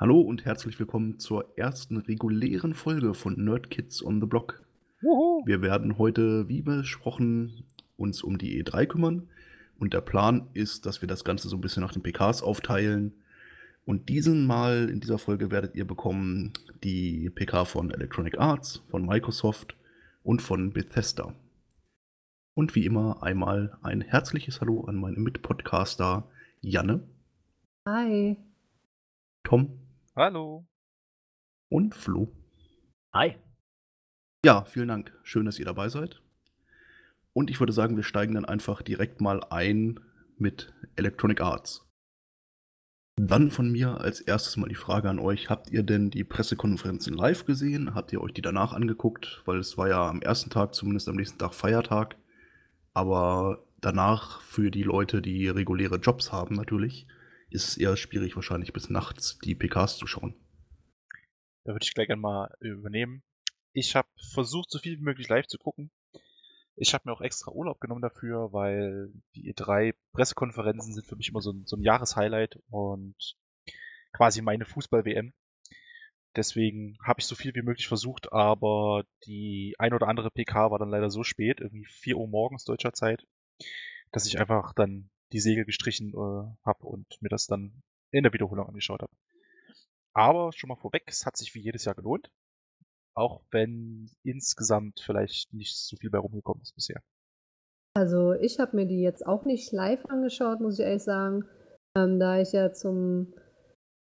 Hallo und herzlich willkommen zur ersten regulären Folge von Nerd Kids on the Block. Juhu. Wir werden heute, wie besprochen, uns um die E3 kümmern. Und der Plan ist, dass wir das Ganze so ein bisschen nach den PKs aufteilen. Und diesen Mal in dieser Folge werdet ihr bekommen die PK von Electronic Arts, von Microsoft und von Bethesda. Und wie immer einmal ein herzliches Hallo an meine Mitpodcaster Janne, Hi. Tom Hallo. und Flo. Hi. Ja, vielen Dank. Schön, dass ihr dabei seid. Und ich würde sagen, wir steigen dann einfach direkt mal ein mit Electronic Arts. Dann von mir als erstes mal die Frage an euch. Habt ihr denn die Pressekonferenzen live gesehen? Habt ihr euch die danach angeguckt? Weil es war ja am ersten Tag, zumindest am nächsten Tag Feiertag. Aber danach für die Leute, die reguläre Jobs haben natürlich, ist es eher schwierig wahrscheinlich bis nachts die PKs zu schauen. Da würde ich gleich einmal übernehmen. Ich habe versucht, so viel wie möglich live zu gucken. Ich habe mir auch extra Urlaub genommen dafür, weil die E3 Pressekonferenzen sind für mich immer so ein, so ein Jahreshighlight und quasi meine Fußball-WM. Deswegen habe ich so viel wie möglich versucht, aber die ein oder andere PK war dann leider so spät, irgendwie 4 Uhr morgens deutscher Zeit, dass ich einfach dann die Segel gestrichen äh, habe und mir das dann in der Wiederholung angeschaut habe. Aber schon mal vorweg, es hat sich wie jedes Jahr gelohnt. Auch wenn insgesamt vielleicht nicht so viel bei rumgekommen ist bisher. Also ich habe mir die jetzt auch nicht live angeschaut, muss ich ehrlich sagen, ähm, da ich ja zum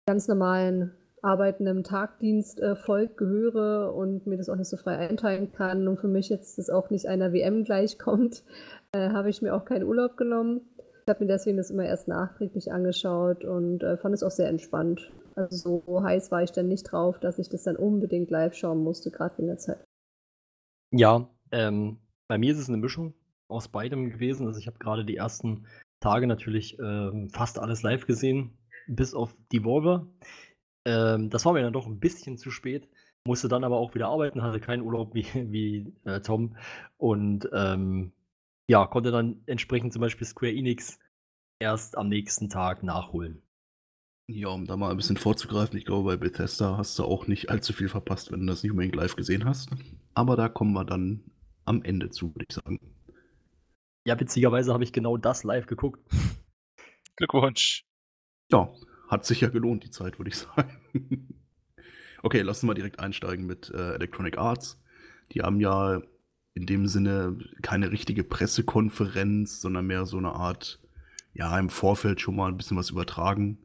ganz normalen arbeitenden Tagdienst äh, Volk gehöre und mir das auch nicht so frei einteilen kann und für mich jetzt das auch nicht einer WM gleichkommt, äh, habe ich mir auch keinen Urlaub genommen. Ich habe mir deswegen das immer erst nachträglich angeschaut und äh, fand es auch sehr entspannt. Also so heiß war ich dann nicht drauf, dass ich das dann unbedingt live schauen musste, gerade in der Zeit. Ja, ähm, bei mir ist es eine Mischung aus beidem gewesen. Also ich habe gerade die ersten Tage natürlich ähm, fast alles live gesehen, bis auf Devolver. Ähm, das war mir dann doch ein bisschen zu spät. Musste dann aber auch wieder arbeiten, hatte keinen Urlaub wie, wie äh, Tom. Und ähm, ja, konnte dann entsprechend zum Beispiel Square Enix erst am nächsten Tag nachholen. Ja, um da mal ein bisschen vorzugreifen, ich glaube, bei Bethesda hast du auch nicht allzu viel verpasst, wenn du das nicht unbedingt live gesehen hast. Aber da kommen wir dann am Ende zu, würde ich sagen. Ja, witzigerweise habe ich genau das live geguckt. Glückwunsch. Ja, hat sich ja gelohnt, die Zeit, würde ich sagen. okay, lass uns mal direkt einsteigen mit äh, Electronic Arts. Die haben ja in dem Sinne keine richtige Pressekonferenz, sondern mehr so eine Art, ja, im Vorfeld schon mal ein bisschen was übertragen.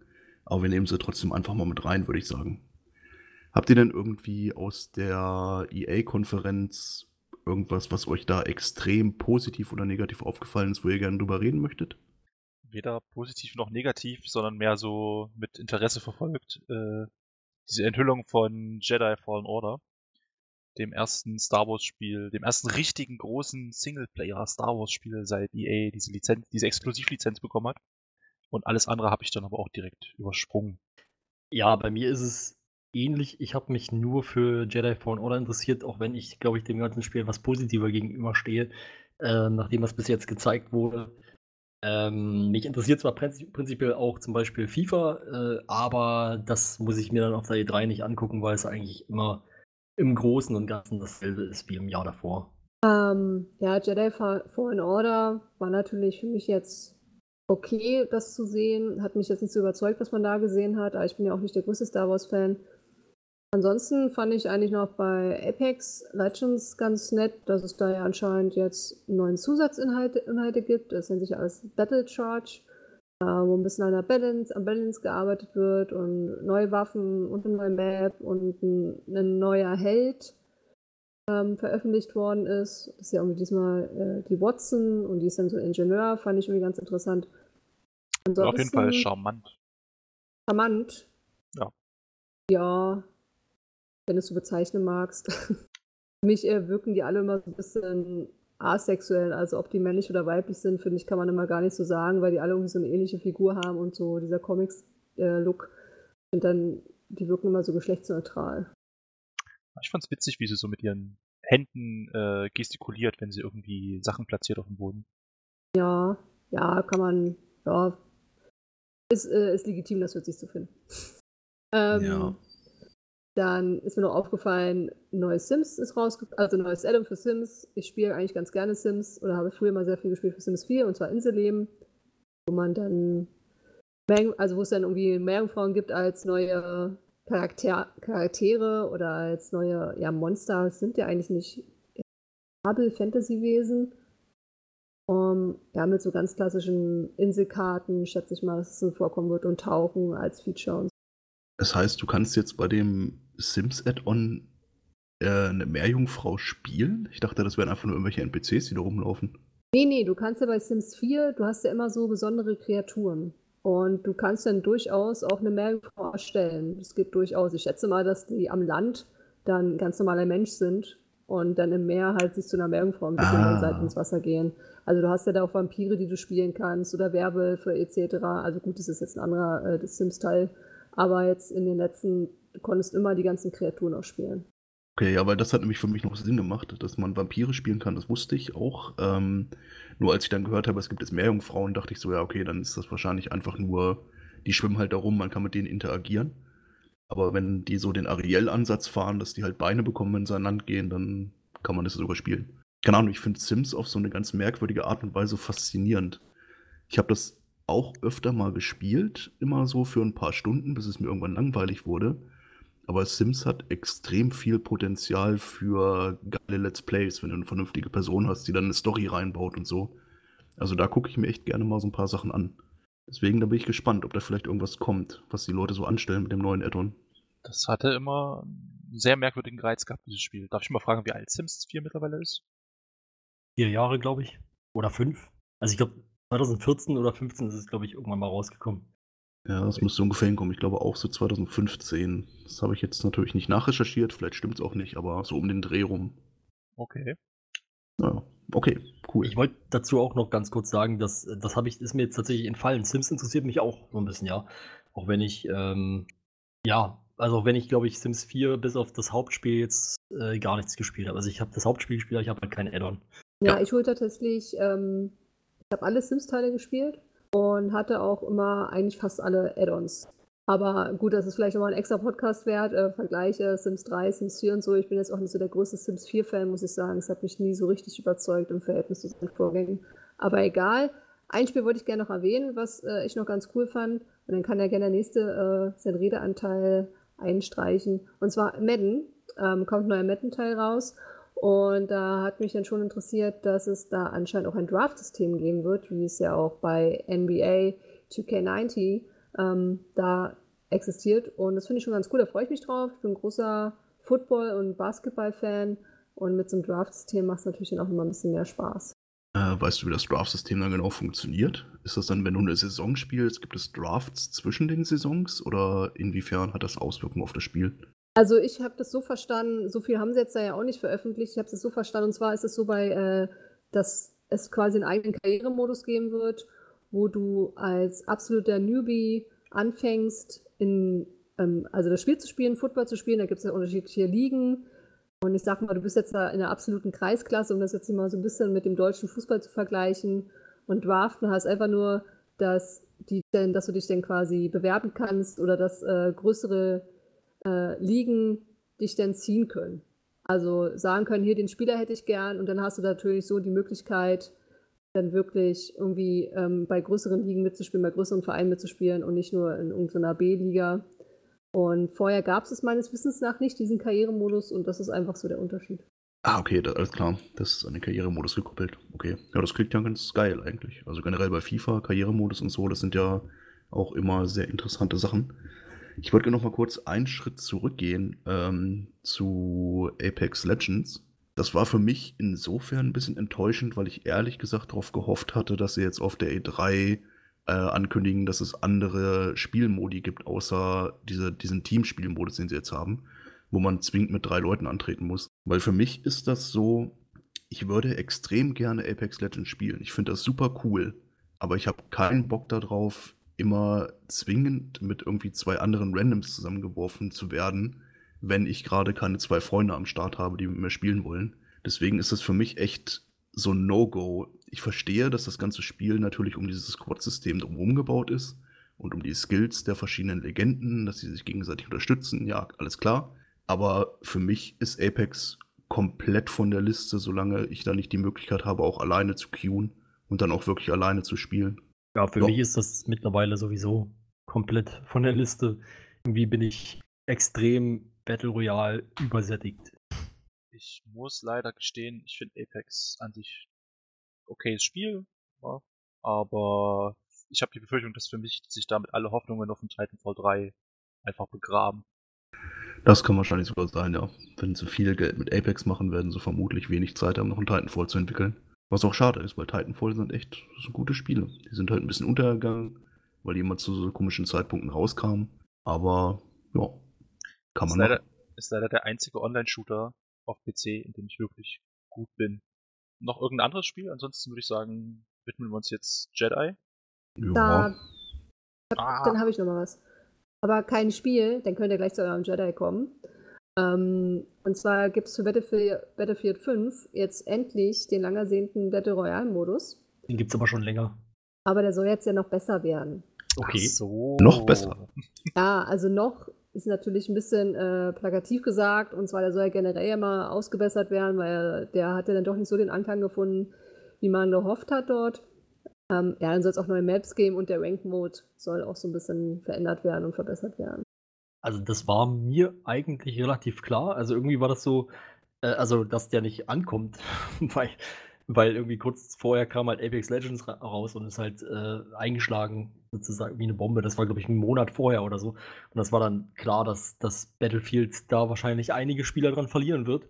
Aber wir nehmen sie trotzdem einfach mal mit rein, würde ich sagen. Habt ihr denn irgendwie aus der EA-Konferenz irgendwas, was euch da extrem positiv oder negativ aufgefallen ist, wo ihr gerne drüber reden möchtet? Weder positiv noch negativ, sondern mehr so mit Interesse verfolgt. Äh, diese Enthüllung von Jedi Fallen Order, dem ersten Star Wars Spiel, dem ersten richtigen großen Singleplayer Star Wars Spiel seit EA diese Lizenz, diese Exklusivlizenz bekommen hat. Und alles andere habe ich dann aber auch direkt übersprungen. Ja, bei mir ist es ähnlich. Ich habe mich nur für Jedi Fallen Order interessiert, auch wenn ich, glaube ich, dem ganzen Spiel was positiver gegenüberstehe, äh, nachdem was bis jetzt gezeigt wurde. Ähm, mich interessiert zwar prinzip prinzipiell auch zum Beispiel FIFA, äh, aber das muss ich mir dann auf der E3 nicht angucken, weil es eigentlich immer im Großen und Ganzen dasselbe ist wie im Jahr davor. Ähm, ja, Jedi Fallen Order war natürlich für mich jetzt okay, das zu sehen. Hat mich jetzt nicht so überzeugt, was man da gesehen hat, aber ich bin ja auch nicht der größte Star Wars-Fan. Ansonsten fand ich eigentlich noch bei Apex Legends ganz nett, dass es da ja anscheinend jetzt neuen Zusatzinhalte Inhalte gibt. Das nennt sich alles Battle Charge, wo ein bisschen an der Balance, am Balance gearbeitet wird und neue Waffen und eine neue Map und ein, ein neuer Held ähm, veröffentlicht worden ist. Das ist ja irgendwie diesmal äh, die Watson und die ist dann so Ingenieur, fand ich irgendwie ganz interessant. Ansonsten, Auf jeden Fall charmant. Charmant? Ja. Ja, wenn du es so bezeichnen magst. Für mich äh, wirken die alle immer so ein bisschen asexuell. Also ob die männlich oder weiblich sind, finde ich, kann man immer gar nicht so sagen, weil die alle irgendwie so eine ähnliche Figur haben und so dieser Comics-Look. Und dann, die wirken immer so geschlechtsneutral. Ich fand's witzig, wie sie so mit ihren Händen äh, gestikuliert, wenn sie irgendwie Sachen platziert auf dem Boden. Ja, ja, kann man, ja. Ist, äh, ist legitim, das wird sich so finden. Ähm, Ja. Dann ist mir noch aufgefallen, neues Sims ist rausgekommen, also neues Addon für Sims. Ich spiele eigentlich ganz gerne Sims oder habe früher mal sehr viel gespielt für Sims 4 und zwar Inselleben, wo man dann, also wo es dann irgendwie Meerjungfrauen gibt als neue Charakter Charaktere oder als neue ja, Monster. Sind ja eigentlich nicht Fabel-Fantasy-Wesen. Um, ja, mit so ganz klassischen Inselkarten, schätze ich mal, dass es so vorkommen wird und Tauchen als Feature und Das heißt, du kannst jetzt bei dem Sims-Add-on äh, eine Meerjungfrau spielen? Ich dachte, das wären einfach nur irgendwelche NPCs, die da rumlaufen. Nee, nee, du kannst ja bei Sims 4, du hast ja immer so besondere Kreaturen. Und du kannst dann durchaus auch eine Meerjungfrau erstellen. Das geht durchaus. Ich schätze mal, dass die am Land dann ganz normaler Mensch sind und dann im Meer halt sich zu einer Meerjungfrau entwickeln Ah. und halt ins Wasser gehen. Also du hast ja da auch Vampire, die du spielen kannst oder Werwölfe etc. Also gut, das ist jetzt ein anderer äh, Sims-Teil. Aber jetzt in den letzten, du konntest immer die ganzen Kreaturen auch spielen. Okay, ja, weil das hat nämlich für mich noch Sinn gemacht, dass man Vampire spielen kann, das wusste ich auch. Ähm, nur als ich dann gehört habe, es gibt jetzt Meerjungfrauen, dachte ich so, ja, okay, dann ist das wahrscheinlich einfach nur, die schwimmen halt da rum, man kann mit denen interagieren. Aber wenn die so den Ariel-Ansatz fahren, dass die halt Beine bekommen, wenn sie an Land gehen, dann kann man das sogar spielen. Keine Ahnung, ich finde Sims auf so eine ganz merkwürdige Art und Weise faszinierend. Ich habe das auch öfter mal gespielt, immer so für ein paar Stunden, bis es mir irgendwann langweilig wurde. Aber Sims hat extrem viel Potenzial für geile Let's Plays, wenn du eine vernünftige Person hast, die dann eine Story reinbaut und so. Also da gucke ich mir echt gerne mal so ein paar Sachen an. Deswegen, da bin ich gespannt, ob da vielleicht irgendwas kommt, was die Leute so anstellen mit dem neuen Add-on. Das hatte immer einen sehr merkwürdigen Reiz gehabt, dieses Spiel. Darf ich mal fragen, wie alt Sims 4 mittlerweile ist? Vier Jahre, glaube ich. Oder fünf. Also ich glaube, 2014 oder 15 ist es, glaube ich, irgendwann mal rausgekommen. Ja, das müsste ungefähr hinkommen. Ich glaube auch so 2015. Das habe ich jetzt natürlich nicht nachrecherchiert, vielleicht stimmt es auch nicht, aber so um den Dreh rum. Okay. Naja, okay, cool. Ich wollte dazu auch noch ganz kurz sagen, dass das habe ich, ist mir jetzt tatsächlich entfallen. Sims interessiert mich auch so ein bisschen, ja. Auch wenn ich, ähm, ja, also auch wenn ich, glaube ich, Sims 4 bis auf das Hauptspiel jetzt äh, gar nichts gespielt habe. Also ich habe das Hauptspiel gespielt, aber ich habe halt kein Add-on. Ja, Ja. ich hole tatsächlich, ähm, ich habe alle Sims-Teile gespielt und hatte auch immer eigentlich fast alle Add-ons. Aber gut, das ist vielleicht nochmal ein extra Podcast wert. Äh, Vergleiche Sims 3, Sims 4 und so. Ich bin jetzt auch nicht so der größte Sims 4-Fan, muss ich sagen. Es hat mich nie so richtig überzeugt im Verhältnis zu seinen Vorgängen. Aber egal. Ein Spiel wollte ich gerne noch erwähnen, was äh, ich noch ganz cool fand. Und dann kann ja gerne der nächste äh, seinen Redeanteil einstreichen. Und zwar Madden. Ähm, kommt ein neuer Madden-Teil raus. Und da hat mich dann schon interessiert, dass es da anscheinend auch ein Draft-System geben wird, wie es ja auch bei NBA 2K90 ähm, da existiert. Und das finde ich schon ganz cool, da freue ich mich drauf. Ich bin ein großer Football- und Basketball-Fan. Und mit so einem Draft-System macht es natürlich dann auch immer ein bisschen mehr Spaß. Äh, weißt du, wie das Draft-System dann genau funktioniert? Ist das dann, wenn du eine Saison spielst, gibt es Drafts zwischen den Saisons oder inwiefern hat das Auswirkungen auf das Spiel? Also ich habe das so verstanden, so viel haben sie jetzt da ja auch nicht veröffentlicht. Ich habe es so verstanden, und zwar ist es so bei, äh, dass es quasi einen eigenen Karrieremodus geben wird, wo du als absoluter Newbie anfängst, in, ähm, also das Spiel zu spielen, Football zu spielen. Da gibt es ja unterschiedliche Ligen. Und ich sag mal, du bist jetzt da in einer absoluten Kreisklasse, um das jetzt mal so ein bisschen mit dem deutschen Fußball zu vergleichen. Und Draften heißt einfach nur, dass, die, dass du dich dann quasi bewerben kannst oder dass äh, größere äh, Ligen dich dann ziehen können. Also sagen können, hier den Spieler hätte ich gern und dann hast du natürlich so die Möglichkeit, dann wirklich irgendwie ähm, bei größeren Ligen mitzuspielen, bei größeren Vereinen mitzuspielen und nicht nur in irgendeiner B-Liga. Und vorher gab es es meines Wissens nach nicht, diesen Karrieremodus, und das ist einfach so der Unterschied. Ah, okay, da, alles klar. Das ist an den Karrieremodus gekoppelt. Okay. Ja, das klingt ja ganz geil eigentlich. Also generell bei FIFA, Karrieremodus und so, das sind ja auch immer sehr interessante Sachen. Ich wollte noch mal kurz einen Schritt zurückgehen ähm, zu Apex Legends. Das war für mich insofern ein bisschen enttäuschend, weil ich ehrlich gesagt darauf gehofft hatte, dass sie jetzt auf der E3 äh, ankündigen, dass es andere Spielmodi gibt, außer diese, diesen Teamspielmodus, den sie jetzt haben, wo man zwingend mit drei Leuten antreten muss. Weil für mich ist das so, ich würde extrem gerne Apex Legends spielen. Ich finde das super cool, aber ich habe keinen Bock darauf, immer zwingend mit irgendwie zwei anderen Randoms zusammengeworfen zu werden, wenn ich gerade keine zwei Freunde am Start habe, die mit mir spielen wollen. Deswegen ist das für mich echt so ein No-Go. Ich verstehe, dass das ganze Spiel natürlich um dieses Squad-System drumherum gebaut ist und um die Skills der verschiedenen Legenden, dass sie sich gegenseitig unterstützen, ja, alles klar. Aber für mich ist Apex komplett von der Liste, solange ich da nicht die Möglichkeit habe, auch alleine zu queuen und dann auch wirklich alleine zu spielen. Ja, für Ja. mich ist das mittlerweile sowieso komplett von der Liste. Irgendwie bin ich extrem Battle Royale übersättigt. Ich muss leider gestehen, ich finde Apex an sich okayes Spiel, ja, aber ich habe die Befürchtung, dass für mich sich damit alle Hoffnungen auf den Titanfall 3 einfach begraben. Das kann wahrscheinlich sogar sein, ja. Wenn sie viel Geld mit Apex machen, werden sie vermutlich wenig Zeit haben, noch einen Titanfall zu entwickeln. Was auch schade ist, weil Titanfall sind echt so gute Spiele. Die sind halt ein bisschen untergegangen, weil die immer zu so komischen Zeitpunkten rauskamen. Aber ja, kann Ist man leider, machen. ist leider der einzige Online-Shooter auf PC, in dem ich wirklich gut bin. Noch irgendein anderes Spiel? Ansonsten würde ich sagen, widmen wir uns jetzt Jedi. Da, Ja, Ah. dann habe ich noch mal was. Aber kein Spiel, dann könnt ihr gleich zu eurem Jedi kommen. Ähm, und zwar gibt es für Battlefield, Battlefield 5 jetzt endlich den lang ersehnten Battle Royale-Modus. Den gibt es aber schon länger. Aber der soll jetzt ja noch besser werden. Okay. Ach so. Noch besser. Ja, also noch ist natürlich ein bisschen äh, plakativ gesagt. Und zwar, der soll ja generell ja mal ausgebessert werden, weil der hat ja dann doch nicht so den Anklang gefunden, wie man gehofft hat dort. Ähm, ja, dann soll es auch neue Maps geben und der Rank-Mode soll auch so ein bisschen verändert werden und verbessert werden. Also das war mir eigentlich relativ klar. Also irgendwie war das so, äh, also dass der nicht ankommt, weil, weil irgendwie kurz vorher kam halt Apex Legends ra raus und ist halt äh, eingeschlagen sozusagen wie eine Bombe. Das war glaube ich einen Monat vorher oder so. Und das war dann klar, dass das Battlefield da wahrscheinlich einige Spieler dran verlieren wird.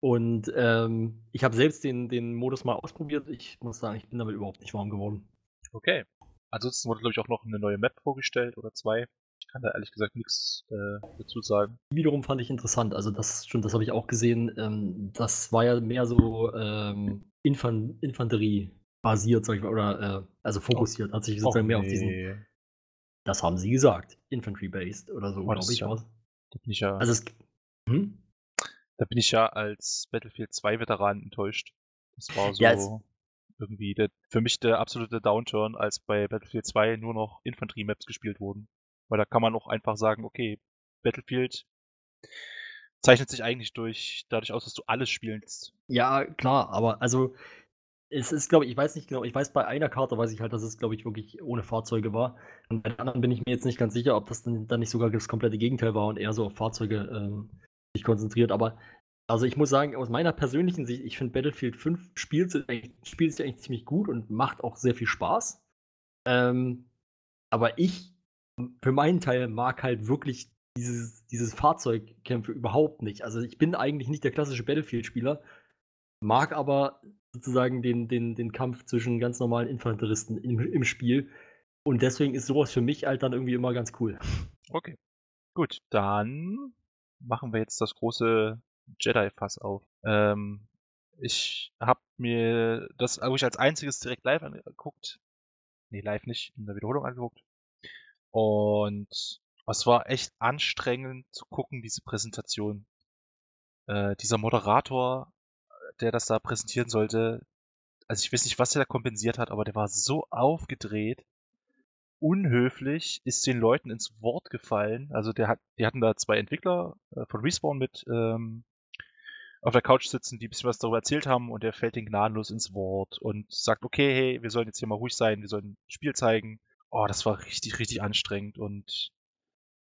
Und ähm, ich habe selbst den, den Modus mal ausprobiert. Ich muss sagen, ich bin damit überhaupt nicht warm geworden. Okay. Ansonsten wurde, glaube ich, auch noch eine neue Map vorgestellt oder zwei. Kann da ehrlich gesagt nichts äh, dazu sagen. wiederum fand ich interessant. Also das stimmt, das habe ich auch gesehen. Ähm, das war ja mehr so ähm, Infan Infanterie basiert, sag ich mal, oder äh, also fokussiert. Hat sich sozusagen Och, mehr auf diesen. nee. Das haben sie gesagt. Infantry based oder so, glaube ich. ja-. Da bin ich ja, Also es. Hm? da bin ich ja als Battlefield 2 Veteran enttäuscht. Das war so Ja, es- irgendwie der, für mich der absolute Downturn, als bei Battlefield 2 nur noch Infanterie-Maps gespielt wurden. Weil da kann man auch einfach sagen, okay, Battlefield zeichnet sich eigentlich durch, dadurch aus, dass du alles spielst. Ja, klar, aber also es ist, glaube ich, ich weiß nicht genau, ich weiß bei einer Karte, weiß ich halt, dass es, glaube ich, wirklich ohne Fahrzeuge war. Und bei der anderen bin ich mir jetzt nicht ganz sicher, ob das dann, dann nicht sogar das komplette Gegenteil war und eher so auf Fahrzeuge ähm, sich konzentriert. Aber also ich muss sagen, aus meiner persönlichen Sicht, ich finde Battlefield 5 spielt sich eigentlich, eigentlich ziemlich gut und macht auch sehr viel Spaß. Ähm, aber ich, für meinen Teil, mag halt wirklich dieses, dieses Fahrzeugkämpfe überhaupt nicht. Also ich bin eigentlich nicht der klassische Battlefield-Spieler, mag aber sozusagen den, den, den Kampf zwischen ganz normalen Infanteristen im, im Spiel. Und deswegen ist sowas für mich halt dann irgendwie immer ganz cool. Okay. Gut, dann machen wir jetzt das große Jedi-Fass auf. Ähm, ich habe mir das wirklich als einziges direkt live angeguckt. Nee, live nicht, in der Wiederholung angeguckt. Und es war echt anstrengend zu gucken, diese Präsentation. Äh, dieser Moderator, der das da präsentieren sollte, also ich weiß nicht, was er da kompensiert hat, aber der war so aufgedreht, unhöflich, ist den Leuten ins Wort gefallen. Also der hat, die hatten da zwei Entwickler äh, von Respawn mit ähm, auf der Couch sitzen, die ein bisschen was darüber erzählt haben und der fällt den gnadenlos ins Wort und sagt, okay, hey, wir sollen jetzt hier mal ruhig sein, wir sollen ein Spiel zeigen. Oh, das war richtig, richtig anstrengend und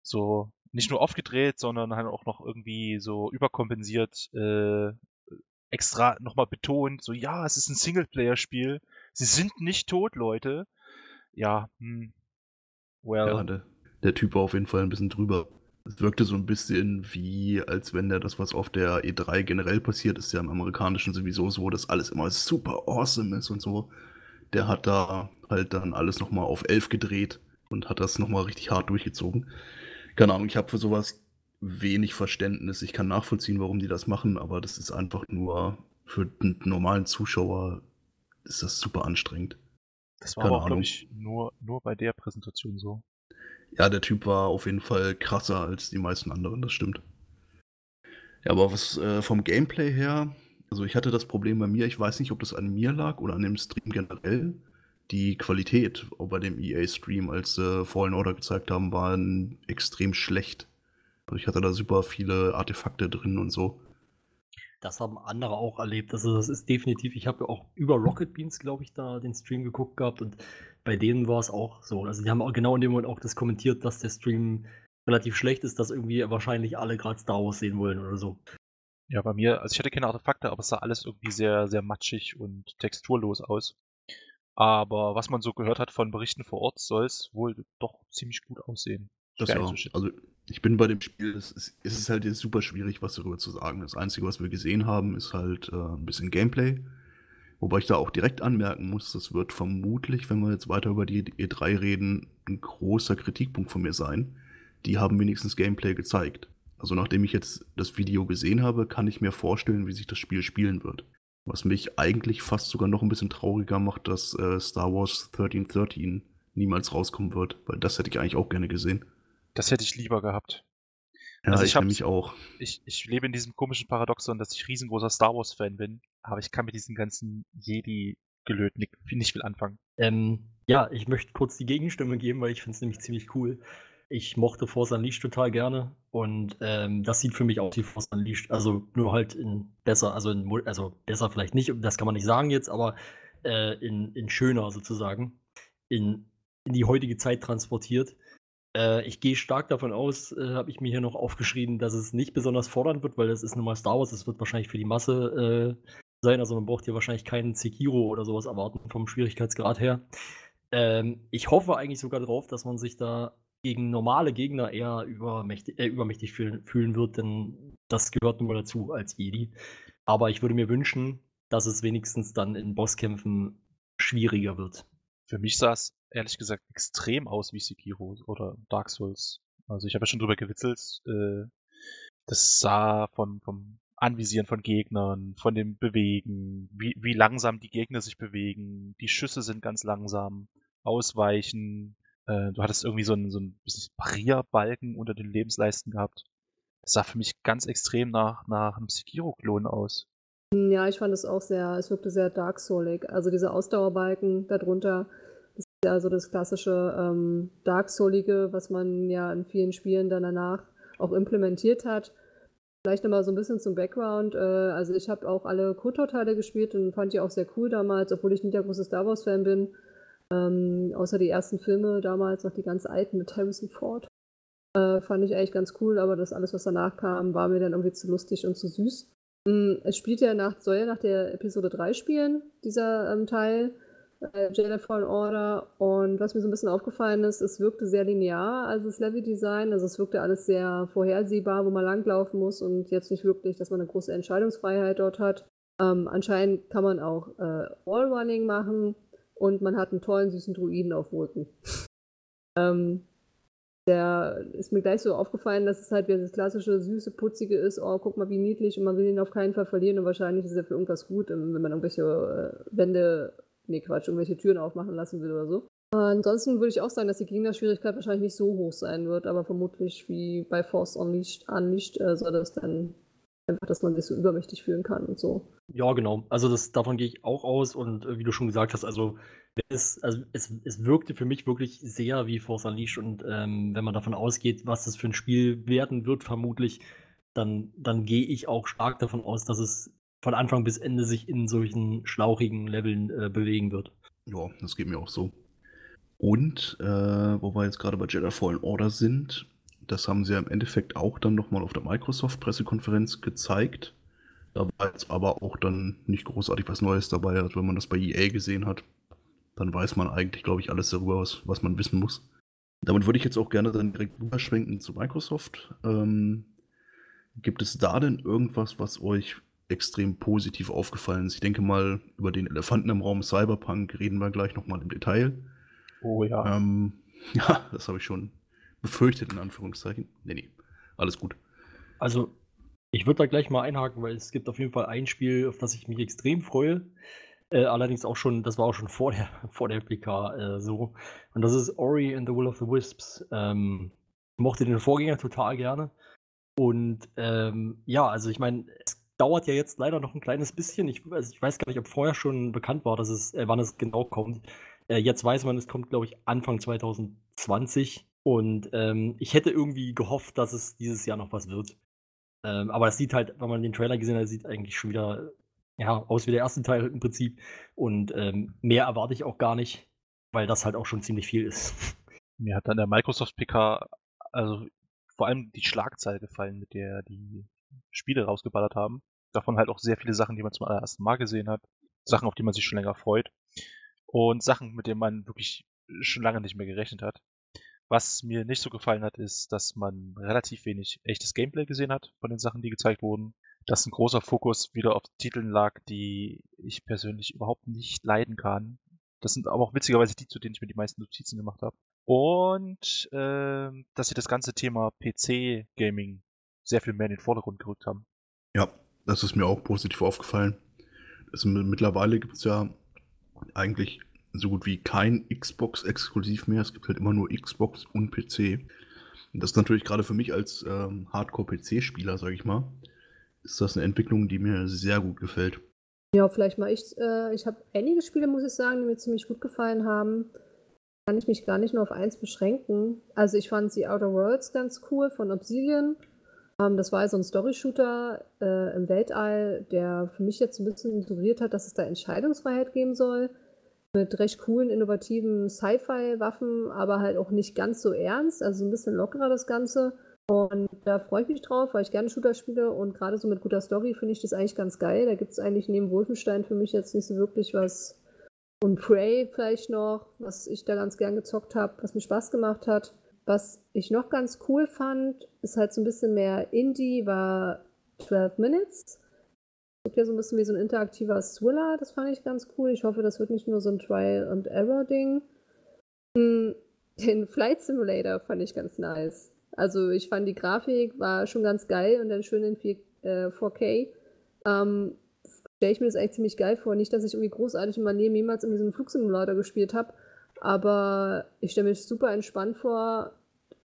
so nicht nur aufgedreht, sondern halt auch noch irgendwie so überkompensiert, äh, extra nochmal betont, so ja, es ist ein Singleplayer-Spiel. Sie sind nicht tot, Leute. Ja, hm. Well. Ja, der, der Typ war auf jeden Fall ein bisschen drüber. Es wirkte so ein bisschen wie, als wenn der das, was auf der E3 generell passiert, ist ja im Amerikanischen sowieso so, dass alles immer super awesome ist und so. Der hat da halt dann alles nochmal auf 11 gedreht und hat das nochmal richtig hart durchgezogen. Keine Ahnung, ich habe für sowas wenig Verständnis. Ich kann nachvollziehen, warum die das machen, aber das ist einfach nur für den normalen Zuschauer ist das super anstrengend. Das war keine aber auch, glaube ich, nur, nur bei der Präsentation so. Ja, der Typ war auf jeden Fall krasser als die meisten anderen, das stimmt. Ja, aber was äh, vom Gameplay her, also ich hatte das Problem bei mir, ich weiß nicht, ob das an mir lag oder an dem Stream generell. die Qualität bei dem EA-Stream, als sie Fallen Order gezeigt haben, waren extrem schlecht. Also ich hatte da super viele Artefakte drin und so. Das haben andere auch erlebt. Also das ist definitiv, ich habe ja auch über Rocket Beans, glaube ich, da den Stream geguckt gehabt und bei denen war es auch so. Also die haben auch genau in dem Moment auch das kommentiert, dass der Stream relativ schlecht ist, dass irgendwie wahrscheinlich alle gerade Star Wars sehen wollen oder so. Ja, bei mir, also ich hatte keine Artefakte, aber es sah alles irgendwie sehr, sehr matschig und texturlos aus. Aber was man so gehört hat von Berichten vor Ort, soll es wohl doch ziemlich gut aussehen. Das ja, einzuschätzen. also ich bin bei dem Spiel, es ist, es ist halt jetzt super schwierig, was darüber zu sagen. Das Einzige, was wir gesehen haben, ist halt äh, ein bisschen Gameplay. Wobei ich da auch direkt anmerken muss, das wird vermutlich, wenn wir jetzt weiter über die E3 reden, ein großer Kritikpunkt von mir sein. Die haben wenigstens Gameplay gezeigt. Also nachdem ich jetzt das Video gesehen habe, kann ich mir vorstellen, wie sich das Spiel spielen wird. Was mich eigentlich fast sogar noch ein bisschen trauriger macht, dass äh, Star Wars 1313 niemals rauskommen wird, weil das hätte ich eigentlich auch gerne gesehen. Das hätte ich lieber gehabt. Ja, Also ich, ich nämlich auch. Ich, ich lebe in diesem komischen Paradoxon, dass ich riesengroßer Star Wars-Fan bin, aber ich kann mit diesem ganzen Jedi-Gelöt nicht, nicht viel anfangen. Ähm, ja, ich möchte kurz die Gegenstimme geben, weil ich finde es nämlich ziemlich cool. Ich mochte Force Unleashed total gerne und ähm, das sieht für mich aus wie Force Unleashed. Also nur halt in besser, also in also besser vielleicht nicht, das kann man nicht sagen jetzt, aber äh, in, in schöner sozusagen, in, in die heutige Zeit transportiert. Äh, ich gehe stark davon aus, äh, habe ich mir hier noch aufgeschrieben, dass es nicht besonders fordernd wird, weil das ist nun mal Star Wars, das wird wahrscheinlich für die Masse äh, sein. Also man braucht hier wahrscheinlich keinen Sekiro oder sowas erwarten vom Schwierigkeitsgrad her. Ähm, ich hoffe eigentlich sogar darauf, dass man sich da gegen normale Gegner eher übermächtig, äh, übermächtig fühlen, fühlen wird, denn das gehört nun mal dazu als Jedi. Aber ich würde mir wünschen, dass es wenigstens dann in Bosskämpfen schwieriger wird. Für mich sah es ehrlich gesagt extrem aus wie Sekiro oder Dark Souls. Also ich habe ja schon drüber gewitzelt. Äh, das sah vom, vom Anvisieren von Gegnern, von dem Bewegen, wie, wie langsam die Gegner sich bewegen. Die Schüsse sind ganz langsam. Ausweichen. Äh, du hattest irgendwie so einen, so Barrierbalken unter den Lebensleisten gehabt. Das sah für mich ganz extrem nach, nach einem Sekiro-Klon aus. Ja, ich fand es auch sehr, es wirkte sehr Dark Soulig. Also diese Ausdauerbalken darunter, das ist ja so das klassische ähm, Dark Soulige, was man ja in vielen Spielen dann danach auch implementiert hat. Vielleicht nochmal so ein bisschen zum Background. Äh, also ich habe auch alle KOTOR-Teile gespielt und fand die auch sehr cool damals, obwohl ich nicht der große Star Wars-Fan bin. Ähm, außer die ersten Filme damals, noch die ganz alten mit Harrison Ford. Äh, fand ich eigentlich ganz cool, aber das alles, was danach kam, war mir dann irgendwie zu lustig und zu süß. Mm, Es spielt ja nach, soll ja nach der Episode 3 spielen, dieser ähm, Teil, äh, Jedi Fallen Order. Und was mir so ein bisschen aufgefallen ist, es wirkte sehr linear, also das Level-Design. Also es wirkte alles sehr vorhersehbar, wo man langlaufen muss und jetzt nicht wirklich, dass man eine große Entscheidungsfreiheit dort hat. Ähm, anscheinend kann man auch äh, All-Running machen und man hat einen tollen, süßen Druiden auf Wolken. ähm, der ist mir gleich so aufgefallen, dass es halt wieder das klassische, süße, putzige ist. Oh, guck mal, wie niedlich. Und man will ihn auf keinen Fall verlieren. Und wahrscheinlich ist er für irgendwas gut, ähm, wenn man irgendwelche äh, Wände, nee, Quatsch, irgendwelche Türen aufmachen lassen will oder so. Ansonsten würde ich auch sagen, dass die Gegnerschwierigkeit wahrscheinlich nicht so hoch sein wird. Aber vermutlich wie bei Force Unleashed, Unleashed äh, soll das dann einfach, dass man sich so übermächtig fühlen kann und so. Ja, genau. Also das, davon gehe ich auch aus und äh, wie du schon gesagt hast, also es, also es, es wirkte für mich wirklich sehr wie Force Unleashed und ähm, wenn man davon ausgeht, was das für ein Spiel werden wird, vermutlich, dann, dann gehe ich auch stark davon aus, dass es von Anfang bis Ende sich in solchen schlauchigen Leveln äh, bewegen wird. Ja, das geht mir auch so. Und, äh, wo wir jetzt gerade bei Jedi Fallen Order sind, das haben sie ja im Endeffekt auch dann nochmal auf der Microsoft-Pressekonferenz gezeigt. Da war jetzt aber auch dann nicht großartig was Neues dabei. Also wenn man das bei EA gesehen hat, dann weiß man eigentlich, glaube ich, alles darüber, was, was man wissen muss. Damit würde ich jetzt auch gerne dann direkt rüberschwenken zu Microsoft. Ähm, gibt es da denn irgendwas, was euch extrem positiv aufgefallen ist? Ich denke mal, über den Elefanten im Raum Cyberpunk reden wir gleich nochmal im Detail. Oh ja. Ähm, ja, das habe ich schon befürchtet, in Anführungszeichen. Nee, nee, alles gut. Also, ich würde da gleich mal einhaken, weil es gibt auf jeden Fall ein Spiel, auf das ich mich extrem freue. Äh, allerdings auch schon, das war auch schon vor der, vor der PK äh, so. Und das ist Ori and the Will of the Wisps. Ähm, ich mochte den Vorgänger total gerne. Und ähm, ja, also ich meine, es dauert ja jetzt leider noch ein kleines bisschen. Ich, also ich weiß gar nicht, ob vorher schon bekannt war, dass es, äh, wann es genau kommt. Äh, jetzt weiß man, es kommt, glaube ich, Anfang 2020. Und ähm, ich hätte irgendwie gehofft, dass es dieses Jahr noch was wird. Ähm, aber es sieht halt, wenn man den Trailer gesehen hat, sieht eigentlich schon wieder ja, aus wie der erste Teil im Prinzip. Und ähm, mehr erwarte ich auch gar nicht, weil das halt auch schon ziemlich viel ist. Mir hat dann der Microsoft PK, also vor allem die Schlagzeile gefallen, mit der die Spiele rausgeballert haben. Davon halt auch sehr viele Sachen, die man zum allerersten Mal gesehen hat. Sachen, auf die man sich schon länger freut. Und Sachen, mit denen man wirklich schon lange nicht mehr gerechnet hat. Was mir nicht so gefallen hat, ist, dass man relativ wenig echtes Gameplay gesehen hat von den Sachen, die gezeigt wurden. Dass ein großer Fokus wieder auf Titeln lag, die ich persönlich überhaupt nicht leiden kann. Das sind aber auch witzigerweise die, zu denen ich mir die meisten Notizen gemacht habe. Und äh, dass sie das ganze Thema PC-Gaming sehr viel mehr in den Vordergrund gerückt haben. Ja, das ist mir auch positiv aufgefallen. Es, mittlerweile gibt es ja eigentlich so gut wie kein Xbox-exklusiv mehr. Es gibt halt immer nur Xbox und PC. Und das ist natürlich gerade für mich als ähm, Hardcore-PC-Spieler, sage ich mal, ist das eine Entwicklung, die mir sehr gut gefällt. Ja, vielleicht mal ich. Äh, ich habe einige Spiele, muss ich sagen, die mir ziemlich gut gefallen haben. Kann ich mich gar nicht nur auf eins beschränken. Also ich fand die Outer Worlds ganz cool von Obsidian. Ähm, das war so ein Story-Shooter äh, im Weltall, der für mich jetzt ein bisschen suggeriert hat, dass es da Entscheidungsfreiheit geben soll mit recht coolen, innovativen Sci-Fi-Waffen, aber halt auch nicht ganz so ernst, also ein bisschen lockerer das Ganze. Und da freue ich mich drauf, weil ich gerne Shooter spiele und gerade so mit guter Story finde ich das eigentlich ganz geil. Da gibt es eigentlich neben Wolfenstein für mich jetzt nicht so wirklich was. Und Prey vielleicht noch, was ich da ganz gern gezockt habe, was mir Spaß gemacht hat. Was ich noch ganz cool fand, ist halt so ein bisschen mehr Indie, war 12 Minutes ja so ein bisschen wie so ein interaktiver Thriller. Das fand ich ganz cool. Ich hoffe, das wird nicht nur so ein Trial-and-Error-Ding. Hm, den Flight Simulator fand ich ganz nice. Also ich fand die Grafik war schon ganz geil und dann schön in 4, äh, 4K. Ähm, Stelle ich mir das eigentlich ziemlich geil vor. Nicht, dass ich irgendwie großartig in meinem Leben jemals in diesem Flugsimulator gespielt habe, aber ich stelle mir super entspannt vor,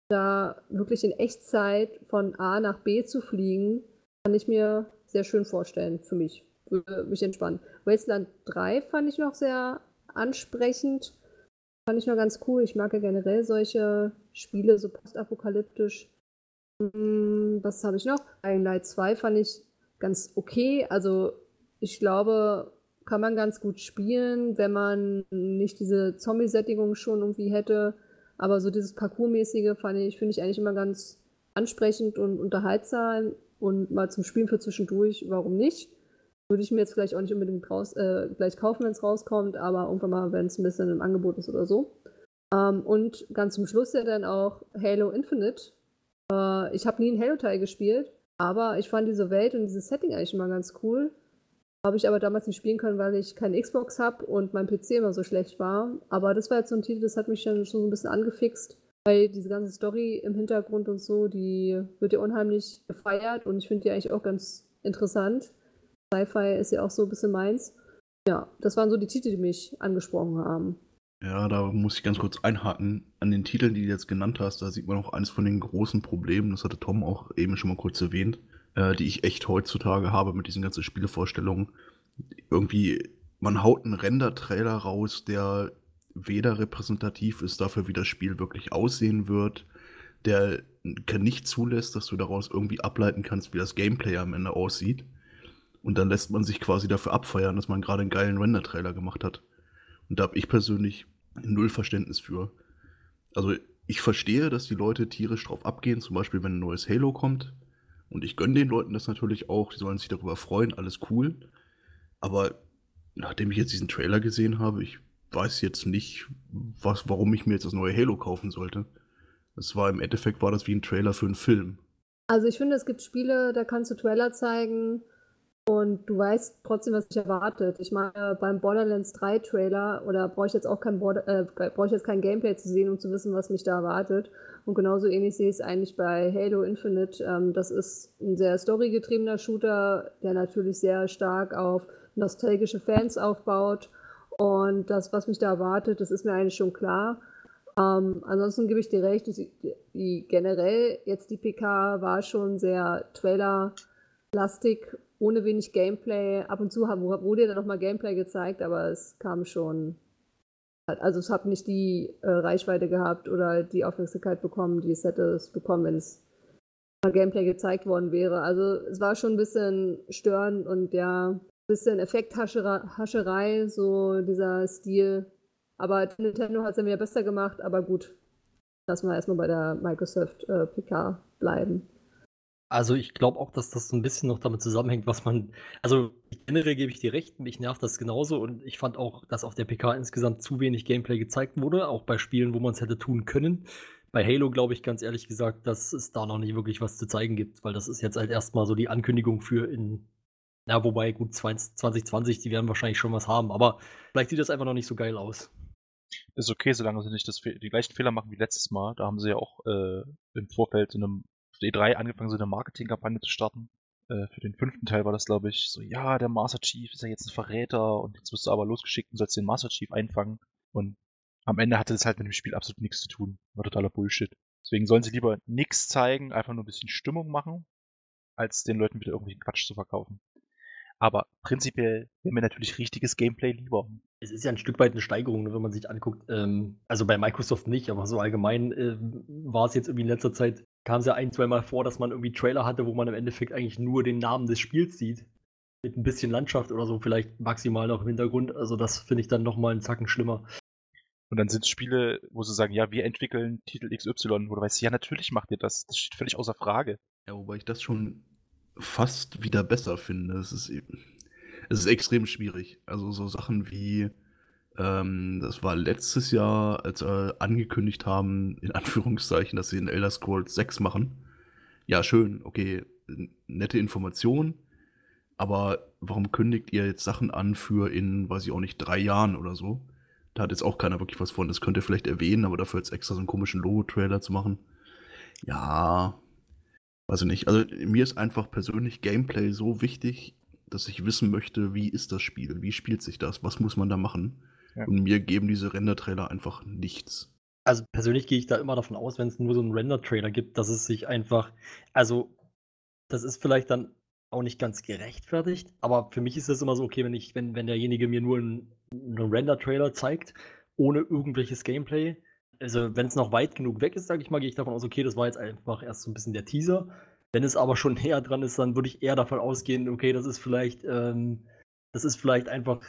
da wirklich in Echtzeit von A nach B zu fliegen. Kann ich mir sehr schön vorstellen für mich. Würde mich entspannen. Wasteland 3 fand ich noch sehr ansprechend. Fand ich noch ganz cool. Ich mag ja generell solche Spiele, so postapokalyptisch. Hm, was habe ich noch? Dying Light 2 fand ich ganz okay. Also ich glaube, kann man ganz gut spielen, wenn man nicht diese Zombie-Sättigung schon irgendwie hätte. Aber so dieses Parkourmäßige fand ich, finde ich eigentlich immer ganz ansprechend und unterhaltsam und mal zum Spielen für zwischendurch, warum nicht? Würde ich mir jetzt vielleicht auch nicht unbedingt raus, äh, gleich kaufen, wenn es rauskommt, aber irgendwann mal, wenn es ein bisschen im Angebot ist oder so. Ähm, und ganz zum Schluss ja dann auch Halo Infinite. Äh, ich habe nie einen Halo-Teil gespielt, aber ich fand diese Welt und dieses Setting eigentlich immer ganz cool. Habe ich aber damals nicht spielen können, weil ich keine Xbox habe und mein PC immer so schlecht war. Aber das war jetzt so ein Titel, das hat mich dann schon so ein bisschen angefixt. Weil diese ganze Story im Hintergrund und so, die wird ja unheimlich gefeiert und ich finde die eigentlich auch ganz interessant. Sci-Fi ist ja auch so ein bisschen meins. Ja, das waren so die Titel, die mich angesprochen haben. Ja, da muss ich ganz kurz einhaken. An den Titeln, die du jetzt genannt hast, da sieht man auch eines von den großen Problemen, das hatte Tom auch eben schon mal kurz erwähnt, äh, die ich echt heutzutage habe mit diesen ganzen Spielevorstellungen. Irgendwie, man haut einen Render-Trailer raus, der weder repräsentativ ist dafür, wie das Spiel wirklich aussehen wird, der nicht zulässt, dass du daraus irgendwie ableiten kannst, wie das Gameplay am Ende aussieht. Und dann lässt man sich quasi dafür abfeiern, dass man gerade einen geilen Render-Trailer gemacht hat. Und da habe ich persönlich null Verständnis für. Also ich verstehe, dass die Leute tierisch drauf abgehen, zum Beispiel wenn ein neues Halo kommt. Und ich gönne den Leuten das natürlich auch, die sollen sich darüber freuen, alles cool. Aber nachdem ich jetzt diesen Trailer gesehen habe, ich weiß jetzt nicht, was, warum ich mir jetzt das neue Halo kaufen sollte. Es war im Endeffekt war das wie ein Trailer für einen Film. Also ich finde, es gibt Spiele, da kannst du Trailer zeigen und du weißt trotzdem, was dich erwartet. Ich meine, beim Borderlands 3 Trailer oder brauche ich jetzt auch kein Border, äh, brauche ich jetzt kein Gameplay zu sehen, um zu wissen, was mich da erwartet. Und genauso ähnlich sehe ich es eigentlich bei Halo Infinite. Ähm, das ist ein sehr storygetriebener Shooter, der natürlich sehr stark auf nostalgische Fans aufbaut und das, was mich da erwartet, das ist mir eigentlich schon klar. Ähm, ansonsten gebe ich dir recht, die, die, generell jetzt die PK war schon sehr Trailer-lastig, ohne wenig Gameplay. Ab und zu wurde ja dann nochmal Gameplay gezeigt, aber es kam schon also es hat nicht die äh, Reichweite gehabt oder die Aufmerksamkeit bekommen, die es hätte bekommen, wenn es mal Gameplay gezeigt worden wäre. Also es war schon ein bisschen störend und ja, bisschen Effekthascherei, so dieser Stil. Aber Nintendo hat es dann wieder besser gemacht, aber gut. Lassen wir erstmal bei der Microsoft äh, PK bleiben. Also ich glaube auch, dass das so ein bisschen noch damit zusammenhängt, was man. Also generell gebe ich dir recht, mich nervt das genauso und ich fand auch, dass auf der PK insgesamt zu wenig Gameplay gezeigt wurde, auch bei Spielen, wo man es hätte tun können. Bei Halo glaube ich ganz ehrlich gesagt, dass es da noch nicht wirklich was zu zeigen gibt, weil das ist jetzt halt erstmal so die Ankündigung für in. Ja, wobei gut 2020, die werden wahrscheinlich schon was haben, aber vielleicht sieht das einfach noch nicht so geil aus. Ist okay, solange sie nicht das, die gleichen Fehler machen wie letztes Mal. Da haben sie ja auch äh, im Vorfeld in einem E3 angefangen, so eine Marketingkampagne zu starten. Äh, für den fünften Teil war das, glaube ich, so, ja, der Master Chief ist ja jetzt ein Verräter und jetzt wirst du aber losgeschickt und sollst den Master Chief einfangen. Und am Ende hatte das halt mit dem Spiel absolut nichts zu tun. War totaler Bullshit. Deswegen sollen sie lieber nichts zeigen, einfach nur ein bisschen Stimmung machen, als den Leuten wieder irgendwelchen Quatsch zu verkaufen. Aber prinzipiell wäre mir natürlich richtiges Gameplay lieber. Es ist ja ein Stück weit eine Steigerung, ne, wenn man sich anguckt. Ähm, also bei Microsoft nicht, aber so allgemein äh, war es jetzt irgendwie in letzter Zeit kam es ja ein, zwei Mal vor, dass man irgendwie Trailer hatte, wo man im Endeffekt eigentlich nur den Namen des Spiels sieht. Mit ein bisschen Landschaft oder so, vielleicht maximal noch im Hintergrund. Also das finde ich dann nochmal einen Zacken schlimmer. Und dann sind es Spiele, wo sie sagen, ja, wir entwickeln Titel XY, wo du weißt, ja, natürlich macht ihr das. Das steht völlig außer Frage. Ja, wobei ich das schon fast wieder besser finde. Es ist, es ist extrem schwierig. Also so Sachen wie ähm, das war letztes Jahr, als wir angekündigt haben, in Anführungszeichen, dass sie in Elder Scrolls 6 machen. Ja, schön, okay, nette Information, aber warum kündigt ihr jetzt Sachen an für in, weiß ich auch nicht, drei Jahren oder so? Da hat jetzt auch keiner wirklich was von. Das könnt ihr vielleicht erwähnen, aber dafür jetzt extra so einen komischen Logo-Trailer zu machen. Ja, weiß ich nicht. Also mir ist einfach persönlich Gameplay so wichtig, dass ich wissen möchte, wie ist das Spiel? Wie spielt sich das? Was muss man da machen? Ja. Und mir geben diese Render-Trailer einfach nichts. Also persönlich gehe ich da immer davon aus, wenn es nur so einen Render-Trailer gibt, dass es sich einfach, also das ist vielleicht dann auch nicht ganz gerechtfertigt, aber für mich ist es immer so, okay, wenn ich, wenn, wenn derjenige mir nur einen, einen Render-Trailer zeigt, ohne irgendwelches Gameplay, also wenn es noch weit genug weg ist, sage ich mal, gehe ich davon aus, okay, das war jetzt einfach erst so ein bisschen der Teaser. Wenn es aber schon näher dran ist, dann würde ich eher davon ausgehen, okay, das ist vielleicht, ähm, das ist vielleicht einfach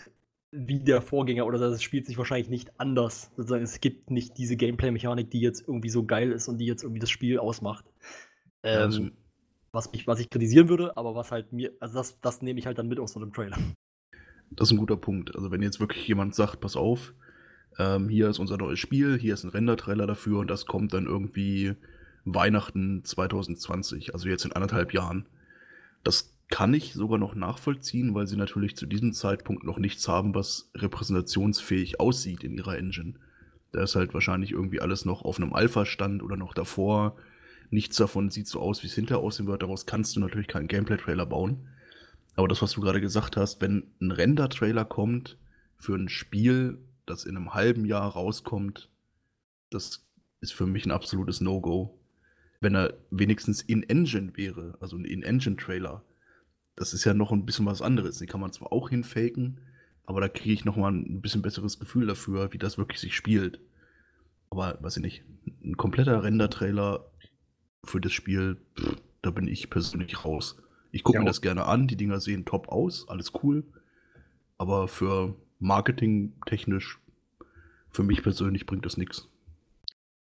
wie der Vorgänger oder das spielt sich wahrscheinlich nicht anders. Sozusagen, es gibt nicht diese Gameplay-Mechanik, die jetzt irgendwie so geil ist und die jetzt irgendwie das Spiel ausmacht. Ähm, also, was, mich, was ich kritisieren würde, aber was halt mir, also das, das nehme ich halt dann mit aus so einem Trailer. Das ist ein guter Punkt. Also wenn jetzt wirklich jemand sagt, pass auf, ähm, hier ist unser neues Spiel, hier ist ein Render-Trailer dafür und das kommt dann irgendwie Weihnachten 2020, also jetzt in anderthalb Jahren. Das kann ich sogar noch nachvollziehen, weil sie natürlich zu diesem Zeitpunkt noch nichts haben, was repräsentationsfähig aussieht in ihrer Engine. Da ist halt wahrscheinlich irgendwie alles noch auf einem Alpha-Stand oder noch davor. Nichts davon sieht so aus, wie es hinterher aussehen wird. Daraus kannst du natürlich keinen Gameplay-Trailer bauen. Aber das, was du gerade gesagt hast, wenn ein Render-Trailer kommt für ein Spiel, das in einem halben Jahr rauskommt, das ist für mich ein absolutes No-Go. Wenn er wenigstens in-Engine wäre, also ein In-Engine-Trailer, das ist ja noch ein bisschen was anderes. Den kann man zwar auch hinfaken, aber da kriege ich noch mal ein bisschen besseres Gefühl dafür, wie das wirklich sich spielt. Aber weiß ich nicht, ein kompletter Render-Trailer für das Spiel, pff, da bin ich persönlich raus. Ich gucke ja, mir das gerne an, die Dinger sehen top aus, alles cool. Aber für Marketing technisch, für mich persönlich bringt das nichts.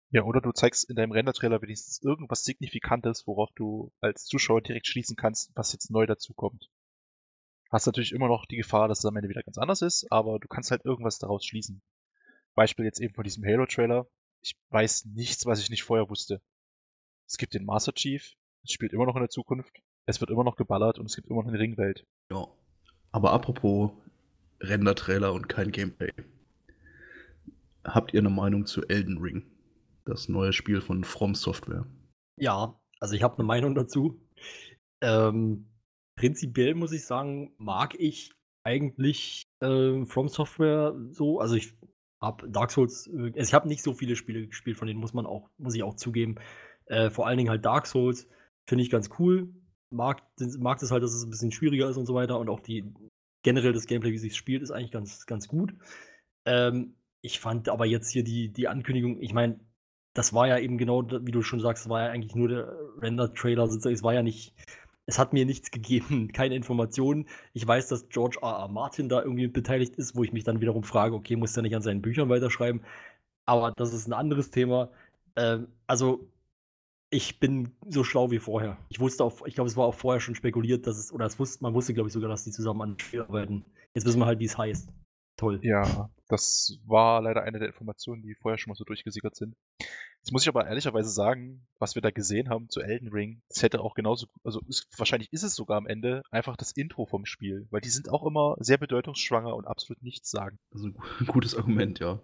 Ja, oder du zeigst in deinem Render-Trailer wenigstens irgendwas Signifikantes, worauf du als Zuschauer direkt schließen kannst, was jetzt neu dazukommt. Hast natürlich immer noch die Gefahr, dass es am Ende wieder ganz anders ist, aber du kannst halt irgendwas daraus schließen. Beispiel jetzt eben von diesem Halo-Trailer. Ich weiß nichts, was ich nicht vorher wusste. Es gibt den Master Chief, es spielt immer noch in der Zukunft, es wird immer noch geballert und es gibt immer noch eine Ringwelt. Ja. Aber apropos Render-Trailer und kein Gameplay. Habt ihr eine Meinung zu Elden Ring? das neue Spiel von From Software. Ja, also ich habe eine Meinung dazu. Ähm, prinzipiell muss ich sagen, mag ich eigentlich äh, From Software so. Also ich habe Dark Souls, äh, also ich habe nicht so viele Spiele gespielt, von denen muss man auch, muss ich auch zugeben. Äh, vor allen Dingen halt Dark Souls finde ich ganz cool. Mag, mag das halt, dass es ein bisschen schwieriger ist und so weiter und auch die generell das Gameplay, wie sich spielt, ist eigentlich ganz, ganz gut. Ähm, ich fand aber jetzt hier die, die Ankündigung, ich meine, das war ja eben genau, wie du schon sagst, war ja eigentlich nur der Render-Trailer. Es war ja nicht, es hat mir nichts gegeben, keine Informationen. Ich weiß, dass George R. R. Martin da irgendwie beteiligt ist, wo ich mich dann wiederum frage, okay, muss der nicht an seinen Büchern weiterschreiben? Aber das ist ein anderes Thema. Ähm, also, ich bin so schlau wie vorher. Ich wusste auch, ich glaube, es war auch vorher schon spekuliert, dass es, oder es wusste, man wusste, glaube ich, sogar, dass die zusammen an Spiel arbeiten. Jetzt wissen wir halt, wie es heißt. Toll. Ja, das war leider eine der Informationen, die vorher schon mal so durchgesickert sind. Jetzt muss ich aber ehrlicherweise sagen, was wir da gesehen haben zu Elden Ring, das hätte auch genauso, also ist, wahrscheinlich ist es sogar am Ende einfach das Intro vom Spiel, weil die sind auch immer sehr bedeutungsschwanger und absolut nichts sagen. Also ein gutes Argument, ja.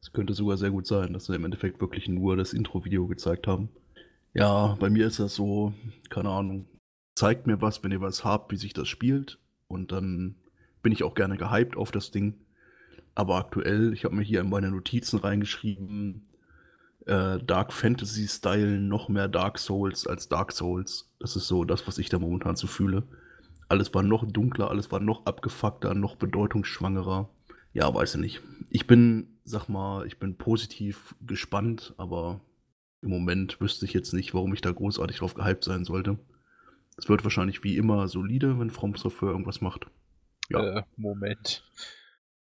Es könnte sogar sehr gut sein, dass sie im Endeffekt wirklich nur das Intro-Video gezeigt haben. Ja, bei mir ist das so, keine Ahnung, zeigt mir was, wenn ihr was habt, wie sich das spielt und dann bin ich auch gerne gehypt auf das Ding. Aber aktuell, ich habe mir hier in meine Notizen reingeschrieben, äh, Dark Fantasy Style noch mehr Dark Souls als Dark Souls. Das ist so das, was ich da momentan so fühle. Alles war noch dunkler, alles war noch abgefuckter, noch bedeutungsschwangerer. Ja, weiß ich nicht. Ich bin, sag mal, ich bin positiv gespannt, aber im Moment wüsste ich jetzt nicht, warum ich da großartig drauf gehypt sein sollte. Es wird wahrscheinlich wie immer solide, wenn From Software irgendwas macht. Ja. Äh, Moment.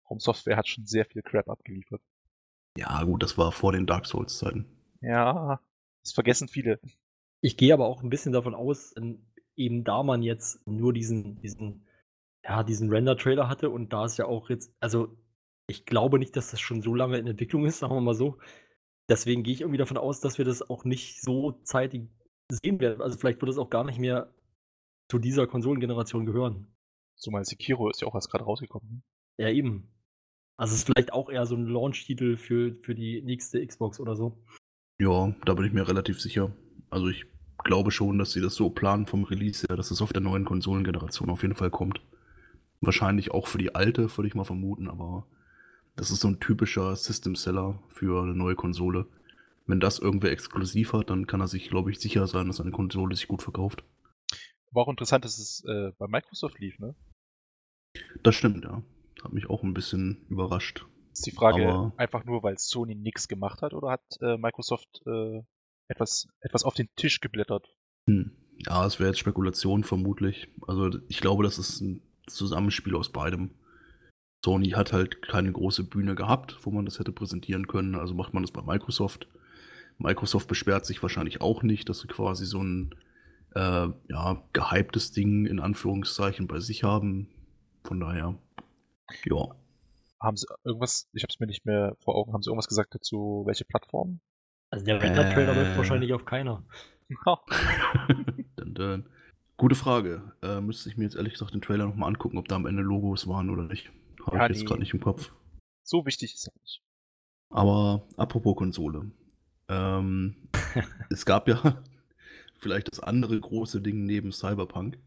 From Software hat schon sehr viel Crap abgeliefert. Ja, gut, das war vor den Dark Souls-Zeiten. Ja, das vergessen viele. Ich gehe aber auch ein bisschen davon aus, eben da man jetzt nur diesen, diesen, ja, diesen Render-Trailer hatte und da ist ja auch jetzt, also ich glaube nicht, dass das schon so lange in Entwicklung ist, sagen wir mal so. Deswegen gehe ich irgendwie davon aus, dass wir das auch nicht so zeitig sehen werden. Also vielleicht wird es auch gar nicht mehr zu dieser Konsolengeneration gehören. Zumal Sekiro ist ja auch erst gerade rausgekommen. Ne? Ja, eben. Also es ist vielleicht auch eher so ein Launch-Titel für, für die nächste Xbox oder so. Ja, da bin ich mir relativ sicher. Also ich glaube schon, dass sie das so planen vom Release her, dass es auf der neuen Konsolengeneration auf jeden Fall kommt. Wahrscheinlich auch für die alte, würde ich mal vermuten, aber das ist so ein typischer System-Seller für eine neue Konsole. Wenn das irgendwer exklusiv hat, dann kann er sich, glaube ich, sicher sein, dass eine Konsole sich gut verkauft. War auch interessant, dass es äh, bei Microsoft lief, ne? Das stimmt, ja. Hat mich auch ein bisschen überrascht. Ist die Frage Aber einfach nur, weil Sony nichts gemacht hat oder hat äh, Microsoft äh, etwas, etwas auf den Tisch geblättert? Hm. Ja, es wäre jetzt Spekulation vermutlich. Also ich glaube, das ist ein Zusammenspiel aus beidem. Sony hat halt keine große Bühne gehabt, wo man das hätte präsentieren können, also macht man das bei Microsoft. Microsoft beschwert sich wahrscheinlich auch nicht, dass sie quasi so ein äh, ja, gehyptes Ding in Anführungszeichen bei sich haben. Von daher ja. Haben sie irgendwas, ich habe es mir nicht mehr vor Augen, haben sie irgendwas gesagt dazu, welche Plattform? Also der Render-Trailer äh, läuft wahrscheinlich auf keiner. dun, dun. Gute Frage. Äh, müsste ich mir jetzt ehrlich gesagt den Trailer nochmal angucken, ob da am Ende Logos waren oder nicht. Habe ja, ich jetzt gerade nicht im Kopf. So wichtig ist es nicht. Aber apropos Konsole. Ähm, es gab ja vielleicht das andere große Ding neben Cyberpunk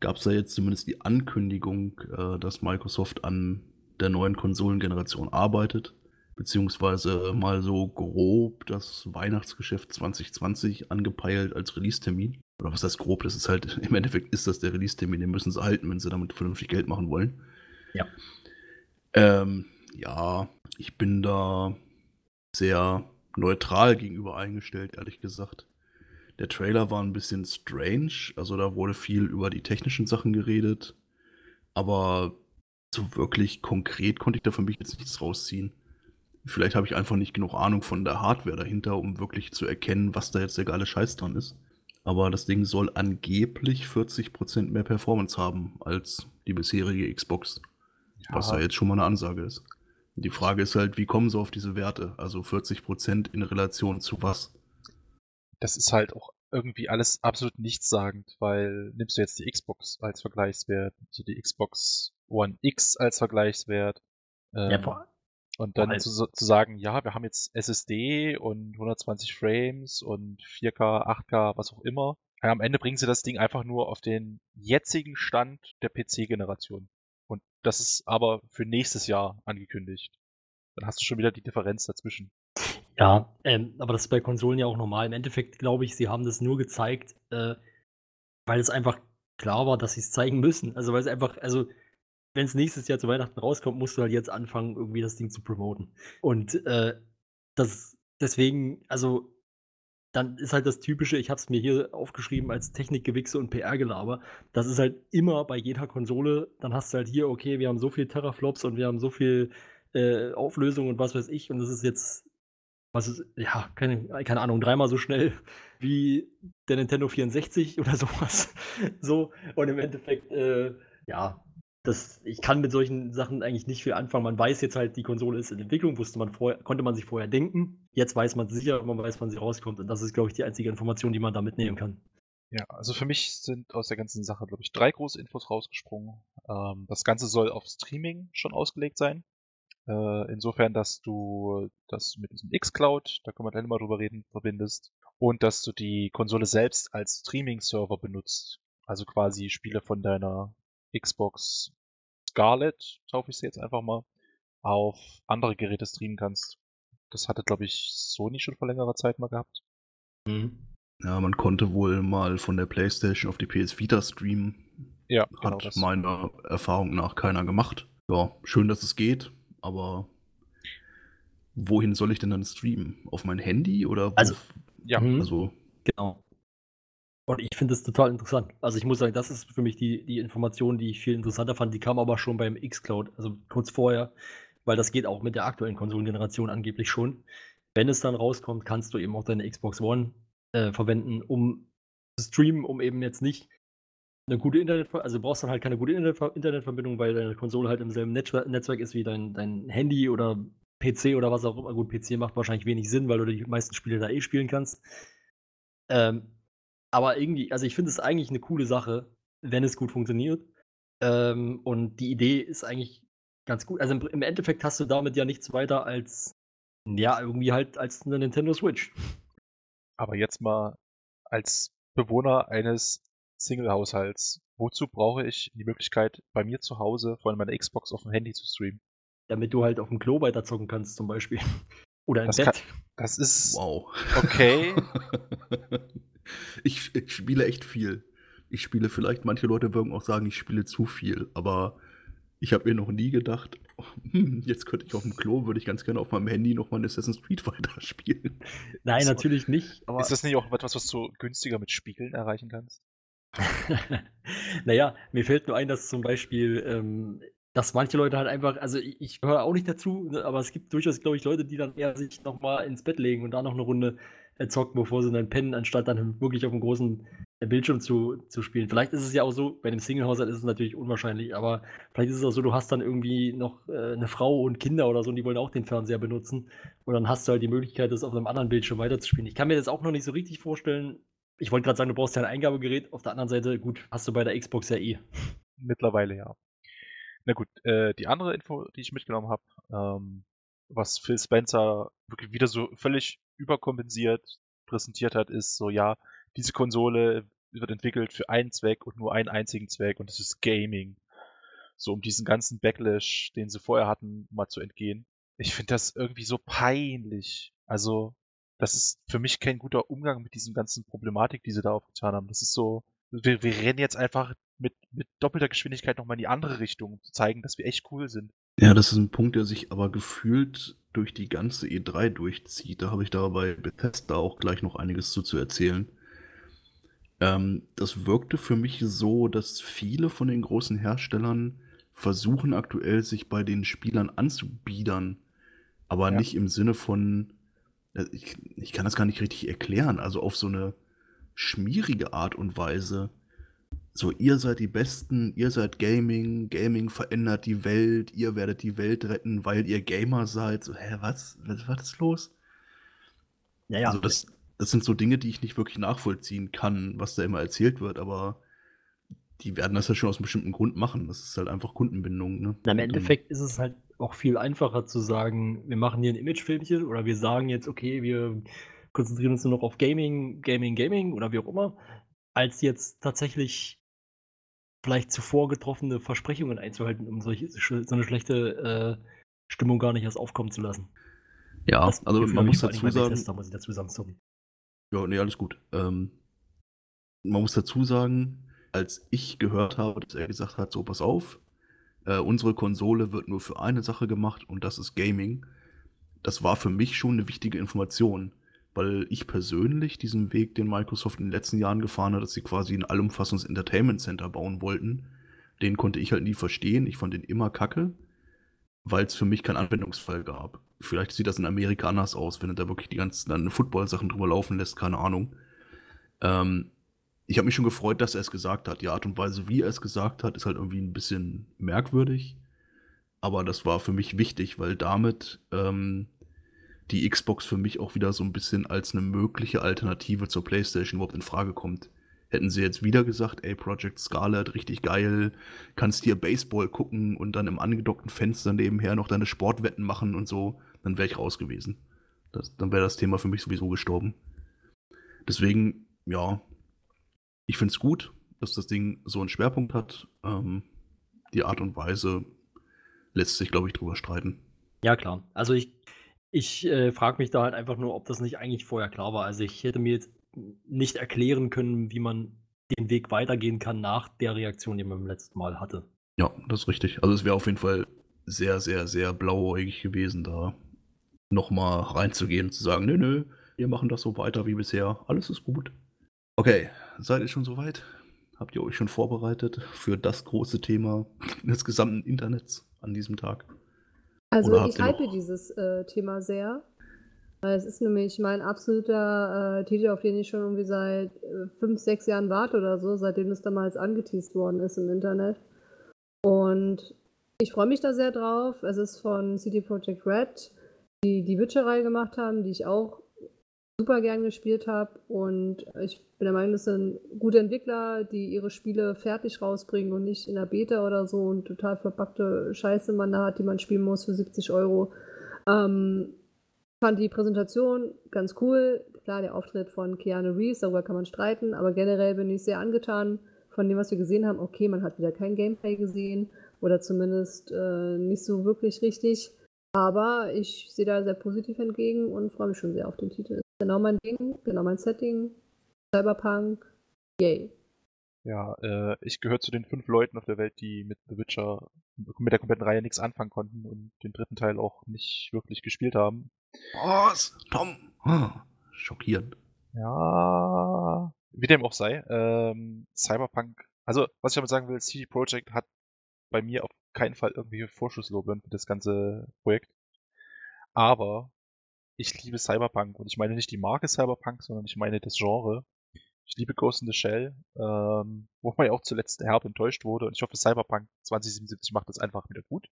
gab es da jetzt zumindest die Ankündigung, äh, dass Microsoft an der neuen Konsolengeneration arbeitet, beziehungsweise mal so grob das Weihnachtsgeschäft 2020 angepeilt als Release-Termin. Oder was heißt grob? Das ist halt, im Endeffekt ist das der Release-Termin, den müssen sie halten, wenn sie damit vernünftig Geld machen wollen. Ja. Ähm, ja, ich bin da sehr neutral gegenüber eingestellt, ehrlich gesagt. Der Trailer war ein bisschen strange, also da wurde viel über die technischen Sachen geredet, aber so wirklich konkret konnte ich da für mich jetzt nichts rausziehen. Vielleicht habe ich einfach nicht genug Ahnung von der Hardware dahinter, um wirklich zu erkennen, was da jetzt der geile Scheiß dran ist. Aber das Ding soll angeblich 40% mehr Performance haben als die bisherige Xbox. Was ja jetzt schon mal eine Ansage ist. Die Frage ist halt, wie kommen sie auf diese Werte? Also 40% in Relation zu was? das ist halt auch irgendwie alles absolut nichtssagend, weil nimmst du jetzt die Xbox als Vergleichswert, also die Xbox One X als Vergleichswert, ähm, ja, und dann zu, zu, sagen, ja, wir haben jetzt SSD und 120 Frames und 4K, 8K, was auch immer. Ja, am Ende bringen sie das Ding einfach nur auf den jetzigen Stand der PC-Generation. Und das ist aber für nächstes Jahr angekündigt. Dann hast du schon wieder die Differenz dazwischen. Ja, ähm, aber das ist bei Konsolen ja auch normal. Im Endeffekt glaube ich, sie haben das nur gezeigt, äh, weil es einfach klar war, dass sie es zeigen müssen. Also weil es einfach, also wenn es nächstes Jahr zu Weihnachten rauskommt, musst du halt jetzt anfangen, irgendwie das Ding zu promoten. Und äh, das deswegen, also dann ist halt das Typische, ich habe es mir hier aufgeschrieben als Technikgewichse und PR-Gelaber. Das ist halt immer bei jeder Konsole. Dann hast du halt hier, okay, wir haben so viel Teraflops und wir haben so viel äh, Auflösung und was weiß ich. Und das ist jetzt, was ist, ja, keine, keine Ahnung, dreimal so schnell wie der Nintendo 64 oder sowas. so. Und im Endeffekt, äh, ja, das, ich kann mit solchen Sachen eigentlich nicht viel anfangen. Man weiß jetzt halt, die Konsole ist in Entwicklung, wusste man vorher, konnte man sich vorher denken. Jetzt weiß man sicher, man weiß, wann sie rauskommt. Und das ist, glaube ich, die einzige Information, die man da mitnehmen kann. Ja, also für mich sind aus der ganzen Sache, glaube ich, drei große Infos rausgesprungen. Ähm, das Ganze soll auf Streaming schon ausgelegt sein. Äh, insofern, dass du das mit diesem X-Cloud, da können wir gleich mal drüber reden, verbindest. Und dass du die Konsole selbst als Streaming-Server benutzt. Also quasi Spiele von deiner Xbox Scarlett, taufe ich sie jetzt einfach mal, auf andere Geräte streamen kannst. Das hatte, glaube ich, Sony schon vor längerer Zeit mal gehabt. Mhm. Ja, man konnte wohl mal von der PlayStation auf die PS Vita streamen. Ja, genau hat das. meiner Erfahrung nach keiner gemacht. Ja, schön, dass es geht, aber wohin soll ich denn dann streamen? Auf mein Handy oder? Also, ja, also genau. Und ich finde es total interessant. Also ich muss sagen, das ist für mich die, die Information, die ich viel interessanter fand. Die kam aber schon beim X-Cloud, also kurz vorher, weil das geht auch mit der aktuellen Konsolengeneration angeblich schon. Wenn es dann rauskommt, kannst du eben auch deine Xbox One äh, verwenden, um zu streamen, um eben jetzt nicht eine gute Internetverbindung, also du brauchst dann halt keine gute Internet Internetverbindung, weil deine Konsole halt im selben Netzwer Netzwerk ist wie dein, dein Handy oder PC oder was auch immer. Gut, PC macht wahrscheinlich wenig Sinn, weil du die meisten Spiele da eh spielen kannst. Ähm, aber irgendwie, also ich finde es eigentlich eine coole Sache, wenn es gut funktioniert. Ähm, und die Idee ist eigentlich ganz gut. Also im, im, Endeffekt hast du damit ja nichts weiter als, ja, irgendwie halt als eine Nintendo Switch. Aber jetzt mal als Bewohner eines Single-Haushalts, wozu brauche ich die Möglichkeit, bei mir zu Hause von meiner Xbox auf dem Handy zu streamen? Damit du halt auf dem Klo weiterzocken kannst, zum Beispiel. Oder im das Bett. Kann, das ist. Wow. Okay. ich, ich, spiele echt viel. Ich spiele vielleicht, manche Leute würden auch sagen, ich spiele zu viel, aber ich habe mir noch nie gedacht, hm, jetzt könnte ich auf dem Klo, würde ich ganz gerne auf meinem Handy nochmal Assassin's Creed weiterspielen. Nein, so. natürlich nicht. ist das nicht auch etwas, was du günstiger mit Spiegeln erreichen kannst? naja, mir fällt nur ein, dass zum Beispiel, ähm, dass manche Leute halt einfach, also ich, ich höre auch nicht dazu, ne, aber es gibt durchaus, glaube ich, Leute, die dann eher sich nochmal ins Bett legen und da noch eine Runde zocken, bevor sie dann pennen, anstatt dann wirklich auf dem großen äh, Bildschirm zu, zu spielen. Vielleicht ist es ja auch so, bei dem Single-Haushalt ist es natürlich unwahrscheinlich, aber vielleicht ist es auch so, du hast dann irgendwie noch äh, eine Frau und Kinder oder so und die wollen auch den Fernseher benutzen und dann hast du halt die Möglichkeit, das auf einem anderen Bildschirm weiterzuspielen. Ich kann mir das auch noch nicht so richtig vorstellen. Ich wollte gerade sagen, du brauchst ja ein Eingabegerät. Auf der anderen Seite, gut, hast du bei der Xbox ja eh. Mittlerweile ja. Na gut, äh, die andere Info, die ich mitgenommen habe, ähm, was Phil Spencer wirklich wieder so völlig überkompensiert präsentiert hat, ist so, ja, diese Konsole wird entwickelt für einen Zweck und nur einen einzigen Zweck und das ist Gaming. So um diesen ganzen Backlash, den sie vorher hatten, mal zu entgehen. Ich finde das irgendwie so peinlich. Also, das ist für mich kein guter Umgang mit diesem ganzen Problematik, die sie da aufgetan haben. Das ist so, wir, wir rennen jetzt einfach mit, mit doppelter Geschwindigkeit nochmal in die andere Richtung, um zu zeigen, dass wir echt cool sind. Ja, das ist ein Punkt, der sich aber gefühlt durch die ganze E3 durchzieht. Da habe ich da bei Bethesda auch gleich noch einiges zu, zu erzählen. Ähm, das wirkte für mich so, dass viele von den großen Herstellern versuchen aktuell sich bei den Spielern anzubiedern, aber ja. nicht im Sinne von, äh, ich, ich kann das gar nicht richtig erklären, also auf so eine schmierige Art und Weise so, ihr seid die Besten, ihr seid Gaming, Gaming verändert die Welt, ihr werdet die Welt retten, weil ihr Gamer seid. So, hä, was? Was, was ist los? Ja, ja. Also das, das sind so Dinge, die ich nicht wirklich nachvollziehen kann, was da immer erzählt wird, aber die werden das ja schon aus einem bestimmten Grund machen. Das ist halt einfach Kundenbindung. Ne? Na, Im Endeffekt ist es halt auch viel einfacher zu sagen, wir machen hier ein Imagefilmchen oder wir sagen jetzt, okay, wir konzentrieren uns nur noch auf Gaming, Gaming, Gaming oder wie auch immer, als jetzt tatsächlich vielleicht zuvor getroffene Versprechungen einzuhalten, um solche, so eine schlechte äh, Stimmung gar nicht erst aufkommen zu lassen. Ja, das also man muss dazu sagen. Tester, muss dazu sagen, sorry. Ja, nee, alles gut. Ähm, man muss dazu sagen, als ich gehört habe, dass er gesagt hat, so pass auf, äh, unsere Konsole wird nur für eine Sache gemacht und das ist Gaming. Das war für mich schon eine wichtige Information, weil ich persönlich diesen Weg, den Microsoft in den letzten Jahren gefahren hat, dass sie quasi ein allumfassendes Entertainment Center bauen wollten, den konnte ich halt nie verstehen. Ich fand den immer kacke, weil es für mich keinen Anwendungsfall gab. Vielleicht sieht das in Amerika anders aus, wenn er da wirklich die ganzen Football-Sachen drüber laufen lässt, keine Ahnung. Ähm, ich habe mich schon gefreut, dass er es gesagt hat. Die Art und Weise, wie er es gesagt hat, ist halt irgendwie ein bisschen merkwürdig. Aber das war für mich wichtig, weil damit ähm, die Xbox für mich auch wieder so ein bisschen als eine mögliche Alternative zur PlayStation überhaupt in Frage kommt. Hätten sie jetzt wieder gesagt, ey, Project Scarlet, richtig geil, kannst dir Baseball gucken und dann im angedockten Fenster nebenher noch deine Sportwetten machen und so, dann wäre ich raus gewesen. Das, dann wäre das Thema für mich sowieso gestorben. Deswegen, ja, ich finde es gut, dass das Ding so einen Schwerpunkt hat. Ähm, die Art und Weise lässt sich, glaube ich, drüber streiten. Ja, klar. Also ich, ich äh, frage mich da halt einfach nur, ob das nicht eigentlich vorher klar war. Also ich hätte mir jetzt nicht erklären können, wie man den Weg weitergehen kann nach der Reaktion, die man beim letzten Mal hatte. Ja, das ist richtig. Also es wäre auf jeden Fall sehr, sehr, sehr blauäugig gewesen, da nochmal reinzugehen und zu sagen, nö, nö, wir machen das so weiter wie bisher, alles ist gut. Okay, seid ihr schon soweit? Habt ihr euch schon vorbereitet für das große Thema des gesamten Internets an diesem Tag? Also Oder ich hype dieses äh, Thema sehr. Es ist nämlich mein absoluter äh, Titel, auf den ich schon irgendwie seit äh, fünf, sechs Jahren warte oder so, seitdem es damals angeteased worden ist im Internet. Und ich freue mich da sehr drauf. Es ist von CD Projekt Red, die die Witcher-Reihe gemacht haben, die ich auch super gern gespielt habe. Und ich bin der Meinung, das sind gute Entwickler, die ihre Spiele fertig rausbringen und nicht in der Beta oder so und total verpackte Scheiße man da hat, die man spielen muss für 70 Euro. Ähm, fand die Präsentation ganz cool. Klar, der Auftritt von Keanu Reeves, darüber kann man streiten, aber generell bin ich sehr angetan von dem, was wir gesehen haben. Okay, man hat wieder kein Gameplay gesehen oder zumindest äh, nicht so wirklich richtig. Aber ich sehe da sehr positiv entgegen und freue mich schon sehr auf den Titel. Genau mein Ding, genau mein Setting. Cyberpunk, yay. Ja, äh, ich gehöre zu den fünf Leuten auf der Welt, die mit The Witcher, mit der kompletten Reihe nichts anfangen konnten und den dritten Teil auch nicht wirklich gespielt haben. Was? Tom? Hm. Schockierend. Ja, wie dem auch sei. Ähm, Cyberpunk, also was ich damit sagen will, CD Projekt hat bei mir auf keinen Fall irgendwie Vorschusslobeln für das ganze Projekt. Aber ich liebe Cyberpunk und ich meine nicht die Marke Cyberpunk, sondern ich meine das Genre. Ich liebe Ghost in the Shell, ähm, wobei ja auch zuletzt herb enttäuscht wurde und ich hoffe Cyberpunk 2077 macht das einfach wieder gut.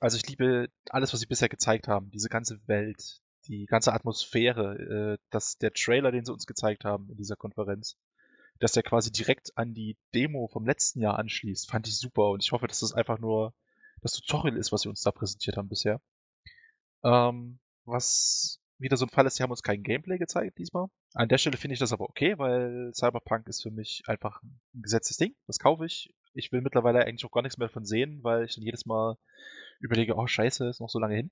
Also ich liebe alles, was sie bisher gezeigt haben, diese ganze Welt, die ganze Atmosphäre, äh, dass der Trailer, den sie uns gezeigt haben in dieser Konferenz, dass der quasi direkt an die Demo vom letzten Jahr anschließt, fand ich super und ich hoffe, dass das einfach nur das Tutorial ist, was sie uns da präsentiert haben bisher. Ähm, was wieder so ein Fall ist, sie haben uns kein Gameplay gezeigt diesmal. An der Stelle finde ich das aber okay, weil Cyberpunk ist für mich einfach ein gesetztes Ding. Das kaufe ich. Ich will mittlerweile eigentlich auch gar nichts mehr davon sehen, weil ich dann jedes Mal überlege, oh scheiße, ist noch so lange hin.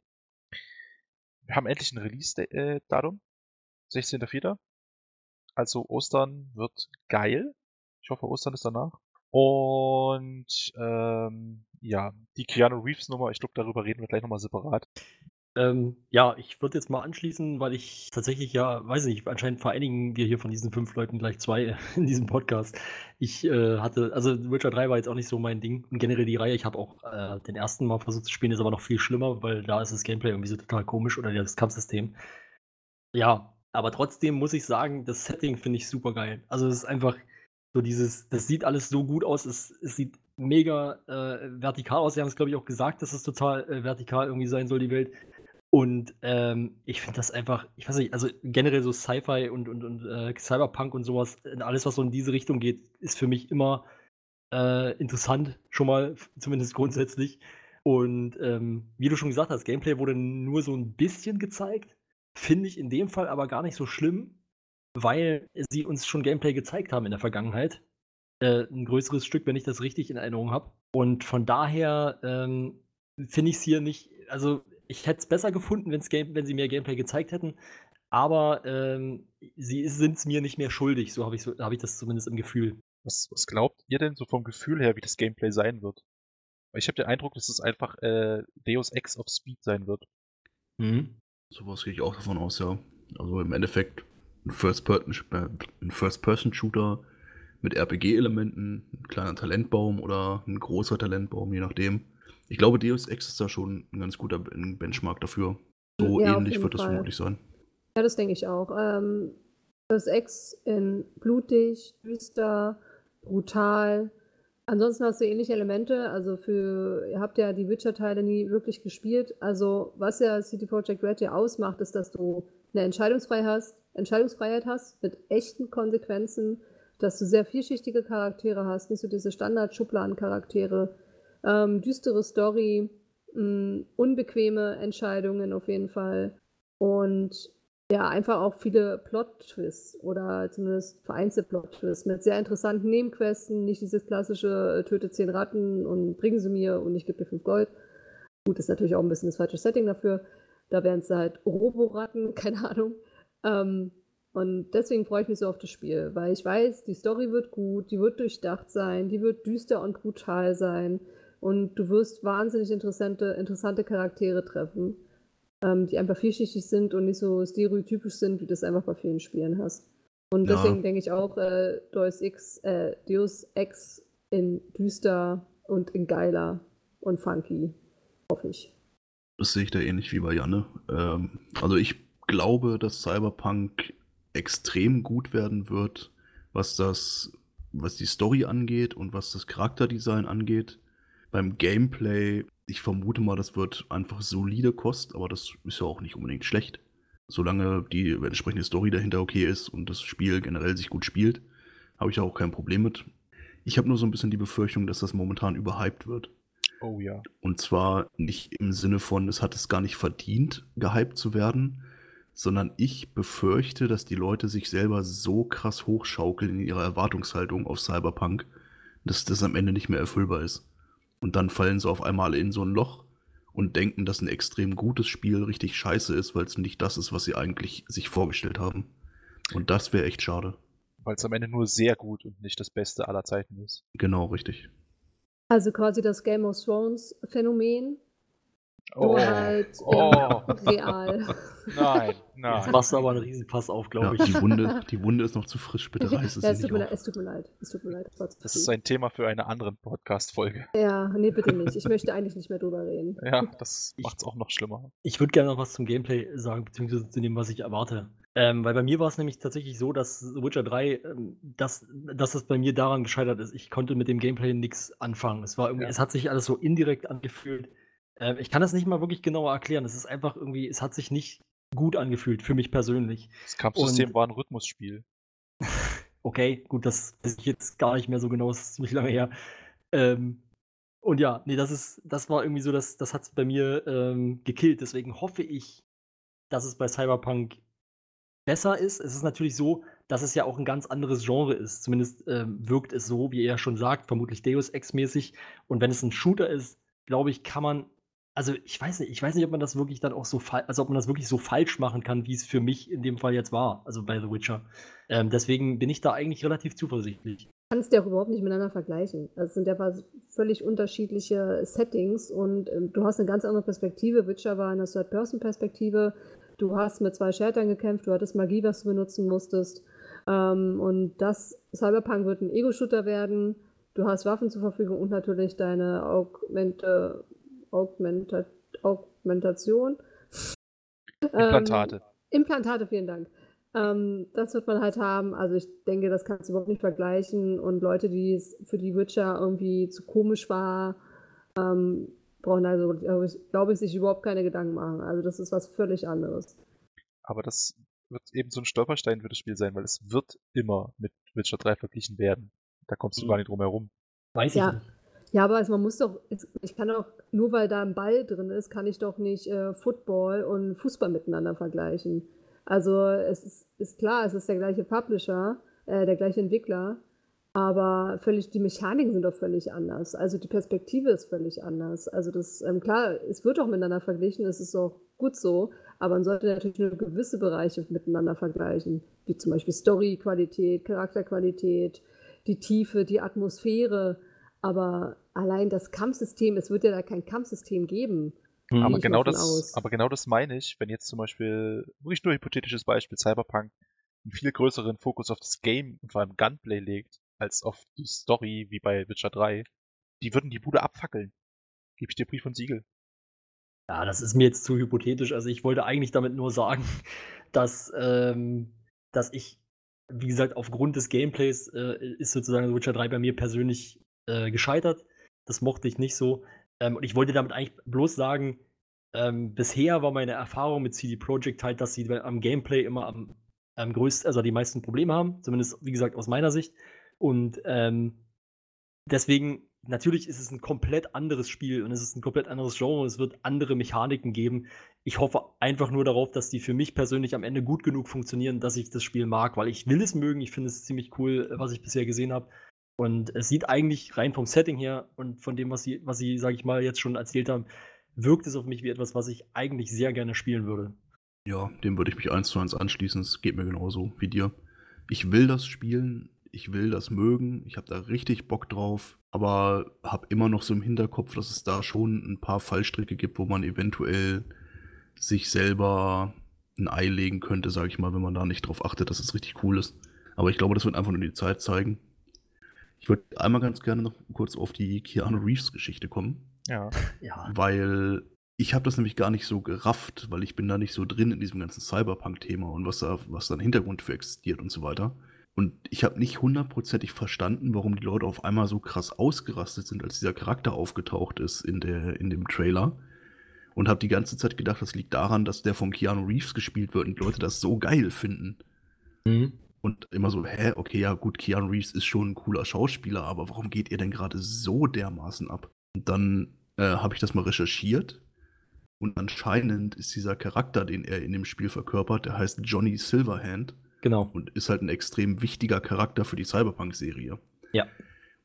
Wir haben endlich ein Release-Datum. 16.04. Also Ostern wird geil. Ich hoffe, Ostern ist danach. Und ähm, ja, die Keanu Reeves Nummer, ich glaube, darüber reden wir gleich nochmal separat. Ähm, ja, ich würde jetzt mal anschließen, weil ich tatsächlich ja, weiß nicht, anscheinend vereinigen wir hier von diesen fünf Leuten gleich zwei in diesem Podcast. Ich äh, hatte, also Witcher 3 war jetzt auch nicht so mein Ding. Und generell die Reihe, ich habe auch äh, den ersten Mal versucht zu spielen, ist aber noch viel schlimmer, weil da ist das Gameplay irgendwie so total komisch oder das Kampfsystem. Ja, aber trotzdem muss ich sagen, das Setting finde ich super geil. Also es ist einfach so dieses, das sieht alles so gut aus, es, es sieht mega äh, vertikal aus. Sie haben es, glaube ich, auch gesagt, dass es total äh, vertikal irgendwie sein soll, die Welt. Und ähm, ich finde das einfach, ich weiß nicht, also generell so Sci-Fi und, und, und äh, Cyberpunk und sowas, alles, was so in diese Richtung geht, ist für mich immer äh, interessant, schon mal, zumindest grundsätzlich. Und ähm, wie du schon gesagt hast, Gameplay wurde nur so ein bisschen gezeigt. Finde ich in dem Fall aber gar nicht so schlimm, weil sie uns schon Gameplay gezeigt haben in der Vergangenheit. Äh, ein größeres Stück, wenn ich das richtig in Erinnerung habe. Und von daher ähm, finde ich es hier nicht, also ich hätte es besser gefunden, wenn's Game, wenn sie mehr Gameplay gezeigt hätten. Aber ähm, sie sind es mir nicht mehr schuldig, so habe ich, so, hab ich das zumindest im Gefühl. Was, was glaubt ihr denn so vom Gefühl her, wie das Gameplay sein wird? Ich habe den Eindruck, dass es einfach äh, Deus Ex of Speed sein wird. Mhm. Sowas gehe ich auch davon aus, ja. Also im Endeffekt ein ein First-Person-Shooter mit RPG-Elementen, ein kleiner Talentbaum oder ein großer Talentbaum, je nachdem. Ich glaube, Deus Ex ist da schon ein ganz guter Ben- Benchmark dafür. So Ja, ähnlich wird das Fall. vermutlich sein. Ja, das denke ich auch. Ähm, das Ex in blutig, düster, brutal. Ansonsten hast du ähnliche Elemente. Also für, ihr habt ja die Witcher-Teile nie wirklich gespielt. Also was ja City Project Red ja ausmacht, ist, dass du eine Entscheidungsfreiheit hast, Entscheidungsfreiheit hast mit echten Konsequenzen, dass du sehr vielschichtige Charaktere hast, nicht so diese Standard-Schubladen-Charaktere, ähm, düstere Story, mh, unbequeme Entscheidungen auf jeden Fall und ja, einfach auch viele Plot-Twists oder zumindest vereinzelte Plot-Twists mit sehr interessanten Nebenquesten, nicht dieses klassische äh, töte zehn Ratten und bringen sie mir und ich gebe dir fünf Gold. Gut, ist natürlich auch ein bisschen das falsche Setting dafür. Da wären es halt Roboratten, keine Ahnung. Ähm, und deswegen freue ich mich so auf das Spiel, weil ich weiß, die Story wird gut, die wird durchdacht sein, die wird düster und brutal sein und du wirst wahnsinnig interessante, interessante Charaktere treffen, ähm, die einfach vielschichtig sind und nicht so stereotypisch sind, wie du das einfach bei vielen Spielen hast. Und Ja. deswegen denke ich auch, äh, Deus, Ex, äh, Deus Ex in düster und in geiler und funky, hoffe ich. Das sehe ich da ähnlich wie bei Janne. Ähm, also ich glaube, dass Cyberpunk extrem gut werden wird, was das, was die Story angeht und was das Charakterdesign angeht. Beim Gameplay, ich vermute mal, das wird einfach solide Kost, aber das ist ja auch nicht unbedingt schlecht. Solange die entsprechende Story dahinter okay ist und das Spiel generell sich gut spielt, habe ich auch kein Problem mit. Ich habe nur so ein bisschen die Befürchtung, dass das momentan überhyped wird. Oh ja. Und zwar nicht im Sinne von, es hat es gar nicht verdient, gehypt zu werden, sondern ich befürchte, dass die Leute sich selber so krass hochschaukeln in ihrer Erwartungshaltung auf Cyberpunk, dass das am Ende nicht mehr erfüllbar ist. Und dann fallen sie auf einmal in so ein Loch und denken, dass ein extrem gutes Spiel richtig scheiße ist, weil es nicht das ist, was sie eigentlich sich vorgestellt haben. Und das wäre echt schade. Weil es am Ende nur sehr gut und nicht das Beste aller Zeiten ist. Genau, richtig. Also quasi das Game of Thrones Phänomen, Oh, nur halt oh. in real. nein, Jetzt nein. machst du aber einen Riesenpass auf, Ja, glaube ich. die, Wunde, die Wunde ist noch zu frisch, bitte reiß es ja, ja, es tut, nicht mir leid, auf. es tut mir leid. Es tut mir leid. Das, Das ist ein Thema für eine andere Podcast-Folge. ja, nee, bitte nicht. Ich möchte eigentlich nicht mehr drüber reden. Ja, das macht's auch noch schlimmer. Ich würde gerne noch was zum Gameplay sagen, beziehungsweise zu dem, was ich erwarte. Ähm, weil bei mir war es nämlich tatsächlich so, dass The Witcher 3, ähm, dass, dass es bei mir daran gescheitert ist. Ich konnte mit dem Gameplay nichts anfangen. Es war irgendwie, Ja. es hat sich alles so indirekt angefühlt. Ähm, ich kann das nicht mal wirklich genauer erklären. Es ist einfach irgendwie, es hat sich nicht gut angefühlt für mich persönlich. Das Kampfsystem Und- war ein Rhythmusspiel. Okay, gut, das weiß ich jetzt gar nicht mehr so genau, das ist ziemlich lange her. Ähm, und ja, nee, das ist, das war irgendwie so, das, das hat es bei mir ähm, gekillt. Deswegen hoffe ich, dass es bei Cyberpunk besser ist. Es ist natürlich so, dass es ja auch ein ganz anderes Genre ist. Zumindest ähm, wirkt es so, wie er schon sagt, vermutlich Deus Ex-mäßig. Und wenn es ein Shooter ist, glaube ich, kann man. Also ich weiß nicht, ich weiß nicht, ob man das wirklich dann auch so also ob man das wirklich so falsch machen kann, wie es für mich in dem Fall jetzt war, also bei The Witcher. Ähm, deswegen bin ich da eigentlich relativ zuversichtlich. kannst ja auch überhaupt nicht miteinander vergleichen. Also es sind ja völlig unterschiedliche Settings und ähm, du hast eine ganz andere Perspektive. Witcher war eine Third-Person-Perspektive. Du hast mit zwei Schwertern gekämpft, du hattest Magie, was du benutzen musstest. Ähm, und das Cyberpunk wird ein Ego-Shooter werden. Du hast Waffen zur Verfügung und natürlich deine Augmente, Augmenta, Augmentation. Implantate. Ähm, Implantate, vielen Dank. Ähm, das wird man halt haben. Also ich denke, das kannst du überhaupt nicht vergleichen. Und Leute, die es für die Witcher irgendwie zu komisch war, ähm, brauchen also, glaube ich, sich überhaupt keine Gedanken machen. Also das ist was völlig anderes. Aber das wird eben so ein Stolperstein für das Spiel sein, weil es wird immer mit Witcher 3 verglichen werden. Da kommst du Mhm. gar nicht drum herum. Weiß Ja. ich nicht. Ja, aber also man muss doch, ich kann doch, nur weil da ein Ball drin ist, kann ich doch nicht äh, Football und Fußball miteinander vergleichen. Also es ist, ist klar, es ist der gleiche Publisher, äh, der gleiche Entwickler, aber völlig, die Mechaniken sind doch völlig anders. Also die Perspektive ist völlig anders. Also das, ähm, klar, es wird auch miteinander verglichen, es ist auch gut so, aber man sollte natürlich nur gewisse Bereiche miteinander vergleichen, wie zum Beispiel Story-Qualität, Charakterqualität, die Tiefe, die Atmosphäre. Aber allein das Kampfsystem, es wird ja da kein Kampfsystem geben. Hm. Aber genau, das, aus. aber genau das meine ich, wenn jetzt zum Beispiel, wirklich nur hypothetisches Beispiel, Cyberpunk einen viel größeren Fokus auf das Game und vor allem Gunplay legt, als auf die Story wie bei Witcher 3, die würden die Bude abfackeln. Gebe ich dir Brief und Siegel. Ja, das ist mir jetzt zu hypothetisch. Also ich wollte eigentlich damit nur sagen, dass, ähm, dass ich, wie gesagt, aufgrund des Gameplays äh, ist sozusagen Witcher 3 bei mir persönlich äh, gescheitert. Das mochte ich nicht so. Ähm, und ich wollte damit eigentlich bloß sagen, ähm, bisher war meine Erfahrung mit CD Projekt halt, dass sie am Gameplay immer am, am größten, also die meisten Probleme haben. Zumindest, wie gesagt, aus meiner Sicht. Und ähm, deswegen, natürlich ist es ein komplett anderes Spiel und es ist ein komplett anderes Genre und es wird andere Mechaniken geben. Ich hoffe einfach nur darauf, dass die für mich persönlich am Ende gut genug funktionieren, dass ich das Spiel mag, weil ich will es mögen. Ich finde es ziemlich cool, was ich bisher gesehen habe. Und es sieht eigentlich rein vom Setting her und von dem, was sie, was sie, sag ich mal, jetzt schon erzählt haben, wirkt es auf mich wie etwas, was ich eigentlich sehr gerne spielen würde. Ja, dem würde ich mich eins zu eins anschließen. Es geht mir genauso wie dir. Ich will das spielen, ich will das mögen, ich habe da richtig Bock drauf, aber habe immer noch so im Hinterkopf, dass es da schon ein paar Fallstricke gibt, wo man eventuell sich selber ein Ei legen könnte, sage ich mal, wenn man da nicht drauf achtet, dass es richtig cool ist. Aber ich glaube, das wird einfach nur die Zeit zeigen. Ich würde einmal ganz gerne noch kurz auf die Keanu Reeves Geschichte kommen Ja. Ja. weil ich habe das nämlich gar nicht so gerafft, weil ich bin da nicht so drin in diesem ganzen Cyberpunk-Thema und was da, was da im Hintergrund für existiert und so weiter. Und ich habe nicht hundertprozentig verstanden, warum die Leute auf einmal so krass ausgerastet sind, als dieser Charakter aufgetaucht ist in, der, in dem Trailer. Und habe die ganze Zeit gedacht, das liegt daran, dass der von Keanu Reeves gespielt wird und die Leute das so geil finden. Mhm. Und immer so, hä, okay, ja gut, Keanu Reeves ist schon ein cooler Schauspieler, aber warum geht ihr denn gerade so dermaßen ab? Und dann äh, habe ich das mal recherchiert und anscheinend ist dieser Charakter, den er in dem Spiel verkörpert, der heißt Johnny Silverhand Genau. und ist halt ein extrem wichtiger Charakter für die Cyberpunk-Serie. Ja.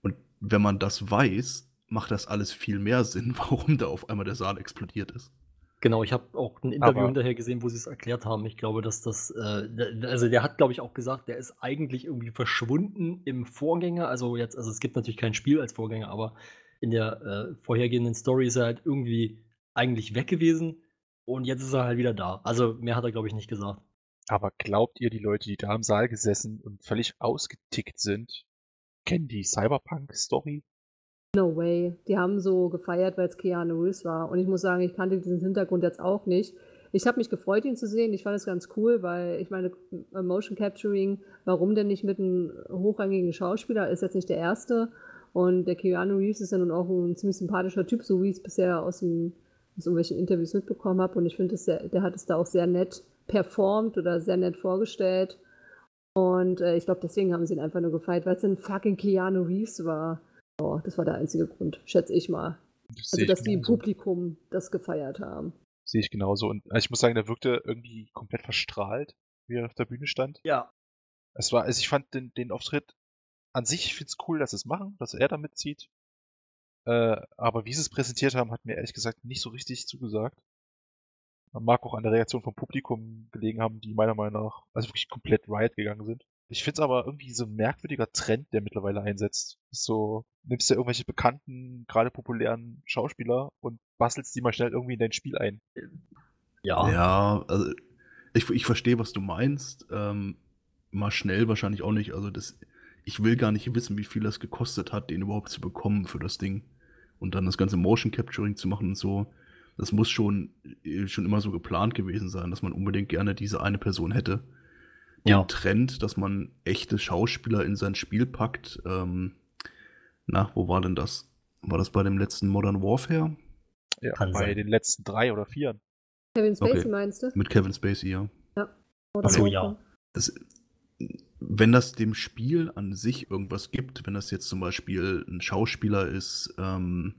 Und wenn man das weiß, macht das alles viel mehr Sinn, warum da auf einmal der Saal explodiert ist. Genau, ich habe auch ein Interview Aber- hinterher gesehen, wo sie es erklärt haben. Ich glaube, dass das, äh, also der hat, glaube ich, auch gesagt, der ist eigentlich irgendwie verschwunden im Vorgänger. Also jetzt, also es gibt natürlich kein Spiel als Vorgänger, aber in der äh, vorhergehenden Story ist er halt irgendwie eigentlich weg gewesen und jetzt ist er halt wieder da. Also mehr hat er, glaube ich, nicht gesagt. Aber glaubt ihr, die Leute, die da im Saal gesessen und völlig ausgetickt sind, kennen die Cyberpunk-Story? No way. Die haben so gefeiert, weil es Keanu Reeves war. Und ich muss sagen, ich kannte diesen Hintergrund jetzt auch nicht. Ich habe mich gefreut, ihn zu sehen. Ich fand es ganz cool, weil ich meine, Motion Capturing, warum denn nicht mit einem hochrangigen Schauspieler, ist jetzt nicht der erste. Und der Keanu Reeves ist ja nun auch ein ziemlich sympathischer Typ, so wie ich es bisher aus, dem, aus irgendwelchen Interviews mitbekommen habe. Und ich finde, der hat es da auch sehr nett performt oder sehr nett vorgestellt. Und äh, ich glaube, deswegen haben sie ihn einfach nur gefeiert, weil es ein fucking Keanu Reeves war. Oh, das war der einzige Grund, schätze ich mal. Das Also, dass die im genauso. Publikum das gefeiert haben. Sehe ich genauso. Und also ich muss sagen, der wirkte irgendwie komplett verstrahlt, wie er auf der Bühne stand. Ja. Es war, also ich fand den, den Auftritt an sich, ich finde es cool, dass sie es machen, dass er da mitzieht. Äh, aber wie sie es präsentiert haben, hat mir ehrlich gesagt nicht so richtig zugesagt. Man mag auch an der Reaktion vom Publikum gelegen haben, die meiner Meinung nach also wirklich komplett riot gegangen sind. Ich finde es aber irgendwie so ein merkwürdiger Trend, der mittlerweile einsetzt. So, nimmst du irgendwelche bekannten, gerade populären Schauspieler und bastelst die mal schnell irgendwie in dein Spiel ein. Ja. Ja, also ich, ich verstehe, was du meinst. Ähm, mal schnell wahrscheinlich auch nicht. Also das, ich will gar nicht wissen, wie viel das gekostet hat, den überhaupt zu bekommen für das Ding. Und dann das ganze Motion Capturing zu machen und so. Das muss schon, äh, schon immer so geplant gewesen sein, dass man unbedingt gerne diese eine Person hätte. Ja. Den Trend, dass man echte Schauspieler in sein Spiel packt. Ähm, na, wo war denn das? War das bei dem letzten Modern Warfare? Ja, Kann bei sein. den letzten drei oder vieren. Kevin Spacey Okay. meinst du? Mit Kevin Spacey, ja. Oder Ach so, auch? ja. das, wenn das dem Spiel an sich irgendwas gibt, wenn das jetzt zum Beispiel ein Schauspieler ist, ähm,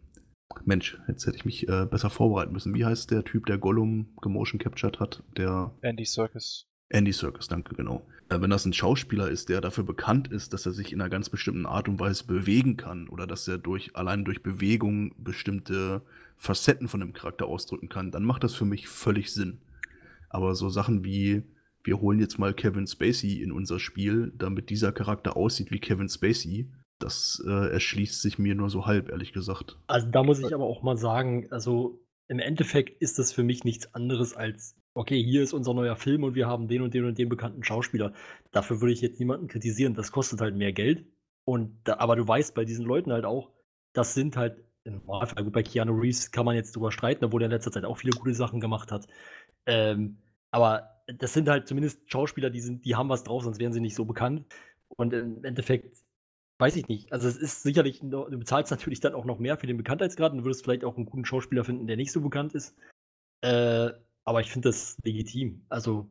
Mensch, jetzt hätte ich mich äh, besser vorbereiten müssen. Wie heißt der Typ, der Gollum gemotion captured hat? Der Andy Serkis. Andy Serkis, danke, genau. Äh, wenn das ein Schauspieler ist, der dafür bekannt ist, dass er sich in einer ganz bestimmten Art und Weise bewegen kann oder dass er durch allein durch Bewegung bestimmte Facetten von dem Charakter ausdrücken kann, dann macht das für mich völlig Sinn. Aber so Sachen wie wir holen jetzt mal Kevin Spacey in unser Spiel, damit dieser Charakter aussieht wie Kevin Spacey, das äh, erschließt sich mir nur so halb, ehrlich gesagt. Also da muss ich aber auch mal sagen, also im Endeffekt ist das für mich nichts anderes als, okay, hier ist unser neuer Film und wir haben den und den und den bekannten Schauspieler. Dafür würde ich jetzt niemanden kritisieren. Das kostet halt mehr Geld. Und da, aber du weißt bei diesen Leuten halt auch, das sind halt im Normalfall, gut, bei Keanu Reeves kann man jetzt drüber streiten, obwohl er in letzter Zeit auch viele gute Sachen gemacht hat. Ähm, aber das sind halt zumindest Schauspieler, die, sind, die haben was drauf, sonst wären sie nicht so bekannt. Und im Endeffekt, weiß ich nicht. Also es ist sicherlich, du bezahlst natürlich dann auch noch mehr für den Bekanntheitsgrad und würdest vielleicht auch einen guten Schauspieler finden, der nicht so bekannt ist. Äh, aber ich finde das legitim. Also.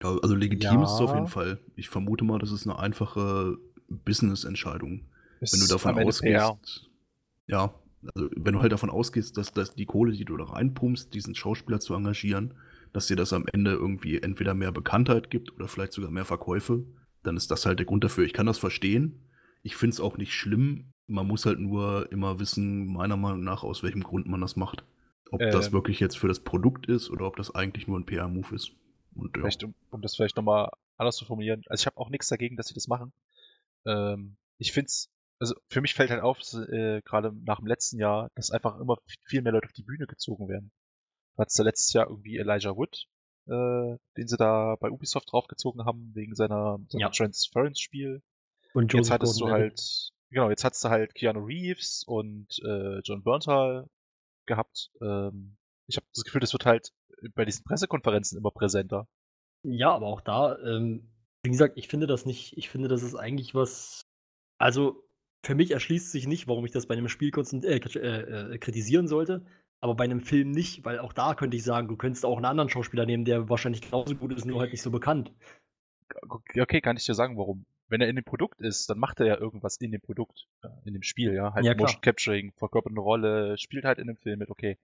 Ja, also legitim ja. ist es auf jeden Fall. Ich vermute mal, das ist eine einfache Business-Entscheidung. Wenn du davon ausgehst. Ja, also wenn du halt davon ausgehst, dass, dass die Kohle, die du da reinpumpst, diesen Schauspieler zu engagieren, dass dir das am Ende irgendwie entweder mehr Bekanntheit gibt oder vielleicht sogar mehr Verkäufe, dann ist das halt der Grund dafür. Ich kann das verstehen. Ich finde es auch nicht schlimm. Man muss halt nur immer wissen, meiner Meinung nach, aus welchem Grund man das macht. Ob ähm, das wirklich jetzt für das Produkt ist oder ob das eigentlich nur ein PR-Move ist. Und, ja. Vielleicht, um, um das vielleicht nochmal anders zu formulieren. Also ich habe auch nichts dagegen, dass sie das machen. Ähm, ich finde es, also für mich fällt halt auf, äh, gerade nach dem letzten Jahr, dass einfach immer viel mehr Leute auf die Bühne gezogen werden. Du hattest ja letztes Jahr irgendwie Elijah Wood, äh, den sie da bei Ubisoft draufgezogen haben, wegen seiner, seiner ja. Transference-Spiel. Und jetzt hattest du halt, genau, jetzt hattest du halt Keanu Reeves und äh, John Berntal gehabt. Ähm, ich habe das Gefühl, das wird halt bei diesen Pressekonferenzen immer präsenter. Ja, aber auch da, ähm, wie gesagt, ich finde das nicht, ich finde, das ist eigentlich was, also für mich erschließt sich nicht, warum ich das bei einem Spiel äh, äh, äh, kritisieren sollte, aber bei einem Film nicht, weil auch da könnte ich sagen, du könntest auch einen anderen Schauspieler nehmen, der wahrscheinlich genauso gut ist, nur halt nicht so bekannt. Okay, kann ich dir sagen, warum. Wenn er in dem Produkt ist, dann macht er ja irgendwas in dem Produkt, in dem Spiel, ja. Halt ja, Motion Capturing, verkörpert eine Rolle, spielt halt in dem Film mit, okay.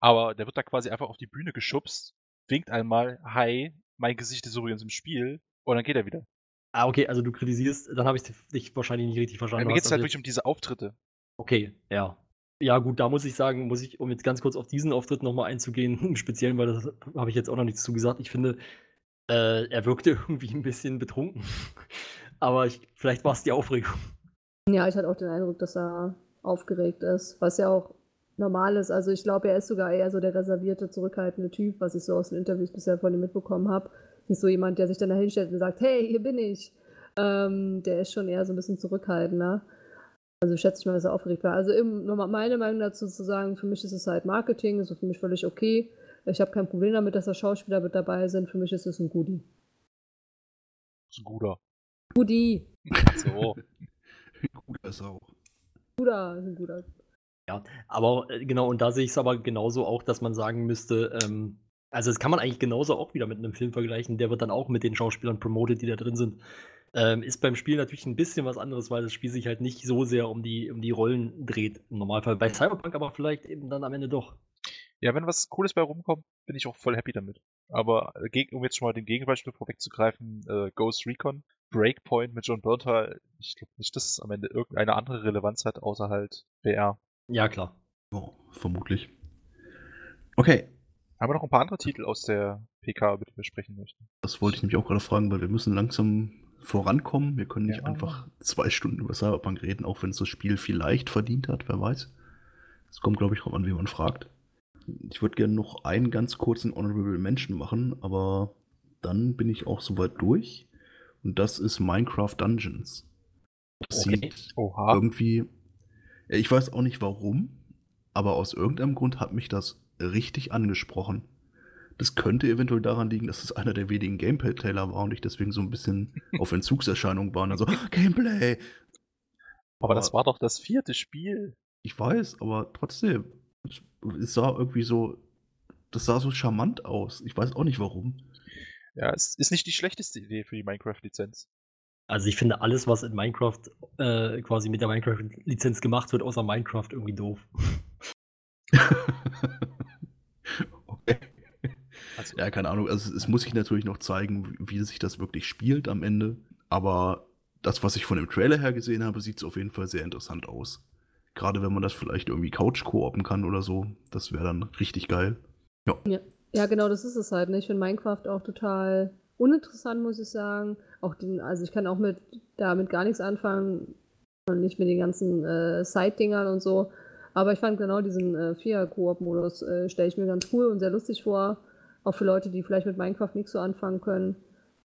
Aber der wird da quasi einfach auf die Bühne geschubst, winkt einmal, hi, mein Gesicht ist übrigens im Spiel, und dann geht er wieder. Ah, okay, also du kritisierst, dann habe ich dich wahrscheinlich nicht richtig verstanden. Ja, mir geht es halt wirklich um diese Auftritte. Okay, ja. Ja, gut, da muss ich sagen, muss ich, um jetzt ganz kurz auf diesen Auftritt nochmal einzugehen, im Speziellen, weil das habe ich jetzt auch noch nichts zu gesagt. Ich finde, äh, er wirkte irgendwie ein bisschen betrunken. Aber ich, vielleicht war es die Aufregung. Ja, ich hatte auch den Eindruck, dass er aufgeregt ist, was ja auch normal ist. Also ich glaube, er ist sogar eher so der reservierte, zurückhaltende Typ, was ich so aus den Interviews bisher von ihm mitbekommen habe. Nicht so jemand, der sich dann da hinstellt und sagt, hey, hier bin ich. Ähm, der ist schon eher so ein bisschen zurückhaltender. Also schätze ich mal, dass er aufgeregt war. Also eben, nochmal meine Meinung dazu zu sagen, für mich ist es halt Marketing, ist für mich völlig okay. Ich habe kein Problem damit, dass da Schauspieler mit dabei sind. Für mich ist es ein Goodie. Das ist ein guter. Goodie. So. guter ist auch. Guter, ist ein guter. Ja, aber äh, genau, und da sehe ich es aber genauso auch, dass man sagen müsste, ähm, also das kann man eigentlich genauso auch wieder mit einem Film vergleichen, der wird dann auch mit den Schauspielern promoted, die da drin sind. Ähm, ist beim Spiel natürlich ein bisschen was anderes, weil das Spiel sich halt nicht so sehr um die, um die Rollen dreht im Normalfall. Bei Cyberpunk aber vielleicht eben dann am Ende doch. Ja, wenn was Cooles bei rumkommt, bin ich auch voll happy damit. Aber äh, um jetzt schon mal den Gegenbeispiel vorwegzugreifen, äh, Ghost Recon, Breakpoint mit John Berntal, ich glaube nicht, dass es am Ende irgendeine andere Relevanz hat, außer halt VR. Ja, klar. Oh, vermutlich. Okay. Haben wir noch ein paar andere Titel aus der PK, über die wir sprechen möchten? Das wollte ich nämlich auch gerade fragen, weil wir müssen langsam vorankommen. Wir können nicht ja. einfach zwei Stunden über Cyberpunk reden, auch wenn es das Spiel vielleicht verdient hat, wer weiß. Es kommt, glaube ich, drauf an, wie man fragt. Ich würde gerne noch einen ganz kurzen Honorable Mention machen, aber dann bin ich auch soweit durch. Und das ist Minecraft Dungeons. Das okay. sieht Oha. irgendwie. Ich weiß auch nicht warum, aber aus irgendeinem Grund hat mich das richtig angesprochen. Das könnte eventuell daran liegen, dass es einer der wenigen Gameplay-Trailer war und ich deswegen so ein bisschen auf Entzugserscheinung war und dann so, Gameplay! Aber, aber das war doch das vierte Spiel. Ich weiß, aber trotzdem, es sah irgendwie so, das sah so charmant aus. Ich weiß auch nicht warum. Ja, es ist nicht die schlechteste Idee für die Minecraft-Lizenz. Also ich finde alles, was in Minecraft äh, quasi mit der Minecraft-Lizenz gemacht wird, außer Minecraft irgendwie doof. okay. Also, ja, keine Ahnung. Also es muss sich natürlich noch zeigen, wie sich das wirklich spielt am Ende. Aber das, was ich von dem Trailer her gesehen habe, sieht es auf jeden Fall sehr interessant aus. Gerade wenn man das vielleicht irgendwie Couch koopen kann oder so, das wäre dann richtig geil. Ja. ja. Ja. genau, das ist es halt. Ne? Ich finde Minecraft auch total uninteressant, muss ich sagen. Auch den, also ich kann auch mit damit gar nichts anfangen. Und nicht mit den ganzen äh, Side-Dingern und so. Aber ich fand genau diesen äh, Vier-Koop-Modus, äh, stelle ich mir ganz cool und sehr lustig vor. Auch für Leute, die vielleicht mit Minecraft nichts so anfangen können.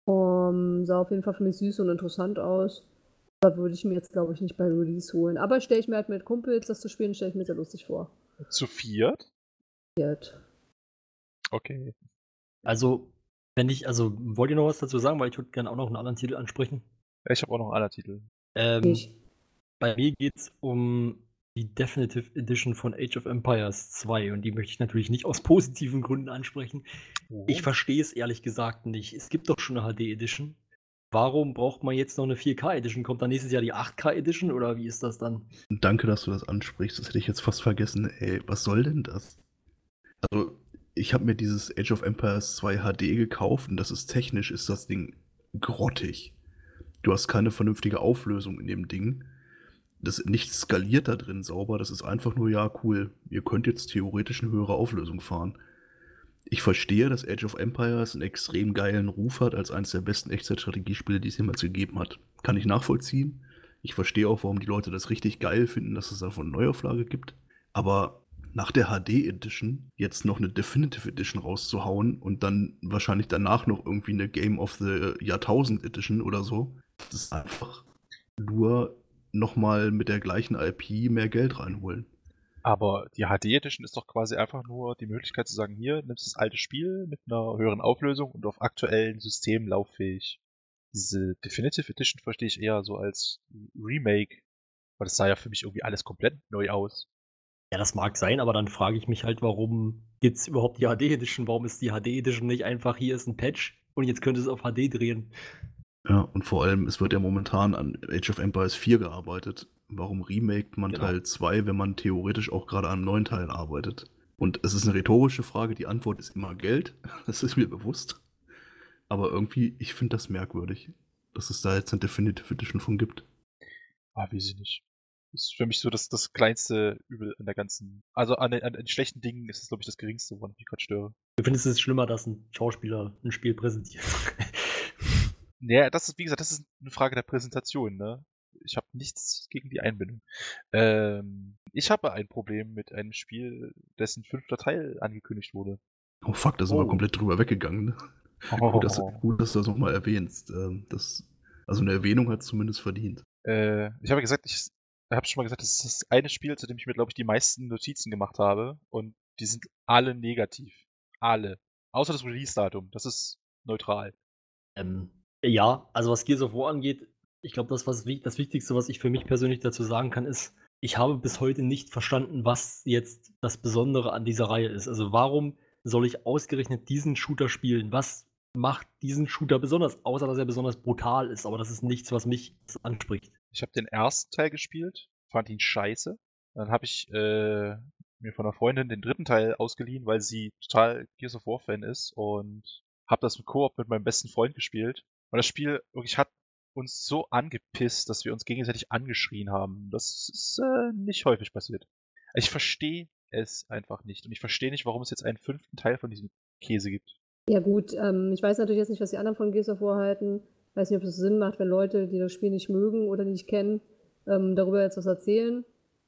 Um, sah auf jeden Fall für mich süß und interessant aus. Da würde ich mir jetzt, glaube ich, nicht bei Release holen. Aber stelle ich mir halt mit Kumpels das zu spielen, stelle ich mir sehr lustig vor. Zu viert? Viert. Okay. Also, wenn ich, also, wollt ihr noch was dazu sagen? Weil ich würde gerne auch noch einen anderen Titel ansprechen. Ich habe auch noch einen anderen Titel. Ähm, Ich. bei mir geht es um die Definitive Edition von Age of Empires 2 und die möchte ich natürlich nicht aus positiven Gründen ansprechen. Ich verstehe es ehrlich gesagt nicht. Es gibt doch schon eine HD Edition. Warum braucht man jetzt noch eine 4K Edition? Kommt dann nächstes Jahr die 8K Edition oder wie ist das dann? Danke, dass du das ansprichst. Das hätte ich jetzt fast vergessen. Ey, was soll denn das? Also, ich habe mir dieses Age of Empires 2 HD gekauft und das ist technisch, ist das Ding grottig. Du hast keine vernünftige Auflösung in dem Ding. Das nichts skaliert da drin sauber. Das ist einfach nur, ja, cool. Ihr könnt jetzt theoretisch eine höhere Auflösung fahren. Ich verstehe, dass Age of Empires einen extrem geilen Ruf hat als eines der besten Echtzeitstrategiespiele, die es jemals gegeben hat. Kann ich nachvollziehen. Ich verstehe auch, warum die Leute das richtig geil finden, dass es davon eine Neuauflage gibt. Aber nach der HD Edition jetzt noch eine Definitive Edition rauszuhauen und dann wahrscheinlich danach noch irgendwie eine Game of the Jahrtausend Edition oder so, das ist einfach nur nochmal mit der gleichen IP mehr Geld reinholen. Aber die HD Edition ist doch quasi einfach nur die Möglichkeit zu sagen, hier nimmst das alte Spiel mit einer höheren Auflösung und auf aktuellen Systemen lauffähig. Diese Definitive Edition verstehe ich eher so als Remake, weil das sah ja für mich irgendwie alles komplett neu aus. Ja, das mag sein, aber dann frage ich mich halt, warum gibt es überhaupt die HD Edition? Warum ist die HD Edition nicht einfach, hier ist ein Patch und jetzt könnte es auf HD drehen? Ja, und vor allem, es wird ja momentan an Age of Empires 4 gearbeitet. Warum remaked man Genau. Teil 2, wenn man theoretisch auch gerade an einem neuen Teil arbeitet? Und es ist eine rhetorische Frage, die Antwort ist immer Geld, das ist mir bewusst. Aber irgendwie, ich finde das merkwürdig, dass es da jetzt eine Definitive Edition von gibt. Ah, weiß ich nicht. Das ist für mich so das, das kleinste Übel an der ganzen. Also an den, an den schlechten Dingen ist es, glaube ich, das geringste, woran ich mich gerade störe. Du findest es schlimmer, dass ein Schauspieler ein Spiel präsentiert. Ja, das ist, wie gesagt, das ist eine Frage der Präsentation, ne? Ich habe nichts gegen die Einbindung. Ähm, ich habe ein Problem mit einem Spiel, dessen fünfter Teil angekündigt wurde. Oh fuck, da sind wir Oh. komplett drüber weggegangen. Ne? Gut, dass, gut, dass du das nochmal erwähnst. Ähm, Das, also eine Erwähnung hat es zumindest verdient. Äh, ich habe gesagt, ich habe schon mal gesagt, das ist das eine Spiel, zu dem ich mir, glaube ich, die meisten Notizen gemacht habe. Und die sind alle negativ. Alle. Außer das Release-Datum. Das ist neutral. ähm, ja, also was Gears of War angeht, ich glaube, das, das Wichtigste, was ich für mich persönlich dazu sagen kann, ist, ich habe bis heute nicht verstanden, was jetzt das Besondere an dieser Reihe ist. Also warum soll ich ausgerechnet diesen Shooter spielen? Was macht diesen Shooter besonders, außer dass er besonders brutal ist? Aber das ist nichts, was mich anspricht. Ich habe den ersten Teil gespielt, fand ihn scheiße. Dann habe ich äh, mir von einer Freundin den dritten Teil ausgeliehen, weil sie total Gears of War Fan ist und habe das im Koop mit meinem besten Freund gespielt. Und das Spiel wirklich hat uns so angepisst, dass wir uns gegenseitig angeschrien haben. Das ist äh, nicht häufig passiert. Ich verstehe es einfach nicht und ich verstehe nicht, warum es jetzt einen fünften Teil von diesem Käse gibt. Ja gut, ähm, ich weiß natürlich jetzt nicht, was die anderen von Gears of War halten. Weiß nicht, ob es Sinn macht, wenn Leute, die das Spiel nicht mögen oder nicht kennen, ähm, darüber jetzt was erzählen.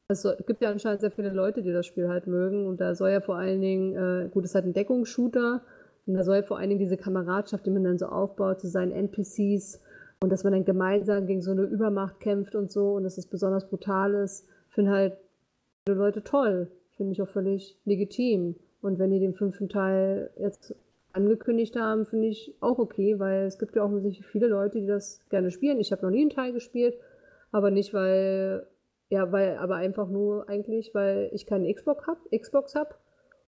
Es gibt ja anscheinend sehr viele Leute, die das Spiel halt mögen. Und da soll ja vor allen Dingen, äh, gut, es ist halt ein Deckungsshooter. Und da soll ja vor allen Dingen diese Kameradschaft, die man dann so aufbaut zu seinen NPCs. Und dass man dann gemeinsam gegen so eine Übermacht kämpft und so. Und dass es besonders brutal ist. Finde halt viele Leute toll. Finde ich auch völlig legitim. Und wenn die den fünften Teil jetzt angekündigt haben, finde ich auch okay, weil es gibt ja auch offensichtlich viele Leute, die das gerne spielen. Ich habe noch nie einen Teil gespielt, aber nicht, weil, ja, weil, aber einfach nur eigentlich, weil ich keine Xbox habe, Xbox hab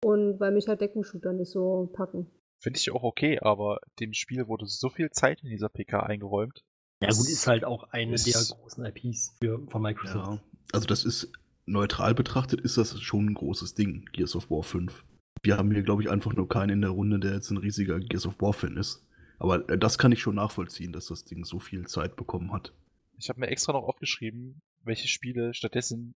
und weil mich halt Deckenshooter nicht so packen. Finde ich auch okay, aber dem Spiel wurde so viel Zeit in dieser PK eingeräumt. Ja gut, ist halt auch eine der großen IPs für, von Microsoft. Ja, also das ist, neutral betrachtet, ist das schon ein großes Ding, Gears of War 5. Wir haben hier, glaube ich, einfach nur keinen in der Runde, der jetzt ein riesiger Gears of War-Fan ist. Aber äh, das kann ich schon nachvollziehen, dass das Ding so viel Zeit bekommen hat. Ich habe mir extra noch aufgeschrieben, welche Spiele stattdessen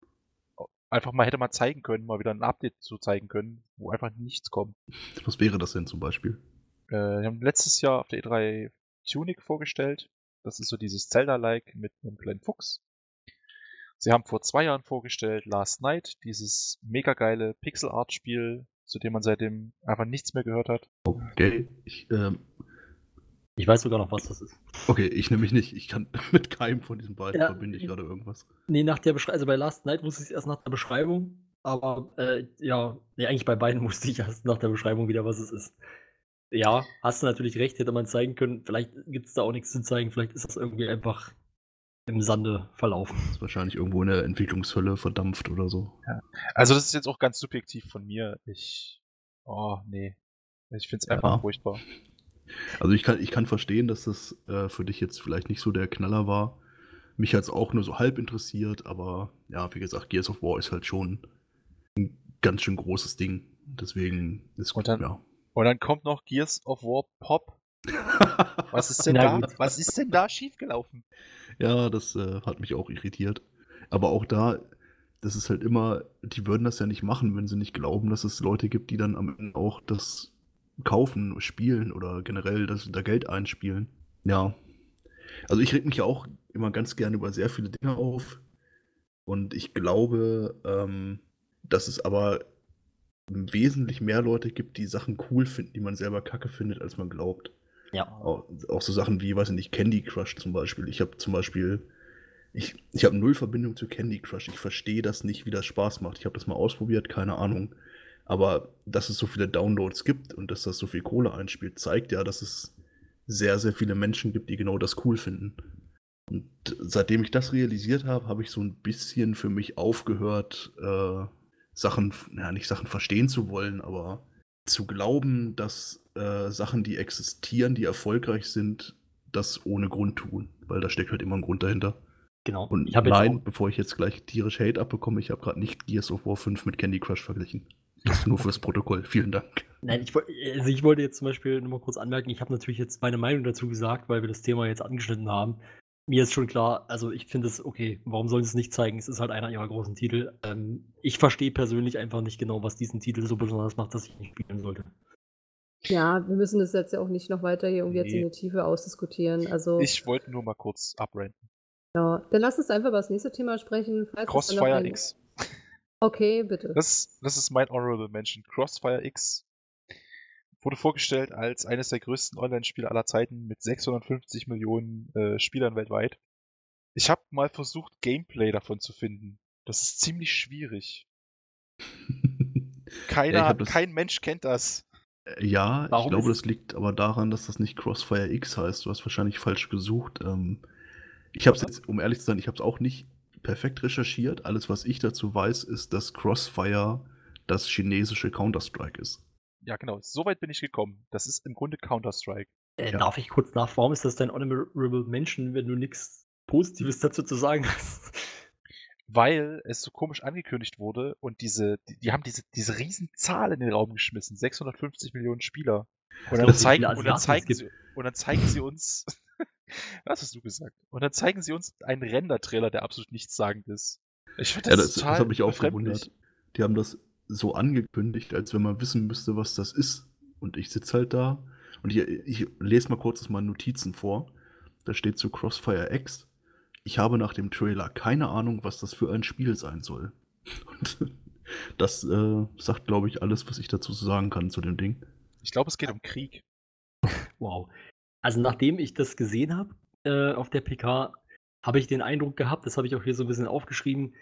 einfach mal hätte man zeigen können, mal wieder ein Update zu zeigen können, wo einfach nichts kommt. Was wäre das denn zum Beispiel? Äh, wir haben letztes Jahr auf der E3 Tunic vorgestellt. Das ist so dieses Zelda-like mit einem kleinen Fuchs. Sie haben vor zwei Jahren vorgestellt Last Night, dieses mega geile Pixel-Art-Spiel, zu dem man seitdem einfach nichts mehr gehört hat. Okay, ich, ähm, Ich weiß sogar noch, was das ist. okay, ich nämlich nicht. Ich kann mit keinem von diesen beiden Ja. verbinde ich gerade irgendwas. Nee, nach der Beschreibung, also bei Last Night wusste ich es erst nach der Beschreibung, aber äh, ja, nee, eigentlich bei beiden wusste ich erst nach der Beschreibung wieder, was es ist. Ja, hast du natürlich recht, hätte man zeigen können. Vielleicht gibt es da auch nichts zu zeigen, vielleicht ist das irgendwie einfach im Sande verlaufen. ist wahrscheinlich irgendwo in der Entwicklungshölle verdampft oder so. Also das ist jetzt auch ganz subjektiv von mir. Ich, oh nee, ich find's einfach Ja. furchtbar. Also ich kann, ich kann verstehen, dass das äh, für dich jetzt vielleicht nicht so der Knaller war. Mich hat es auch nur so halb interessiert, aber ja, wie gesagt, Gears of War ist halt schon ein ganz schön großes Ding. Deswegen ist dann- ja. Und dann kommt noch Gears of War Pop. Was ist denn da? Was ist denn da schiefgelaufen? ja, das äh, hat mich auch irritiert. Aber auch da, das ist halt immer, die würden das ja nicht machen, wenn sie nicht glauben, dass es Leute gibt, die dann am Ende auch das kaufen, spielen oder generell das, da Geld einspielen. Ja. Also ich reg mich ja auch immer ganz gerne über sehr viele Dinge auf. Und ich glaube, ähm, dass es aber wesentlich mehr Leute gibt, die Sachen cool finden, die man selber kacke findet, als man glaubt. Ja. Auch, auch so Sachen wie, weiß ich nicht, Candy Crush zum Beispiel. Ich habe zum Beispiel, ich, ich habe null Verbindung zu Candy Crush. Ich verstehe das nicht, wie das Spaß macht. Ich habe das mal ausprobiert, keine Ahnung. Aber dass es so viele Downloads gibt und dass das so viel Kohle einspielt, zeigt ja, dass es sehr, sehr viele Menschen gibt, die genau das cool finden. Und seitdem ich das realisiert habe, habe ich so ein bisschen für mich aufgehört, äh, Sachen, ja, nicht Sachen verstehen zu wollen, aber zu glauben, dass äh, Sachen, die existieren, die erfolgreich sind, das ohne Grund tun. Weil da steckt halt immer ein Grund dahinter. Genau. Und ich nein, bevor ich jetzt gleich tierisch Hate abbekomme, ich habe gerade nicht Gears of War 5 mit Candy Crush verglichen. Das nur fürs Protokoll. Vielen Dank. Nein, ich, also ich wollte jetzt zum Beispiel nur mal kurz anmerken, ich habe natürlich jetzt meine Meinung dazu gesagt, weil wir das Thema jetzt angeschnitten haben. Mir ist schon klar, also ich finde es okay, warum sollen sie es nicht zeigen? Es ist halt einer ihrer großen Titel. Ähm, ich verstehe persönlich einfach nicht genau, was diesen Titel so besonders macht, dass ich ihn spielen sollte. Ja, wir müssen das jetzt ja auch nicht noch weiter hier irgendwie jetzt in Nee. die Tiefe ausdiskutieren. Also, Ich wollte nur mal kurz abrenten. ja. Dann lass uns einfach über das nächste Thema sprechen. Crossfire ein- X. Okay, bitte. Das, das ist mein Honorable Mention. Crossfire X wurde vorgestellt als eines der größten Online-Spiele aller Zeiten mit 650 Millionen äh, Spielern weltweit. Ich habe mal versucht, Gameplay davon zu finden. Das ist ziemlich schwierig. Keiner, Ja, das- kein Mensch kennt das. Äh, Ja, Warum ich glaube, das liegt aber daran, dass das nicht Crossfire X heißt. Du hast wahrscheinlich falsch gesucht. Ähm, ich habe es jetzt, um ehrlich zu sein, ich habe es auch nicht perfekt recherchiert. Alles, was ich dazu weiß, ist, dass Crossfire das chinesische Counter-Strike ist. Ja, genau. So weit bin ich gekommen. Das ist im Grunde Counter-Strike. Äh, Ja. Darf ich kurz nach, warum ist das dein Honorable Mention, wenn du nichts Positives dazu zu sagen hast? Weil es so komisch angekündigt wurde und diese, die, die haben diese, diese riesen Zahl in den Raum geschmissen, 650 Millionen Spieler. Und dann, zeigen, und, dann zeigen sie, und dann zeigen sie uns, was hast du gesagt? Und dann zeigen sie uns einen Render-Trailer, der absolut nichtssagend ist. Ich finde Ja, das, das, das total habe ich auch befremdlich. gewundert. Die haben das so angekündigt, als wenn man wissen müsste, was das ist. Und ich sitze halt da und ich, ich lese mal kurz aus meinen Notizen vor. Da steht zu Crossfire X. Ich habe nach dem Trailer keine Ahnung, was das für ein Spiel sein soll. Und das äh, sagt, glaube ich, alles, was ich dazu sagen kann zu dem Ding. Ich glaube, es geht um Krieg. Wow. Also nachdem ich das gesehen habe äh, auf der PK, habe ich den Eindruck gehabt, das habe ich auch hier so ein bisschen aufgeschrieben,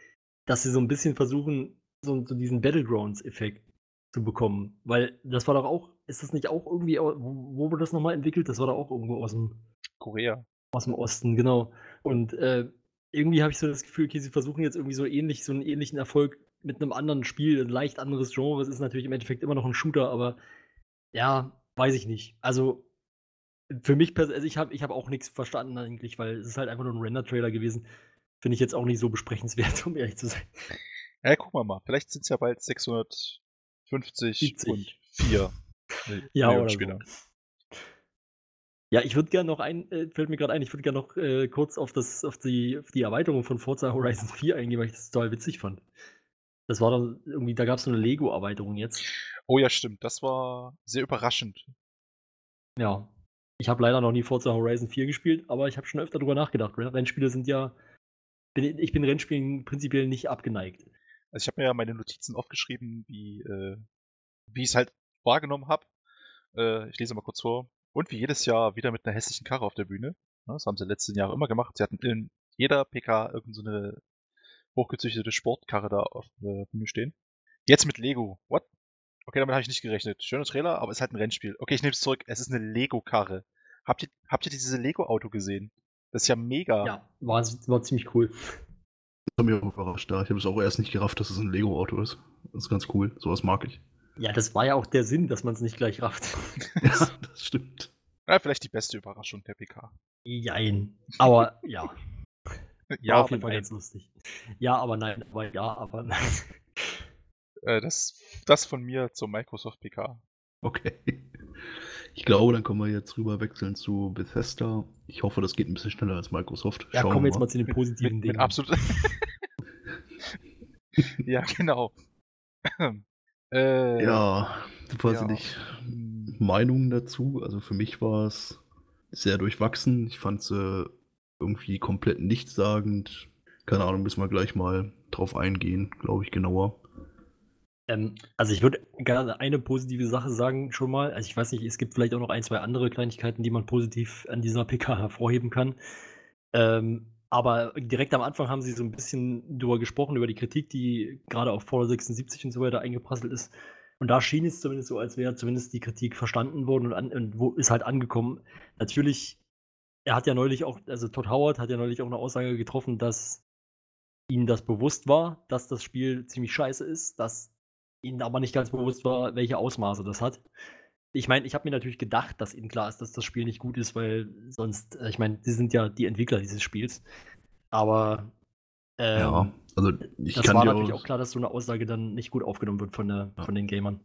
dass sie so ein bisschen versuchen, so, so diesen Battlegrounds-Effekt zu bekommen. Weil das war doch auch, ist das nicht auch irgendwie, wo wurde das nochmal entwickelt? Das war doch auch irgendwo aus dem, Korea. aus dem Osten, genau. Und äh, irgendwie habe ich so das Gefühl, okay, sie versuchen jetzt irgendwie so ähnlich, so einen ähnlichen Erfolg mit einem anderen Spiel, ein leicht anderes Genre. Es ist natürlich im Endeffekt immer noch ein Shooter, aber ja, weiß ich nicht. Also für mich, pers- also ich habe ich hab auch nichts verstanden eigentlich, weil es ist halt einfach nur ein Render-Trailer gewesen. Finde ich jetzt auch nicht so besprechenswert, um ehrlich zu sein. Ja, gucken wir mal. Vielleicht sind es ja bald 650 70. und 4 Ja, Millionen oder Spieler. so. Ja, ich würde gerne noch ein, äh, fällt mir gerade ein, ich würde gerne noch äh, kurz auf, das, auf, die, auf die Erweiterung von Forza Horizon 4 eingehen, weil ich das total witzig fand. Das war dann irgendwie, da gab es so eine Lego-Erweiterung jetzt. Oh ja, stimmt. Das war sehr überraschend. Ja. Ich habe leider noch nie Forza Horizon 4 gespielt, aber ich habe schon öfter drüber nachgedacht. Renn- Rennspiele sind ja bin, ich bin Rennspielen prinzipiell nicht abgeneigt. Also ich habe mir ja meine Notizen aufgeschrieben, wie, äh, wie ich es halt wahrgenommen habe. Äh, ich lese mal kurz vor. Und wie jedes Jahr wieder mit einer hässlichen Karre auf der Bühne. Ja, das haben sie letzten Jahre immer gemacht. Sie hatten in jeder PK irgendeine so hochgezüchtete Sportkarre da auf der Bühne stehen. Jetzt mit Lego. What? Okay, damit habe ich nicht gerechnet. Schöner Trailer, aber es ist halt ein Rennspiel. Okay, ich nehme es zurück. Es ist eine Lego-Karre. Habt ihr, habt ihr dieses Lego-Auto gesehen? Das ist ja mega. Ja, war, war ziemlich cool. Das hat mich auch überrascht da. Ich habe es auch erst nicht gerafft, dass es ein Lego-Auto ist. Das ist ganz cool. Sowas mag ich. Ja, das war ja auch der Sinn, dass man es nicht gleich rafft. ja, das stimmt. Ja, vielleicht die beste Überraschung der PK. Jein. Aber ja. ja, war auf jeden Fall ganz lustig. Ja, aber nein. Aber ja, aber nein. Äh, das, das von mir zur Microsoft PK. Okay. Ich glaube, dann können wir jetzt rüber wechseln zu Bethesda. Ich hoffe, das geht ein bisschen schneller als Microsoft. Ja, Schauen kommen wir jetzt mal mal zu den positiven Mit, Dingen. mit absolut. ja, genau. Äh, Ja, weiß Ja. ich nicht. Meinungen dazu. Also für mich war es sehr durchwachsen. Ich fand es äh, irgendwie komplett nichtssagend. Keine Ahnung, müssen wir gleich mal drauf eingehen, glaube ich, genauer. Ähm, also ich würde gerne eine positive Sache sagen schon mal. Also ich weiß nicht, es gibt vielleicht auch noch ein, zwei andere Kleinigkeiten, die man positiv an dieser PK hervorheben kann. Ähm, aber direkt am Anfang haben sie so ein bisschen drüber gesprochen, über die Kritik, die gerade auf Fallout 76 und so weiter eingeprasselt ist. Und da schien es zumindest so, als wäre zumindest die Kritik verstanden worden und, an, und wo ist halt angekommen. Natürlich, er hat ja neulich auch, also Todd Howard hat ja neulich auch eine Aussage getroffen, dass ihm das bewusst war, dass das Spiel ziemlich scheiße ist, dass ihnen aber nicht ganz bewusst war, welche Ausmaße das hat. Ich meine, ich habe mir natürlich gedacht, dass ihnen klar ist, dass das Spiel nicht gut ist, weil sonst, äh, ich meine, sie sind ja die Entwickler dieses Spiels. Aber ähm, ja, also ich das kann, war dir natürlich aus, auch klar, dass so eine Aussage dann nicht gut aufgenommen wird von, der, Ja. von den Gamern.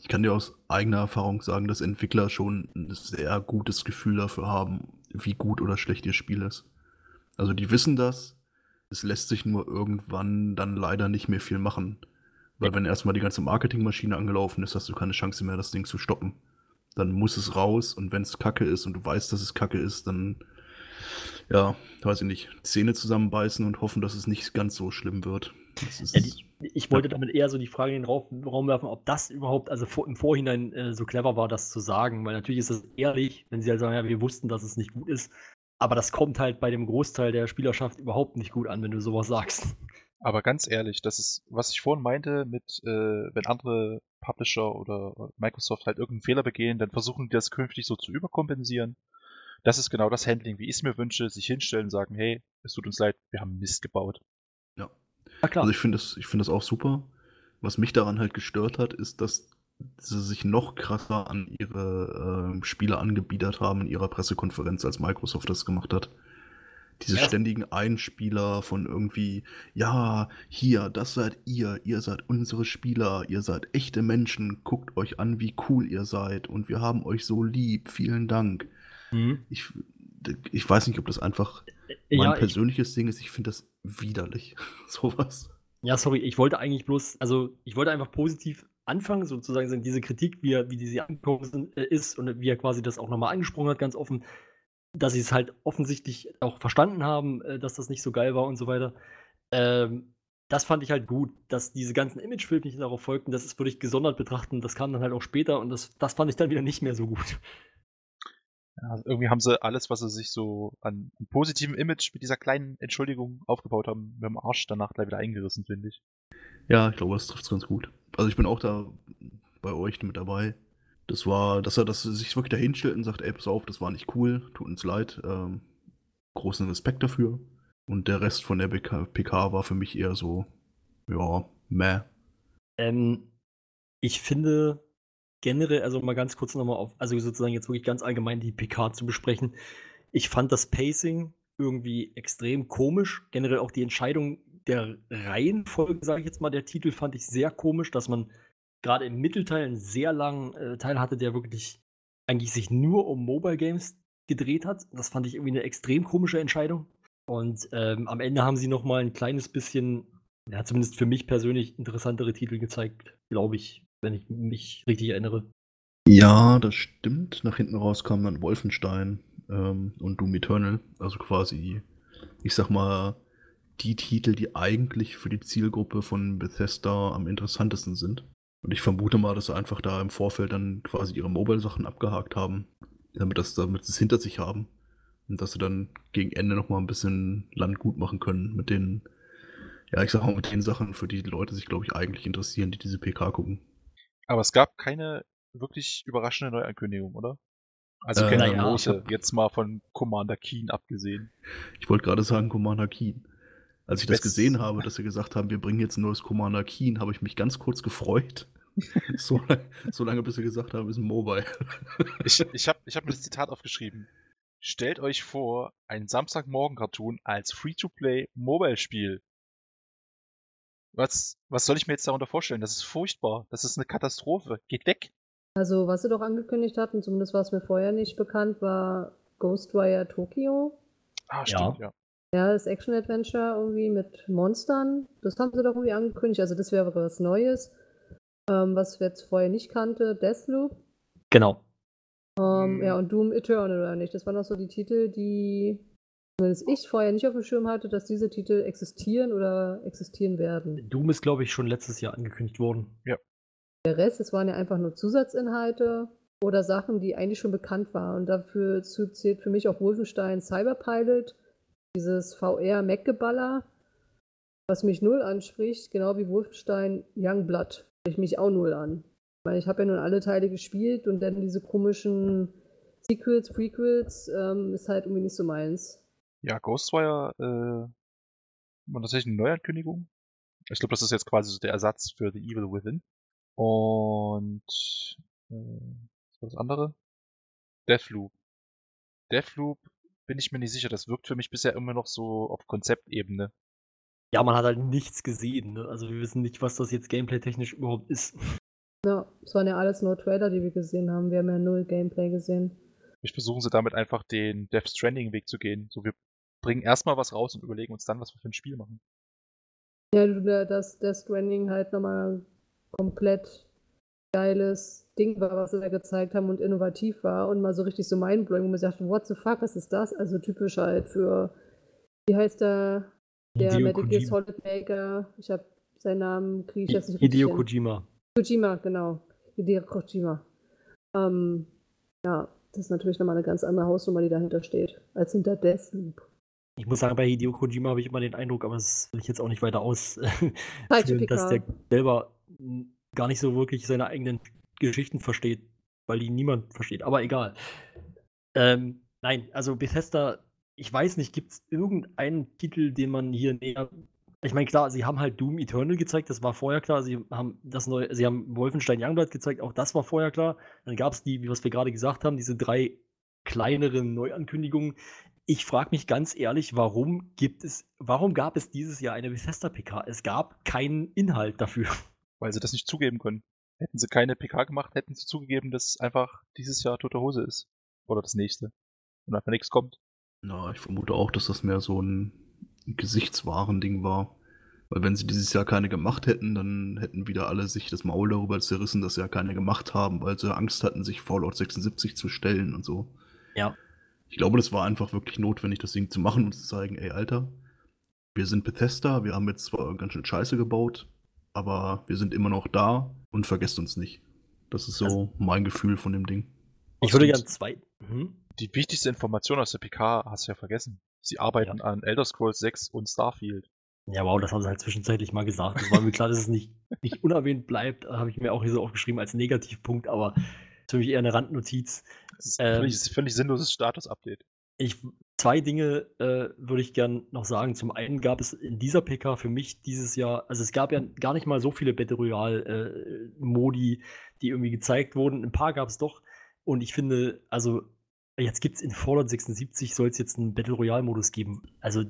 ich kann dir aus eigener Erfahrung sagen, dass Entwickler schon ein sehr gutes Gefühl dafür haben, wie gut oder schlecht ihr Spiel ist. Also die wissen das. Es lässt sich nur irgendwann dann leider nicht mehr viel machen. Weil wenn erstmal die ganze Marketingmaschine angelaufen ist, hast du keine Chance mehr, das Ding zu stoppen. Dann muss es raus und wenn es Kacke ist und du weißt, dass es Kacke ist, dann, ja, weiß ich nicht, Zähne zusammenbeißen und hoffen, dass es nicht ganz so schlimm wird. Ist, Ja, die, ich wollte damit eher so die Frage in den Raum, Raum werfen, ob das überhaupt, also vor, im Vorhinein äh, so clever war, das zu sagen, weil natürlich ist das ehrlich, wenn sie halt sagen, ja, wir wussten, dass es nicht gut ist, aber das kommt halt bei dem Großteil der Spielerschaft überhaupt nicht gut an, wenn du sowas sagst. Aber ganz ehrlich, das ist, was ich vorhin meinte, mit, äh, wenn andere Publisher oder Microsoft halt irgendeinen Fehler begehen, dann versuchen die das künftig so zu überkompensieren. Das ist genau das Handling, wie ich es mir wünsche, sich hinstellen und sagen, hey, es tut uns leid, wir haben Mist gebaut. ja. Na klar. Also ich finde das, ich finde das auch super. Was mich daran halt gestört hat, ist, dass sie sich noch krasser an ihre äh, Spiele angebiedert haben in ihrer Pressekonferenz, als Microsoft das gemacht hat. Diese Ja. ständigen Einspieler von irgendwie, ja, hier, das seid ihr, ihr seid unsere Spieler, ihr seid echte Menschen, guckt euch an, wie cool ihr seid und wir haben euch so lieb, vielen Dank. Mhm. Ich, ich weiß nicht, ob das einfach mein Ja, ich, persönliches Ding ist, ich finde das widerlich, sowas. ja, sorry, ich wollte eigentlich bloß, also ich wollte einfach positiv anfangen, sozusagen sagen, diese Kritik, wie, er, wie die sie angekommen sind, äh, ist und wie er quasi das auch nochmal angesprochen hat, ganz offen, dass sie es halt offensichtlich auch verstanden haben, äh, dass das nicht so geil war und so weiter. Ähm, das fand ich halt gut, dass diese ganzen Imagefilme nicht darauf folgten, das ist würde ich gesondert betrachten, das kam dann halt auch später und das, das fand ich dann wieder nicht mehr so gut. Ja, also irgendwie haben sie alles, was sie sich so an, an positivem Image mit dieser kleinen Entschuldigung aufgebaut haben, mit dem Arsch danach gleich wieder eingerissen, finde ich. Ja, ich glaube, das trifft es ganz gut. Also ich bin auch da bei euch mit dabei. Das war, dass er, dass er sich wirklich dahin stellt und sagt, ey, pass auf, das war nicht cool, tut uns leid. Ähm, großen Respekt dafür. Und der Rest von der PK war für mich eher so, ja, meh. Ähm, ich finde generell, also mal ganz kurz nochmal auf, also sozusagen jetzt wirklich ganz allgemein die PK zu besprechen. Ich fand das Pacing irgendwie extrem komisch. Generell auch die Entscheidung der Reihenfolge, sage ich jetzt mal, der Titel fand ich sehr komisch, dass man gerade im Mittelteil einen sehr langen äh, Teil hatte, der wirklich eigentlich sich nur um Mobile Games gedreht hat. Das fand ich irgendwie eine extrem komische Entscheidung. Und ähm, am Ende haben sie noch mal ein kleines bisschen, ja, zumindest für mich persönlich interessantere Titel gezeigt, glaube ich, wenn ich mich richtig erinnere. Ja, das stimmt. Nach hinten raus kam dann Wolfenstein ähm, und Doom Eternal. Also quasi, ich sag mal, die Titel, die eigentlich für die Zielgruppe von Bethesda am interessantesten sind. Und ich vermute mal, dass sie einfach da im Vorfeld dann quasi ihre Mobile-Sachen abgehakt haben, damit, das, damit sie es hinter sich haben. Und dass sie dann gegen Ende nochmal ein bisschen Land gut machen können mit den, ja, ich sag mal, mit den Sachen, für die die Leute sich, glaube ich, eigentlich interessieren, die diese PK gucken. Aber es gab keine wirklich überraschende Neuankündigung, oder? Also Äh, keine naja, große, jetzt mal von Commander Keen abgesehen. Ich wollte gerade sagen Commander Keen. Als ich das gesehen habe, dass sie gesagt haben, wir bringen jetzt ein neues Commander Keen, habe ich mich ganz kurz gefreut. so, so lange, bis sie gesagt haben, ist ein Mobile. Ich, ich habe ich hab mir das Zitat aufgeschrieben. Stellt euch vor, ein Samstagmorgen-Cartoon als Free-to-Play-Mobile-Spiel. Was, was soll ich mir jetzt darunter vorstellen? Das ist furchtbar. Das ist eine Katastrophe. Geht weg. Also, was sie doch angekündigt hatten, zumindest war es mir vorher nicht bekannt, war Ghostwire Tokyo. Ah, stimmt, ja. Ja, das Action-Adventure irgendwie mit Monstern. Das haben sie doch irgendwie angekündigt. Also, das wäre was Neues, ähm, was ich jetzt vorher nicht kannte. Deathloop. Genau. Ähm, Hm. Ja, und Doom Eternal oder nicht. Das waren auch so die Titel, die zumindest ich vorher nicht auf dem Schirm hatte, dass diese Titel existieren oder existieren werden. Doom ist, glaube ich, schon letztes Jahr angekündigt worden. Der Rest, es waren ja einfach nur Zusatzinhalte oder Sachen, die eigentlich schon bekannt waren. Und dafür zählt für mich auch Wolfenstein Cyberpilot, dieses VR-Mac-Geballer, was mich null anspricht, genau wie Wolfenstein Youngblood. Spricht mich auch null an. Ich meine, ich habe ja nun alle Teile gespielt und dann diese komischen Sequels, Prequels, ähm, ist halt irgendwie nicht so meins. Ja, Ghostwire äh, war tatsächlich eine Neuankündigung. Ich glaube, das ist jetzt quasi so der Ersatz für The Evil Within. Und äh, was war das andere? Deathloop. Deathloop bin ich mir nicht sicher. Das wirkt für mich bisher immer noch so auf Konzeptebene. Ja, man hat halt nichts gesehen. Ne? Also wir wissen nicht, was das jetzt gameplay-technisch überhaupt ist. Ja, es waren ja alles nur Trailer, die wir gesehen haben. Wir haben ja null Gameplay gesehen. Ich versuchen sie damit einfach den Death Stranding Weg zu gehen. So, wir bringen erstmal was raus und überlegen uns dann, was wir für ein Spiel machen. Ja, dass Death Stranding halt nochmal komplett geiles Ding war, was sie da gezeigt haben und innovativ war und mal so richtig so mindblowing, wo man sagt, what the fuck, was ist das? Also typisch halt für, wie heißt der, der Hideo Metal Gear. Solid Maker, ich habe seinen Namen, kriege ich jetzt nicht Hideo hin. Kojima. Kojima, genau. Hideo Kojima. Ähm, ja, das ist natürlich nochmal eine ganz andere Hausnummer, die dahinter steht, als hinter Deathloop. Ich muss sagen, bei Hideo Kojima habe ich immer den Eindruck, aber das will ich jetzt auch nicht weiter aus, Falsche führen, dass der selber gar nicht so wirklich seine eigenen Geschichten versteht, weil die niemand versteht. Aber egal. Ähm, nein, also Bethesda, ich weiß nicht, gibt es irgendeinen Titel, den man hier näher. Ich meine, klar, sie haben halt Doom Eternal gezeigt, das war vorher klar. Sie haben das neue, sie haben Wolfenstein Youngblood gezeigt, auch das war vorher klar. Dann gab es die, wie was wir gerade gesagt haben, diese drei kleineren Neuankündigungen. Ich frage mich ganz ehrlich, warum gibt es, warum gab es dieses Jahr eine Bethesda PK? Es gab keinen Inhalt dafür. Weil sie das nicht zugeben können. Hätten sie keine PK gemacht, hätten sie zugegeben, dass einfach dieses Jahr tote Hose ist. Oder das nächste. Und einfach nichts kommt. Na, ich vermute auch, dass das mehr so ein Gesichtswaren-Ding war. Weil wenn sie dieses Jahr keine gemacht hätten, dann hätten wieder alle sich das Maul darüber zerrissen, dass sie ja keine gemacht haben, weil sie Angst hatten, sich Fallout 76 zu stellen und so. Ja. Ich glaube, das war einfach wirklich notwendig, das Ding zu machen und zu zeigen, ey, Alter, wir sind Bethesda, wir haben jetzt zwar ganz schön Scheiße gebaut, aber wir sind immer noch da und vergesst uns nicht. Das ist so Also- mein Gefühl von dem Ding. Ich würde Stimmt. gern zwei. Mhm. Die wichtigste Information aus der PK hast du ja vergessen. Sie arbeiten an Elder Scrolls 6 und Starfield. Ja, wow, das haben sie halt zwischenzeitlich mal gesagt. Es war mir klar, dass es nicht, nicht unerwähnt bleibt. Habe ich mir auch hier so aufgeschrieben als Negativpunkt, aber ist für mich eher eine Randnotiz. Das ist Ähm, völlig, völlig sinnloses Status-Update. Ich, zwei Dinge äh, würde ich gern noch sagen. Zum einen gab es in dieser PK für mich dieses Jahr, also es gab ja gar nicht mal so viele Battle Royale-Modi, die irgendwie gezeigt wurden. Ein paar gab es doch. Und ich finde, also jetzt gibt es in Fallout 76 soll es jetzt einen Battle Royale-Modus geben. Also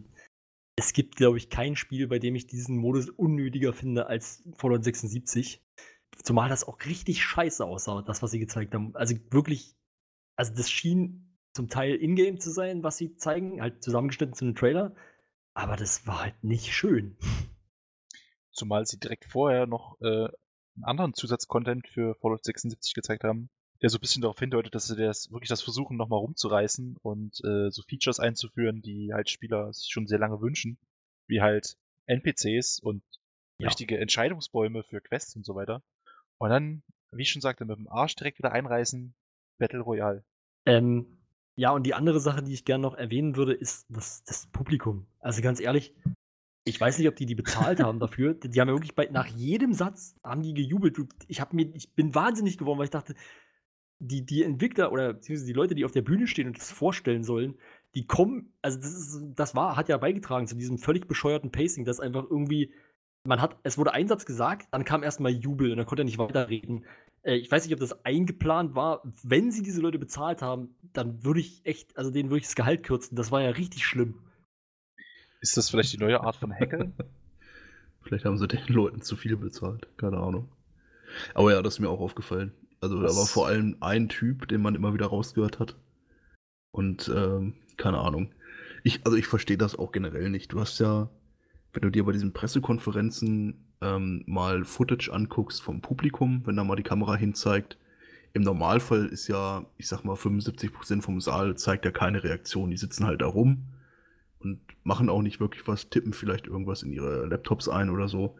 es gibt, glaube ich, kein Spiel, bei dem ich diesen Modus unnötiger finde als Fallout 76. Zumal das auch richtig scheiße aussah, das, was sie gezeigt haben. Also wirklich, also das schien zum Teil Ingame zu sein, was sie zeigen, halt zusammengeschnitten zu einem Trailer. Aber das war halt nicht schön. Zumal sie direkt vorher noch äh, einen anderen Zusatzcontent für Fallout 76 gezeigt haben, der so ein bisschen darauf hindeutet, dass sie das wirklich das versuchen, nochmal rumzureißen und äh, so Features einzuführen, die halt Spieler sich schon sehr lange wünschen. wie halt NPCs und Ja. richtige Entscheidungsbäume für Quests und so weiter. Und dann, wie ich schon sagte, mit dem Arsch direkt wieder einreißen, Battle Royale. Ähm, ja, und die andere Sache, die ich gerne noch erwähnen würde, ist das, das Publikum. Also ganz ehrlich, ich weiß nicht, ob die die bezahlt haben dafür. Die, die haben ja wirklich bei, nach jedem Satz haben die gejubelt. Ich, hab mir, ich bin wahnsinnig geworden, weil ich dachte, die, die Entwickler oder beziehungsweise die Leute, die auf der Bühne stehen und das vorstellen sollen, die kommen, also das, ist, das war, hat ja beigetragen zu diesem völlig bescheuerten Pacing, dass einfach irgendwie, man hat, es wurde ein Satz gesagt, dann kam erstmal Jubel und dann konnte er nicht weiterreden. Äh, ich weiß nicht, ob das eingeplant war. Wenn sie diese Leute bezahlt haben, dann würde ich echt, also denen würde ich das Gehalt kürzen. Das war ja richtig schlimm. Ist das vielleicht die neue Art von Hackeln? Vielleicht haben sie den Leuten zu viel bezahlt. Keine Ahnung. Aber ja, das ist mir auch aufgefallen. Also da Das- war vor allem ein Typ, den man immer wieder rausgehört hat. Und ähm, keine Ahnung. Ich, also ich verstehe das auch generell nicht. Du hast ja, wenn du dir bei diesen Pressekonferenzen ähm, mal Footage anguckst vom Publikum, wenn da mal die Kamera hinzeigt, im Normalfall ist ja, ich sag mal, 75% vom Saal zeigt ja keine Reaktion. Die sitzen halt da rum und machen auch nicht wirklich was, tippen vielleicht irgendwas in ihre Laptops ein oder so.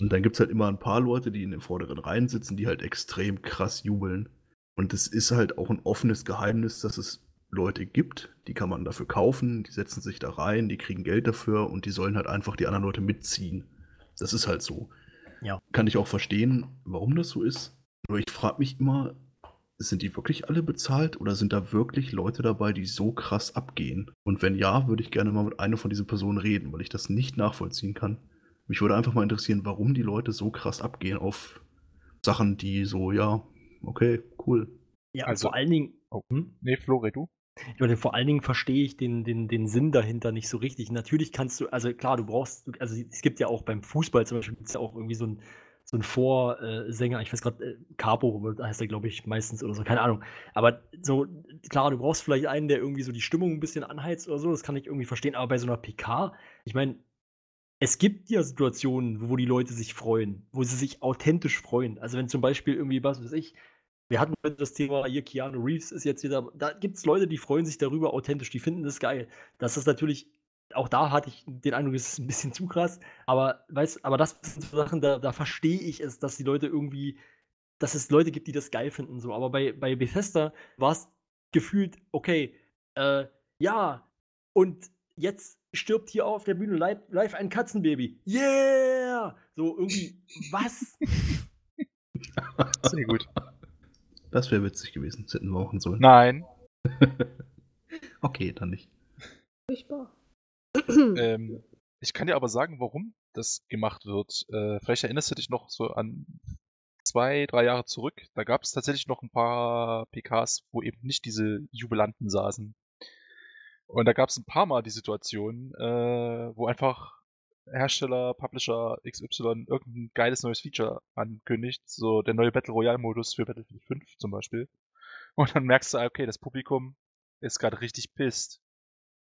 Und dann gibt es halt immer ein paar Leute, die in den vorderen Reihen sitzen, die halt extrem krass jubeln. Und es ist halt auch ein offenes Geheimnis, dass es Leute gibt, die kann man dafür kaufen, die setzen sich da rein, die kriegen Geld dafür und die sollen halt einfach die anderen Leute mitziehen. Das ist halt so. Ja. Kann ich auch verstehen, warum das so ist. Nur ich frage mich immer, sind die wirklich alle bezahlt oder sind da wirklich Leute dabei, die so krass abgehen? Und wenn ja, würde ich gerne mal mit einer von diesen Personen reden, weil ich das nicht nachvollziehen kann. Mich würde einfach mal interessieren, warum die Leute so krass abgehen auf Sachen, die so, ja, okay, cool. Ja, Also- vor allen Dingen. Oh. Hm? Nee, Flore, du? Ich meine, vor allen Dingen verstehe ich den, den, den Sinn dahinter nicht so richtig. Natürlich kannst du, also klar, du brauchst, also es gibt ja auch beim Fußball zum Beispiel, gibt's ja auch irgendwie so ein, so ein Vorsänger, ich weiß gerade, äh, Capo heißt er, glaube ich, meistens oder so, keine Ahnung. Aber so, klar, du brauchst vielleicht einen, der irgendwie so die Stimmung ein bisschen anheizt oder so, das kann ich irgendwie verstehen. Aber bei so einer PK, ich meine, es gibt ja Situationen, wo die Leute sich freuen, wo sie sich authentisch freuen. Also wenn zum Beispiel irgendwie, was weiß ich, wir hatten das Thema, hier Keanu Reeves ist jetzt wieder, da gibt es Leute, die freuen sich darüber authentisch, die finden das geil. Das ist natürlich, auch da hatte ich den Eindruck, es ist ein bisschen zu krass, aber weißt, aber das sind so Sachen, da, da verstehe ich es, dass die Leute irgendwie, dass es Leute gibt, die das geil finden, so. Aber bei, bei Bethesda war es gefühlt, okay, äh, ja, und jetzt stirbt hier auf der Bühne live, live ein Katzenbaby. Yeah! So irgendwie, was? Sehr gut. Das wäre witzig gewesen. Das hätten wir machen sollen. Nein. Okay, dann nicht. Furchtbar. Ähm, ich kann dir aber sagen, warum das gemacht wird. Äh, vielleicht erinnerst du dich noch so an zwei, drei Jahre zurück. Da gab es tatsächlich noch ein paar PKs, wo eben nicht diese Jubilanten saßen. Und da gab es ein paar Mal die Situation, äh, wo einfach Hersteller, Publisher XY irgendein geiles neues Feature ankündigt, so der neue Battle Royale Modus für Battlefield 5 zum Beispiel. Und dann merkst du, okay, das Publikum ist gerade richtig pisst.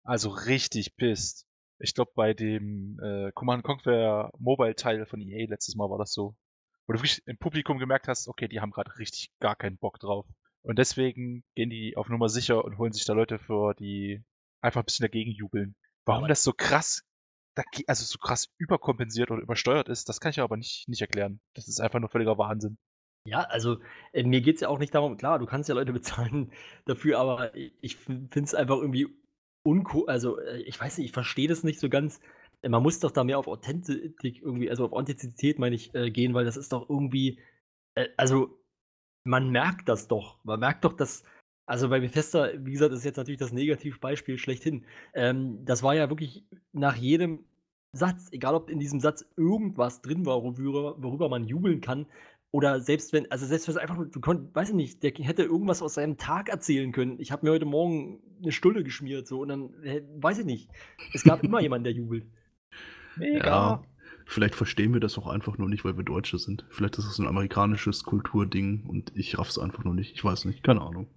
Also richtig pisst. Ich glaube, bei dem äh, Command Conquer Mobile Teil von EA letztes Mal war das so. Wo du wirklich im Publikum gemerkt hast, okay, die haben gerade richtig gar keinen Bock drauf. Und deswegen gehen die auf Nummer sicher und holen sich da Leute für, die einfach ein bisschen dagegen jubeln. Warum das so krass, dage- also so krass überkompensiert oder übersteuert ist, das kann ich aber nicht, nicht erklären. Das ist einfach nur völliger Wahnsinn. Ja, also äh, mir geht es ja auch nicht darum, klar, du kannst ja Leute bezahlen dafür, aber ich finde es einfach irgendwie unco, also äh, ich weiß nicht, ich verstehe das nicht so ganz. Äh, Man muss doch da mehr auf Authentik irgendwie, also auf Authentizität meine ich, äh, gehen, weil das ist doch irgendwie, äh, also man merkt das doch. Man merkt doch, dass, also bei Bethesda, wie gesagt, ist jetzt natürlich das Negativbeispiel schlechthin. Ähm, das war ja wirklich nach jedem Satz, egal ob in diesem Satz irgendwas drin war, worüber, worüber man jubeln kann, oder selbst wenn, also selbst wenn es einfach nur, du konntest, weiß ich nicht, der hätte irgendwas aus seinem Tag erzählen können. Ich habe mir heute Morgen eine Stulle geschmiert, so, und dann, weiß ich nicht. Es gab immer jemanden, der jubelt. Ja, vielleicht verstehen wir das auch einfach nur nicht, weil wir Deutsche sind. Vielleicht ist es ein amerikanisches Kulturding und ich raff's einfach nur nicht. Ich weiß nicht, keine Ahnung.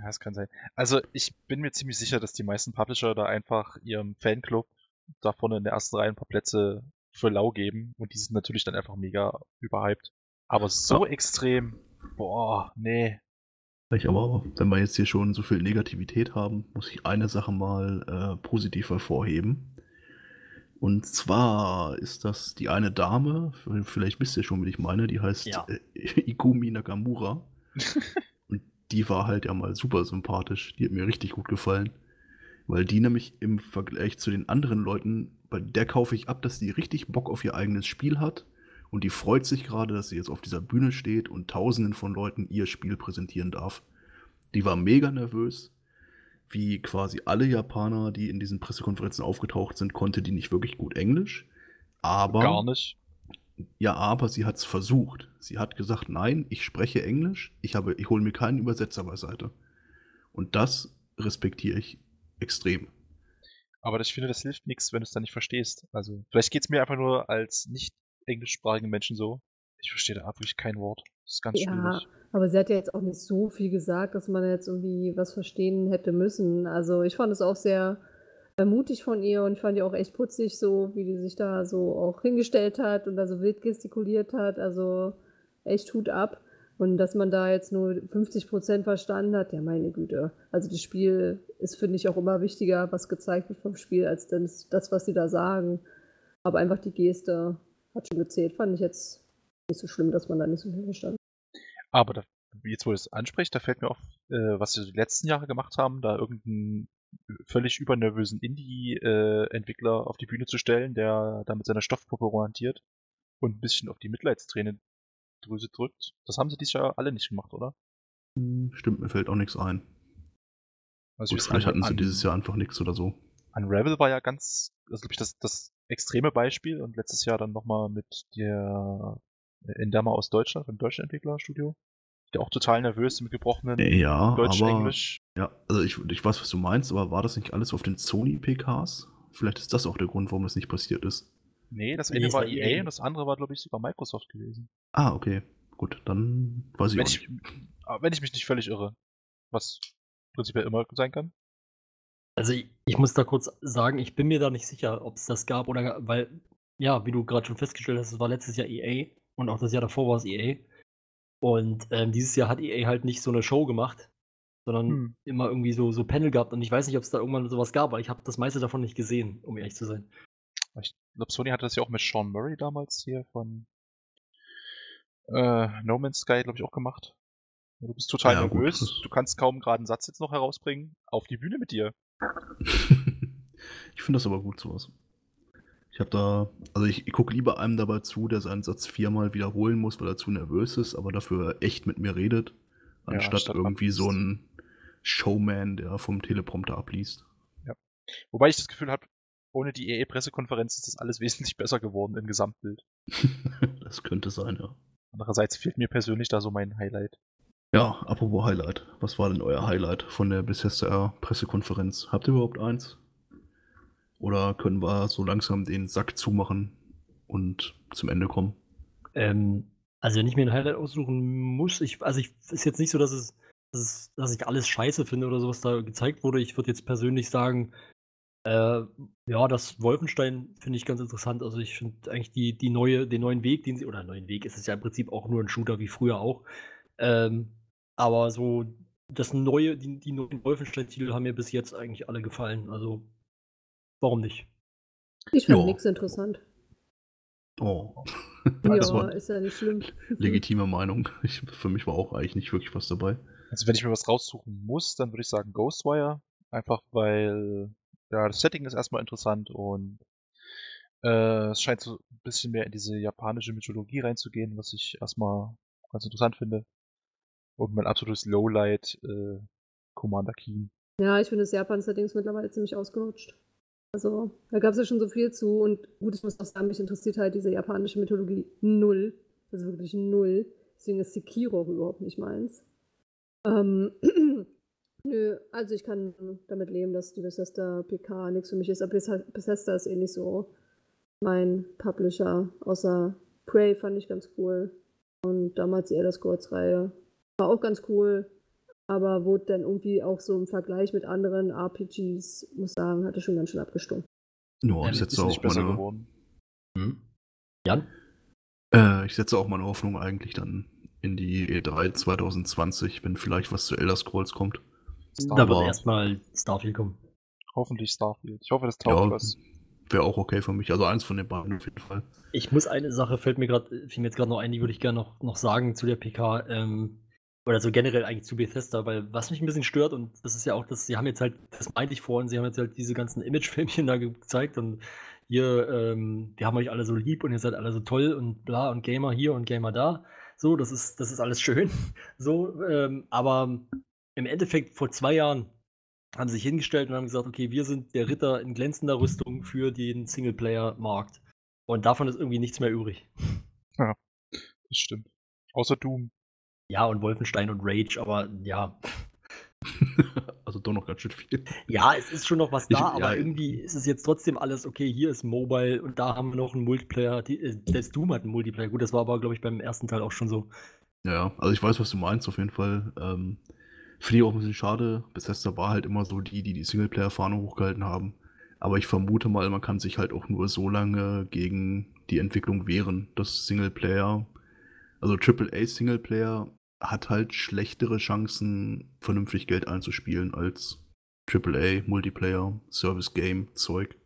Ja, das kann sein. Also ich bin mir ziemlich sicher, dass die meisten Publisher da einfach ihrem Fanclub da vorne in der ersten Reihe ein paar Plätze für lau geben und die sind natürlich dann einfach mega überhyped. Aber so Ja. extrem, boah, nee. Ich aber, wenn wir jetzt hier schon so viel Negativität haben, muss ich eine Sache mal äh, positiv hervorheben. Und zwar ist das die eine Dame, vielleicht wisst ihr schon, wie ich meine, die heißt Ja. äh, Ikumi Nakamura. Die war halt ja mal super sympathisch. Die hat mir richtig gut gefallen. Weil die nämlich im Vergleich zu den anderen Leuten, bei der kaufe ich ab, dass die richtig Bock auf ihr eigenes Spiel hat. Und die freut sich gerade, dass sie jetzt auf dieser Bühne steht und tausenden von Leuten ihr Spiel präsentieren darf. Die war mega nervös. Wie quasi alle Japaner, die in diesen Pressekonferenzen aufgetaucht sind, konnte die nicht wirklich gut Englisch. Aber Gar nicht. Ja, aber sie hat es versucht. Sie hat gesagt, nein, ich spreche Englisch, ich, habe, ich hole mir keinen Übersetzer beiseite. Und das respektiere ich extrem. Aber ich finde, das hilft nichts, wenn du es dann nicht verstehst. Also, vielleicht geht's mir einfach nur als nicht englischsprachigen Menschen so. Ich verstehe da wirklich kein Wort. Das ist ganz Ja, schwierig. aber sie hat ja jetzt auch nicht so viel gesagt, dass man jetzt irgendwie was verstehen hätte müssen. Also ich fand es auch sehr äh, mutig von ihr und fand die auch echt putzig, so wie die sich da so auch hingestellt hat und da so wild gestikuliert hat. Also echt Hut ab. Und dass man da jetzt nur 50% verstanden hat, ja meine Güte. Also das Spiel ist, finde ich, auch immer wichtiger, was gezeigt wird vom Spiel, als das, das, was sie da sagen. Aber einfach die Geste hat schon gezählt. Fand ich jetzt nicht so schlimm, dass man da nicht so viel verstanden hat. Aber da, jetzt, wo du es ansprichst, da fällt mir auf, äh, was sie die letzten Jahre gemacht haben, da irgendeinen völlig übernervösen Indie-Entwickler auf die Bühne zu stellen, der da mit seiner Stoffpuppe romantiert und ein bisschen auf die Mitleidsträne Drüse drückt. Das haben sie dieses Jahr alle nicht gemacht, oder? Hm, Stimmt, mir fällt auch nichts ein. Also Gut, vielleicht hatten sie dieses Jahr einfach nichts oder so. Unravel war ja ganz, das glaube ich, das, das extreme Beispiel und letztes Jahr dann nochmal mit der Endama aus Deutschland, vom deutschen Entwicklerstudio, der auch total nervös mit gebrochenen Ja, Deutsch, aber Englisch. ja, also ich, ich weiß, was du meinst, aber war das nicht alles auf den Sony PKs? Vielleicht ist das auch der Grund, warum das nicht passiert ist. Nee, das Nee, eine es war EA EA. und das andere war, glaube ich, sogar Microsoft gewesen. Ah, okay. Gut, dann weiß ich Wenn auch ich, nicht. aber wenn ich mich nicht völlig irre. Was prinzipiell immer sein kann. Also ich, ich muss da kurz sagen, ich bin mir da nicht sicher, ob es das gab oder weil, ja, wie du gerade schon festgestellt hast, es war letztes Jahr EA und auch das Jahr davor war es EA. Und ähm, dieses Jahr hat EA halt nicht so eine Show gemacht, sondern Hm. immer irgendwie so, so Panel gehabt. Und ich weiß nicht, ob es da irgendwann sowas gab, weil ich habe das meiste davon nicht gesehen, um ehrlich zu sein. Ich glaube, Sony hatte das ja auch mit Sean Murray damals hier von äh, No Man's Sky, glaube ich, auch gemacht. Du bist total Ja, nervös, du kannst kaum gerade einen Satz jetzt noch herausbringen. Auf die Bühne mit dir. ich finde das aber gut, sowas. Ich habe da, also ich, ich gucke lieber einem dabei zu, der seinen Satz viermal wiederholen muss, weil er zu nervös ist, aber dafür echt mit mir redet, Ja, anstatt anstatt irgendwie so ein Showman, der vom Teleprompter abliest. Wobei ich das Gefühl habe, ohne die EA-Pressekonferenz ist das alles wesentlich besser geworden im Gesamtbild. das könnte sein, ja. Andererseits fehlt mir persönlich da so mein Highlight. Ja, apropos Highlight. Was war denn euer Highlight von der Bethesda Pressekonferenz? Habt ihr überhaupt eins? Oder können wir so langsam den Sack zumachen und zum Ende kommen? Ähm, also wenn ich mir ein Highlight aussuchen muss, ich, also ich ist jetzt nicht so, dass es, dass es, dass ich alles scheiße finde oder so, was da gezeigt wurde. Ich würde jetzt persönlich sagen, äh, ja, das Wolfenstein finde ich ganz interessant. Also ich finde eigentlich die, die neue, den neuen Weg, den sie, oder neuen Weg, ist es ja im Prinzip auch nur ein Shooter wie früher auch. Ähm, aber so das neue, die, die neuen Wolfenstein-Titel haben mir bis jetzt eigentlich alle gefallen. Also warum nicht? Ich fand Ja. nichts interessant. Oh. Ja, ist ja nicht schlimm. legitime Meinung. Ich, für mich war auch eigentlich nicht wirklich was dabei. Also wenn ich mir was raussuchen muss, dann würde ich sagen Ghostwire. Einfach weil, ja, das Setting ist erstmal interessant und äh, es scheint so ein bisschen mehr in diese japanische Mythologie reinzugehen, was ich erstmal ganz interessant finde. Und mein absolutes Lowlight, äh, Commander Keen. Ja, ich finde das Japan-Setting ist mittlerweile ziemlich ausgelutscht. Also, da gab es ja schon so viel zu und gut, ich muss auch sagen, mich interessiert halt diese japanische Mythologie null. Also wirklich null. Deswegen ist Sekiro überhaupt nicht meins. Ähm, nö, also ich kann damit leben, dass die Bethesda PK nichts für mich ist. Aber Beth- Bethesda ist eh nicht so mein Publisher. Außer Prey fand ich ganz cool. Und damals die Elder Scrolls-Reihe war auch ganz cool. Aber wurde dann irgendwie auch so im Vergleich mit anderen RPGs, muss sagen, hatte schon ganz schön abgestunken. Ja, Ähm, ich setze auch meine. Hm? Jan? äh, ich setze auch meine Hoffnung eigentlich dann in die E3 2020, wenn vielleicht was zu Elder Scrolls kommt. Da wird erstmal Starfield kommen. Hoffentlich Starfield. Ich hoffe, das taugt Ja, was. wäre auch okay für mich. Also eins von den beiden auf jeden Fall. Ich muss eine Sache, fällt mir gerade, fiel mir jetzt gerade noch ein, die würde ich gerne noch, noch sagen zu der PK. Ähm, oder so generell eigentlich zu Bethesda, weil was mich ein bisschen stört, und das ist ja auch das, sie haben jetzt halt, das meinte ich vorhin, sie haben jetzt halt diese ganzen Imagefilmchen da gezeigt und hier, ähm, wir haben euch alle so lieb und ihr seid alle so toll und bla und Gamer hier und Gamer da. So, das ist, das ist alles schön. So, ähm, aber im Endeffekt vor zwei Jahren haben sie sich hingestellt und haben gesagt, okay, wir sind der Ritter in glänzender Rüstung für den Singleplayer-Markt. Und davon ist irgendwie nichts mehr übrig. Das stimmt. Außer Doom. Ja, und Wolfenstein und Rage, aber ja. also doch noch ganz schön viel. Ja, es ist schon noch was Ich- da, aber ja, irgendwie ist es jetzt trotzdem alles, okay, hier ist Mobile und da haben wir noch einen Multiplayer. Die, äh, das Doom hat einen Multiplayer. Gut, das war aber, glaube ich, beim ersten Teil auch schon so. Ja, also ich weiß, was du meinst, auf jeden Fall. Ähm, Finde ich auch ein bisschen schade. Bethesda war halt immer so die, die die Singleplayer-Fahne hochgehalten haben. Aber ich vermute mal, man kann sich halt auch nur so lange gegen die Entwicklung wehren, dass Singleplayer, also AAA-Singleplayer, hat halt schlechtere Chancen, vernünftig Geld einzuspielen als AAA, Multiplayer, Service-Game-Zeug.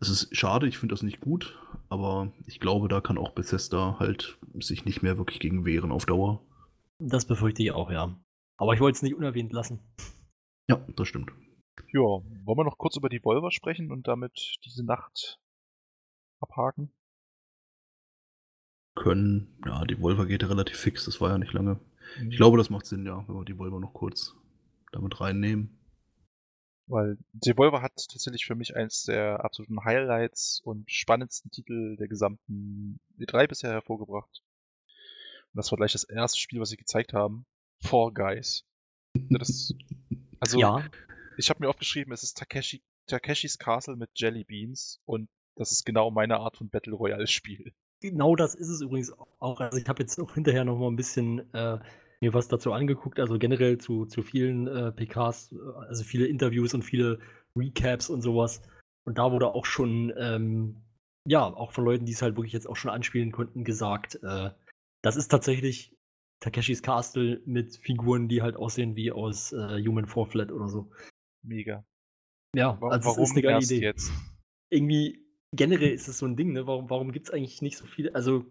Es ist schade, ich finde das nicht gut, aber ich glaube, da kann auch Bethesda halt sich nicht mehr wirklich gegen wehren auf Dauer. Das befürchte ich auch, ja. Aber ich wollte es nicht unerwähnt lassen. Ja, das stimmt. Ja, wollen wir noch kurz über die Volver sprechen und damit diese Nacht abhaken? Können, ja, die Volver geht ja relativ fix, das war ja nicht lange. Ich glaube, das macht Sinn, ja, wenn wir die Volver noch kurz damit reinnehmen. Weil Devolver hat tatsächlich für mich eins der absoluten Highlights und spannendsten Titel der gesamten E3 bisher hervorgebracht. Und das war gleich das erste Spiel, was sie gezeigt haben. Fall Guys. Das, also, ja, ich habe mir aufgeschrieben, es ist Takeshi, Takeshis Castle mit Jelly Beans und das ist genau meine Art von Battle Royale Spiel. genau das ist es übrigens auch. Also ich habe jetzt auch hinterher noch mal ein bisschen äh, mir was dazu angeguckt, also generell zu, zu vielen äh, PKs, äh, also viele Interviews und viele Recaps und sowas. Und da wurde auch schon, ähm, ja, auch von Leuten, die es halt wirklich jetzt auch schon anspielen konnten, gesagt, äh, das ist tatsächlich Takeshis Castle mit Figuren, die halt aussehen wie aus äh, Human Fall Flat oder so. Mega. Ja, also Warum es ist eine geile Idee. jetzt? irgendwie generell ist es so ein Ding, ne? Warum, warum gibt es eigentlich nicht so viele? Also,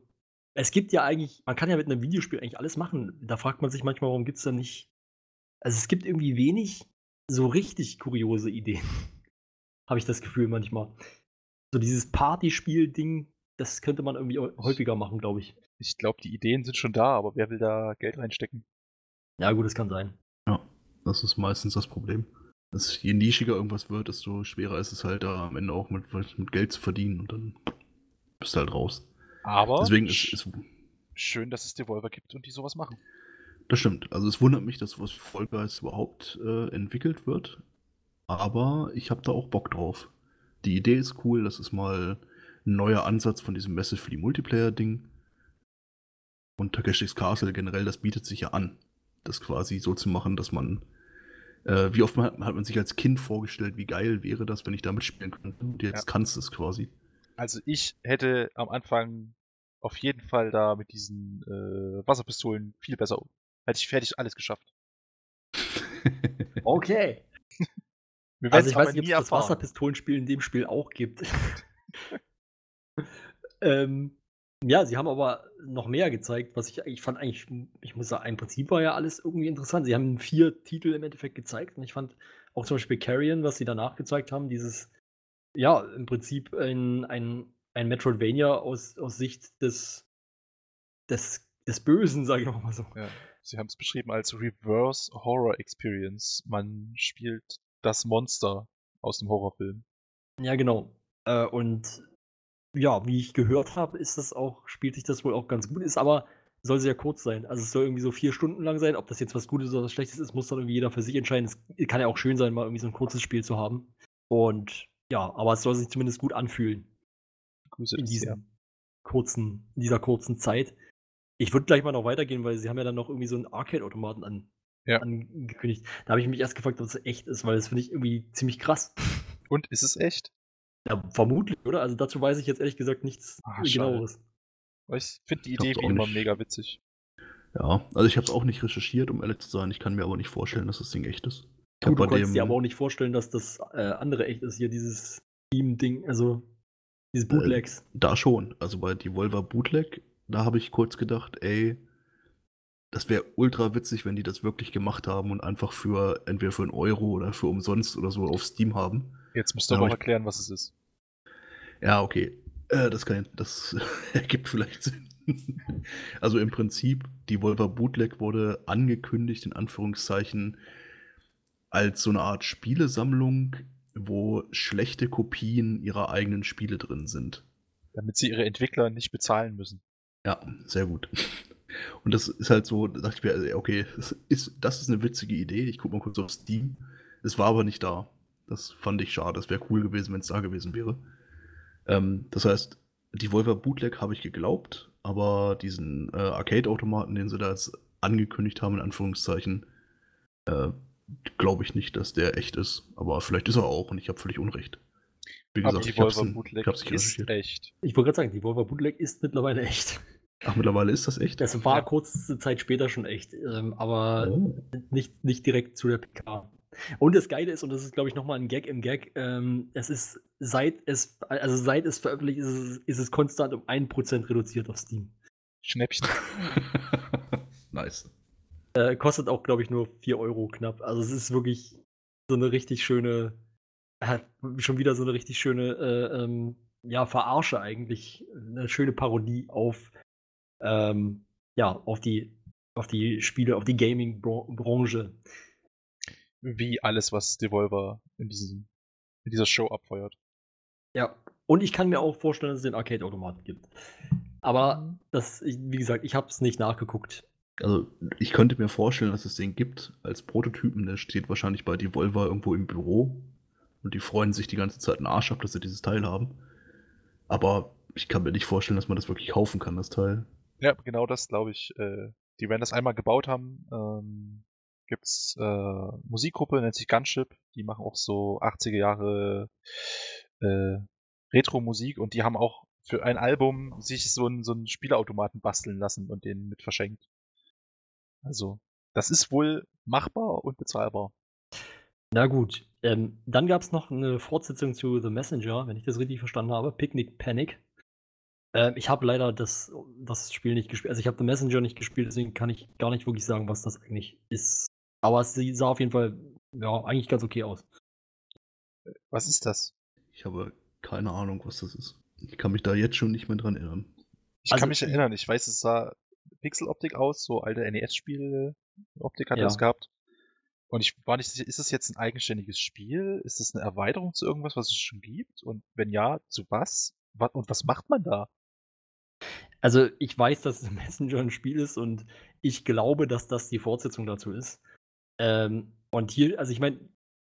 es gibt ja eigentlich, man kann ja mit einem Videospiel eigentlich alles machen. Da fragt man sich manchmal, warum gibt es da nicht. Also, es gibt irgendwie wenig so richtig kuriose Ideen. Habe ich das Gefühl manchmal. So dieses Partyspiel-Ding, das könnte man irgendwie häu- häufiger machen, glaube ich. Ich glaube, die Ideen sind schon da, aber wer will da Geld reinstecken? Ja, gut, das kann sein. Ja, das ist meistens das Problem. Dass je nischiger irgendwas wird, desto schwerer ist es halt da am Ende auch mit, mit Geld zu verdienen und dann bist du halt raus. Aber Deswegen ist, ist schön, dass es Devolver gibt und die sowas machen. das stimmt. Also es wundert mich, dass was Fall Guys überhaupt äh, entwickelt wird. Aber ich habe da auch Bock drauf. Die Idee ist cool, das ist mal ein neuer Ansatz von diesem Massively Multiplayer-Ding. Und Takeshis Castle generell, das bietet sich ja an, das quasi so zu machen, dass man. Äh, wie oft hat, hat man sich als Kind vorgestellt, wie geil wäre das, wenn ich damit spielen könnte? Und jetzt Ja. kannst du es quasi. Also ich hätte am Anfang auf jeden Fall da mit diesen äh, Wasserpistolen viel besser um. Hätte ich fertig alles geschafft. Okay. Wir Also ich weiß nicht, ob es das. Wasserpistolenspiel in dem Spiel auch gibt. ähm, ja, sie haben aber noch mehr gezeigt, was ich, ich fand eigentlich, ich muss sagen, im Prinzip war ja alles irgendwie interessant. Sie haben vier Titel im Endeffekt gezeigt und ich fand auch zum Beispiel Carrion, was sie danach gezeigt haben, dieses, ja, im Prinzip ein, ein, ein Metroidvania aus, aus Sicht des, des, des Bösen, sage ich mal so. Ja, sie haben es beschrieben als Reverse Horror Experience. Man spielt das Monster aus dem Horrorfilm. Ja, genau. Äh, und ja, wie ich gehört habe, ist das auch, spielt sich das wohl auch ganz gut, ist aber soll sehr kurz sein. Also es soll irgendwie so vier Stunden lang sein. Ob das jetzt was Gutes oder was Schlechtes ist, muss dann irgendwie jeder für sich entscheiden. Es kann ja auch schön sein, mal irgendwie so ein kurzes Spiel zu haben. Und ja, aber es soll sich zumindest gut anfühlen Grüße in diesem kurzen, in dieser kurzen Zeit. Ich würde gleich mal noch weitergehen, weil sie haben ja dann noch irgendwie so einen Arcade-Automaten an, Ja. angekündigt. Da habe ich mich erst gefragt, ob es echt ist, weil das finde ich irgendwie ziemlich krass. Und ist es echt? Ja, vermutlich, oder? Also dazu weiß ich jetzt ehrlich gesagt nichts schade. genaueres. Ich finde die Idee wie immer nicht. mega witzig. Ja, also ich habe es auch nicht recherchiert, um ehrlich zu sein. Ich kann mir aber nicht vorstellen, dass das Ding echt ist. Ich Gut, du kannst dir aber auch nicht vorstellen, dass das äh, andere echt ist, hier dieses Team-Ding. Also, Diese Bootlegs. Da schon. Also bei Devolver Bootleg, da habe ich kurz gedacht, ey, das wäre ultra witzig, wenn die das wirklich gemacht haben und einfach für entweder für einen Euro oder für umsonst oder so auf Steam haben. Jetzt müsst ihr Ja, noch ich- erklären, was es ist. Ja, okay. Äh, das kann, das ergibt vielleicht Sinn. Also im Prinzip, die Volver Bootleg wurde angekündigt, in Anführungszeichen, als so eine Art Spielesammlung, wo schlechte Kopien ihrer eigenen Spiele drin sind. Damit sie ihre Entwickler nicht bezahlen müssen. Ja, sehr gut. Und das ist halt so, da dachte ich mir, also, okay, das ist, das ist eine witzige Idee. Ich gucke mal kurz auf Steam. Es war aber nicht da. Das fand ich schade. Das wäre cool gewesen, wenn es da gewesen wäre. Ähm, das heißt, die Volver Bootleg habe ich geglaubt, aber diesen äh, Arcade-Automaten, den sie da jetzt angekündigt haben, in Anführungszeichen, äh, glaube ich nicht, dass der echt ist. Aber vielleicht ist er auch und ich habe völlig Unrecht. Wie Aber gesagt, die ich habe es Volver Bootleg nicht ist recherchiert. echt. Ich wollte gerade sagen, die Volver Bootleg ist mittlerweile echt. Ach, mittlerweile ist das echt? Das war Ja. kurze Zeit später schon echt, ähm, aber Oh. nicht, nicht direkt zu der PK. Und das Geile ist, und das ist, glaube ich, nochmal ein Gag im Gag, ähm, es ist, seit es, also seit es veröffentlicht ist, ist es, ist es konstant um 1% reduziert auf Steam. Schnäppchen. nice. Äh, kostet auch, glaube ich, nur 4 Euro knapp. Also es ist wirklich so eine richtig schöne, äh, schon wieder so eine richtig schöne, äh, ähm, ja, Verarsche eigentlich. Eine schöne Parodie auf, ähm, ja, auf die, auf die Spiele, auf die Gaming-Branche. Wie alles, was Devolver in, diesem, in dieser Show abfeuert. Ja. Und ich kann mir auch vorstellen, dass es den Arcade-Automaten gibt. Aber das, ich- wie gesagt, ich habe es nicht nachgeguckt. Also, ich könnte mir vorstellen, dass es den gibt als Prototypen. Der steht wahrscheinlich bei Devolver irgendwo im Büro. Und die freuen sich die ganze Zeit einen Arsch ab, dass sie dieses Teil haben. Aber ich kann mir nicht vorstellen, dass man das wirklich kaufen kann, das Teil. Ja, genau das glaube ich. Äh, die werden das einmal gebaut haben. Ähm, gibt's äh, Musikgruppe, nennt sich Gunship. Die machen auch so 80er Jahre äh, Retro-Musik und die haben auch für ein Album sich so einen so Spielautomaten basteln lassen und den mit verschenkt. Also, das ist wohl machbar und bezahlbar. Na gut. Ähm, dann gab es noch eine Fortsetzung zu The Messenger, wenn ich das richtig verstanden habe. Picnic Panic. Ähm, ich habe leider das, das Spiel nicht gespielt. Also ich habe The Messenger nicht gespielt, deswegen kann ich gar nicht wirklich sagen, was das eigentlich ist. Aber es sah auf jeden Fall ja, eigentlich ganz okay aus. Was ist das? Ich habe keine Ahnung, was das ist. Ich kann mich da jetzt schon nicht mehr dran erinnern. Ich Also kann mich ich- erinnern, ich weiß, es sah Pixeloptik aus, so alte NES-Spiel-Optik hat Ja. das gehabt. Und ich war nicht sicher, ist das jetzt ein eigenständiges Spiel? Ist das eine Erweiterung zu irgendwas, was es schon gibt? Und wenn ja, zu was? Wa- Und was macht man da? Also ich weiß, dass The Messenger ein Spiel ist und ich glaube, dass das die Fortsetzung dazu ist. Ähm, und hier, also ich meine,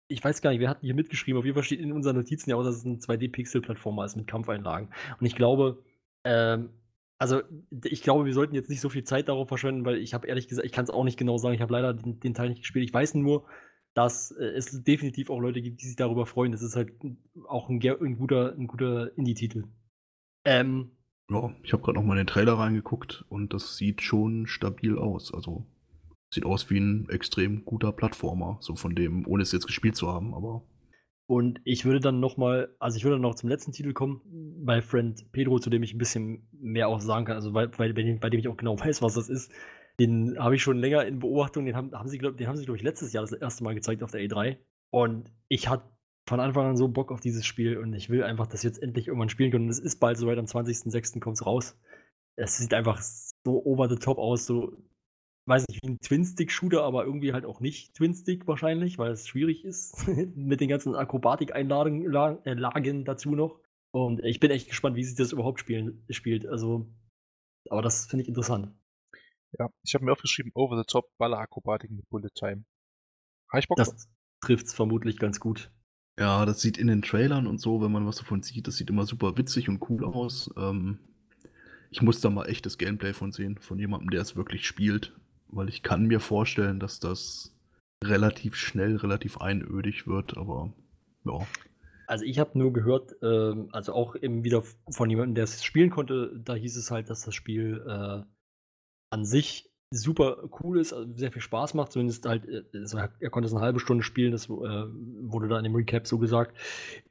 ich weiß gar nicht, wer hat hier mitgeschrieben. Auf jeden Fall steht in unseren Notizen ja auch, dass es ein 2D-Pixel-Plattformer ist mit Kampfeinlagen. Und ich glaube, ähm, also ich glaube, wir sollten jetzt nicht so viel Zeit darauf verschwenden, weil ich habe ehrlich gesagt, ich kann es auch nicht genau sagen. Ich habe leider den, den Teil nicht gespielt. Ich weiß nur, dass äh, es definitiv auch Leute gibt, die sich darüber freuen. Das ist halt auch ein, ein guter, ein guter Indie-Titel. Ähm, Ja, ich habe gerade noch mal in den Trailer reingeguckt und das sieht schon stabil aus. Also sieht aus wie ein extrem guter Plattformer, so von dem, ohne es jetzt gespielt zu haben, aber Und ich würde dann noch mal, also ich würde noch zum letzten Titel kommen, bei Friend Pedro, zu dem ich ein bisschen mehr auch sagen kann, also bei, dem, bei dem ich auch genau weiß, was das ist. Den habe ich schon länger in Beobachtung, den haben, haben sie, glaub, glaube ich, letztes Jahr das erste Mal gezeigt auf der E3. Und ich hatte von Anfang an so Bock auf dieses Spiel und ich will einfach das jetzt endlich irgendwann spielen können. Und es ist bald soweit, am 20.06. kommt es raus. Es sieht einfach so over the top aus, so, weiß nicht, wie ein Twin-Stick-Shooter, aber irgendwie halt auch nicht Twin-Stick wahrscheinlich, weil es schwierig ist mit den ganzen Akrobatik-Einlagen La- äh, Lagen dazu noch. Und ich bin echt gespannt, wie sich das überhaupt spielen, spielt. Also, aber das finde ich interessant. Ja, ich habe mir aufgeschrieben, Over the Top Ballerakrobatik mit Bullet Time. Habe ich Bock? Das trifft es vermutlich ganz gut. ja, das sieht in den Trailern und so, wenn man was davon sieht, das sieht immer super witzig und cool aus. Ähm, ich muss da mal echtes Gameplay von sehen, von jemandem, der es wirklich spielt, weil ich kann mir vorstellen, dass das relativ schnell, relativ einödig wird, aber ja. Also ich habe nur gehört, ähm, also auch eben wieder von jemandem, der es spielen konnte, da hieß es halt, dass das Spiel äh, an sich super cool ist, also sehr viel Spaß macht, zumindest halt, also er er konnte es eine halbe Stunde spielen, das äh, wurde da in dem Recap so gesagt,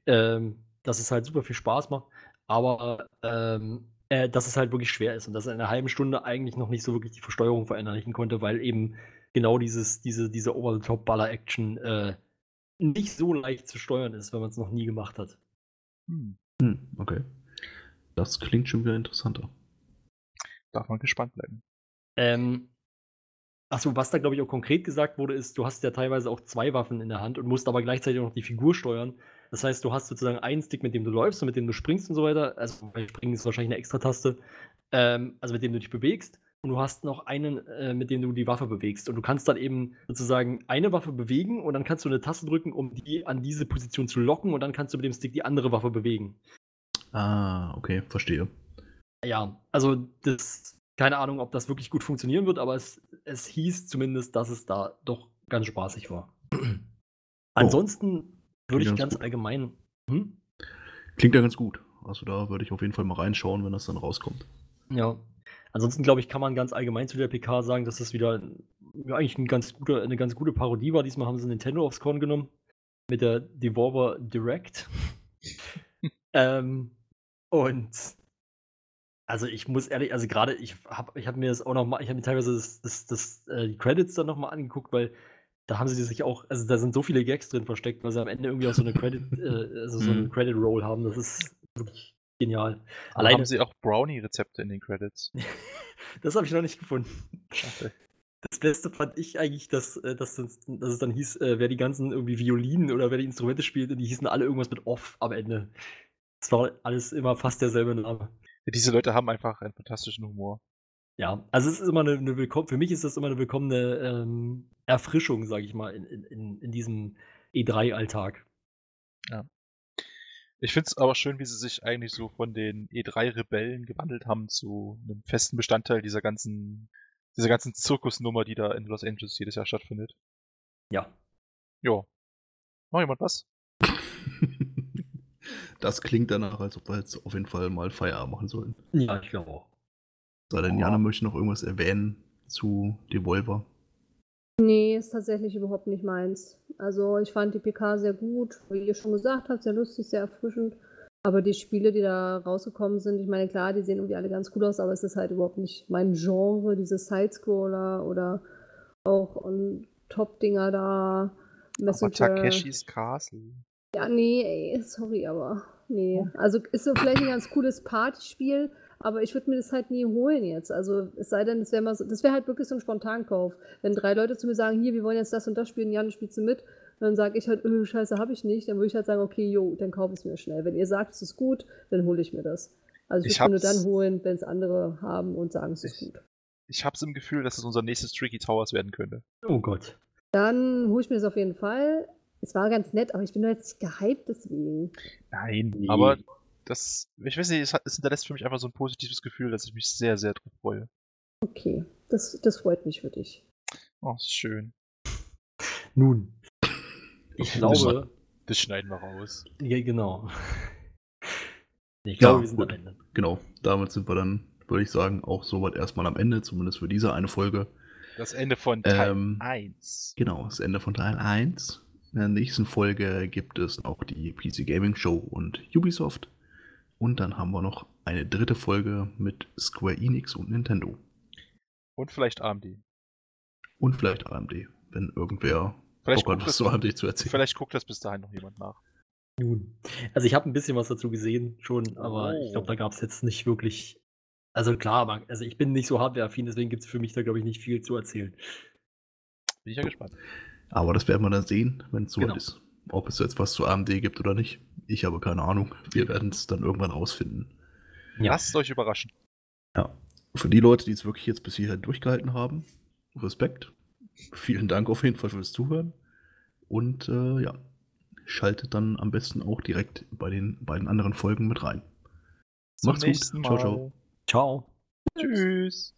ähm, dass es halt super viel Spaß macht, Aber ähm, äh, dass es halt wirklich schwer ist und dass er in einer halben Stunde eigentlich noch nicht so wirklich die Versteuerung verinnerlichen konnte, weil eben genau dieses, diese, diese Over-the-Top-Baller-Action äh, nicht so leicht zu steuern ist, wenn man es noch nie gemacht hat. Hm. Hm, okay. Das klingt schon wieder interessanter. Darf man gespannt bleiben. Ähm, achso, was da glaube ich auch konkret gesagt wurde, ist, du hast ja teilweise auch zwei Waffen in der Hand und musst aber gleichzeitig auch noch die Figur steuern. Das heißt, du hast sozusagen einen Stick, mit dem du läufst und mit dem du springst und so weiter. Also, weil Springen ist wahrscheinlich eine Extra-Taste. Ähm, also, mit dem du dich bewegst. Und du hast noch einen, äh, mit dem du die Waffe bewegst. Und du kannst dann eben sozusagen eine Waffe bewegen und dann kannst du eine Taste drücken, um die an diese Position zu locken und dann kannst du mit dem Stick die andere Waffe bewegen. Ah, okay, verstehe. Ja, also das, keine Ahnung, ob das wirklich gut funktionieren wird, aber es, es hieß zumindest, dass es da doch ganz spaßig war. Ansonsten würde ich ganz ganz allgemein. Hm? Klingt ja ganz gut. Also da würde ich auf jeden Fall mal reinschauen, wenn das dann rauskommt. Ja. Ansonsten glaube ich, kann man ganz allgemein zu der PK sagen, dass das wieder ja, eigentlich ein ganz guter, eine ganz gute Parodie war. Diesmal haben sie Nintendo aufs Korn genommen mit der Devolver Direct. ähm, und also ich muss ehrlich, also gerade ich habe ich hab mir das auch noch mal, ich habe mir teilweise das, das, das, äh, die Credits dann noch mal angeguckt, weil da haben sie sich auch, also da sind so viele Gags drin versteckt, weil sie am Ende irgendwie auch so eine Credit, äh, also so einen Mhm. Credit Roll haben. Das ist wirklich genial. Aber Alleine- haben sie auch Brownie-Rezepte in den Credits? Das habe ich noch nicht gefunden. Schade. Das Beste fand ich eigentlich, dass, äh, dass, es, dass es dann hieß, äh, wer die ganzen irgendwie Violinen oder wer die Instrumente spielt, und die hießen alle irgendwas mit Off am Ende. Es war alles immer fast derselbe Name. Diese Leute haben einfach einen fantastischen Humor. Ja, also es ist immer eine, eine willkommen, für mich ist das immer eine willkommene ähm, Erfrischung, sage ich mal, in, in, in, diesem E3-Alltag. Ich finde es aber schön, wie sie sich eigentlich so von den E3-Rebellen gewandelt haben zu einem festen Bestandteil dieser ganzen, dieser ganzen Zirkusnummer, die da in Los Angeles jedes Jahr stattfindet. Ja. Jo. Noch jemand was? das klingt danach, als ob wir jetzt auf jeden Fall mal Feierabend machen sollen. Ja, ich glaube auch. Sei denn. Jana möchte noch irgendwas erwähnen zu Devolver. Nee, ist tatsächlich überhaupt nicht meins. Also ich fand die PK sehr gut, wie ihr schon gesagt habt, sehr lustig, sehr erfrischend. Aber die Spiele, die da rausgekommen sind, ich meine, klar, die sehen irgendwie alle ganz cool aus, aber es ist halt überhaupt nicht mein Genre, diese Sidescroller oder auch Top-Dinger da. Aber Messenger. Takeshis Castle. Ja, nee, ey, sorry, aber nee. Also ist so vielleicht ein ganz cooles Partyspiel, aber ich würde mir das halt nie holen jetzt. Also es sei denn, das wäre mal so, das wäre halt wirklich so ein Spontankauf. Wenn drei Leute zu mir sagen, hier, wir wollen jetzt das und das spielen, Jan, spielst du mit? Und dann sage ich halt, öh, scheiße, habe ich nicht. Dann würde ich halt sagen, okay, jo, dann kaufe ich es mir schnell. Wenn ihr sagt, es ist gut, dann hole ich mir das. Also ich Ich würde nur dann holen, wenn es andere haben und sagen, es ist Ich- gut. Ich hab's im Gefühl, dass es unser nächstes Tricky Towers werden könnte. Oh Gott. Dann hole ich mir das auf jeden Fall. Es war ganz nett, aber ich bin doch jetzt nicht gehypt deswegen. Nein, Nee. aber das, ich weiß nicht, es, hat, es hinterlässt für mich einfach so ein positives Gefühl, dass ich mich sehr, sehr drauf freue. Okay, das, das freut mich für dich. Oh, ist schön. Nun. Ich Okay, glaube, Das schneiden wir raus. ja, genau. Ich Ja, glaube, wir sind gut. am Ende. Genau, damit sind wir dann, würde ich sagen, auch soweit erstmal am Ende, zumindest für diese eine Folge. Das Ende von Teil Ähm, 1. Genau, das Ende von Teil 1. In der nächsten Folge gibt es auch die PC Gaming Show und Ubisoft. Und dann haben wir noch eine dritte Folge mit Square Enix und Nintendo. Und vielleicht AMD. Und vielleicht AMD, wenn irgendwer Vielleicht Bock hat, was zu AMD zu erzählen. vielleicht guckt das bis dahin noch jemand nach. Nun. Also ich habe ein bisschen was dazu gesehen schon, aber ich Oh. glaube, da gab es jetzt nicht wirklich. Also klar, aber, also ich bin nicht so hardwareaffin, deswegen gibt es für mich da, glaube ich, nicht viel zu erzählen. Bin ich ja gespannt. Aber das werden wir dann sehen, wenn es soweit Genau. ist. Ob es jetzt was zu AMD gibt oder nicht. Ich habe keine Ahnung. Wir werden es dann irgendwann rausfinden. Ja. Lasst euch überraschen. Ja. Für die Leute, die es wirklich jetzt bis hierher durchgehalten haben, Respekt. Vielen Dank auf jeden Fall fürs Zuhören. Und äh, ja, schaltet dann am besten auch direkt bei den beiden anderen Folgen mit rein. Zum Macht's gut. nächsten Ciao, Mal. ciao. Ciao. Tschüss.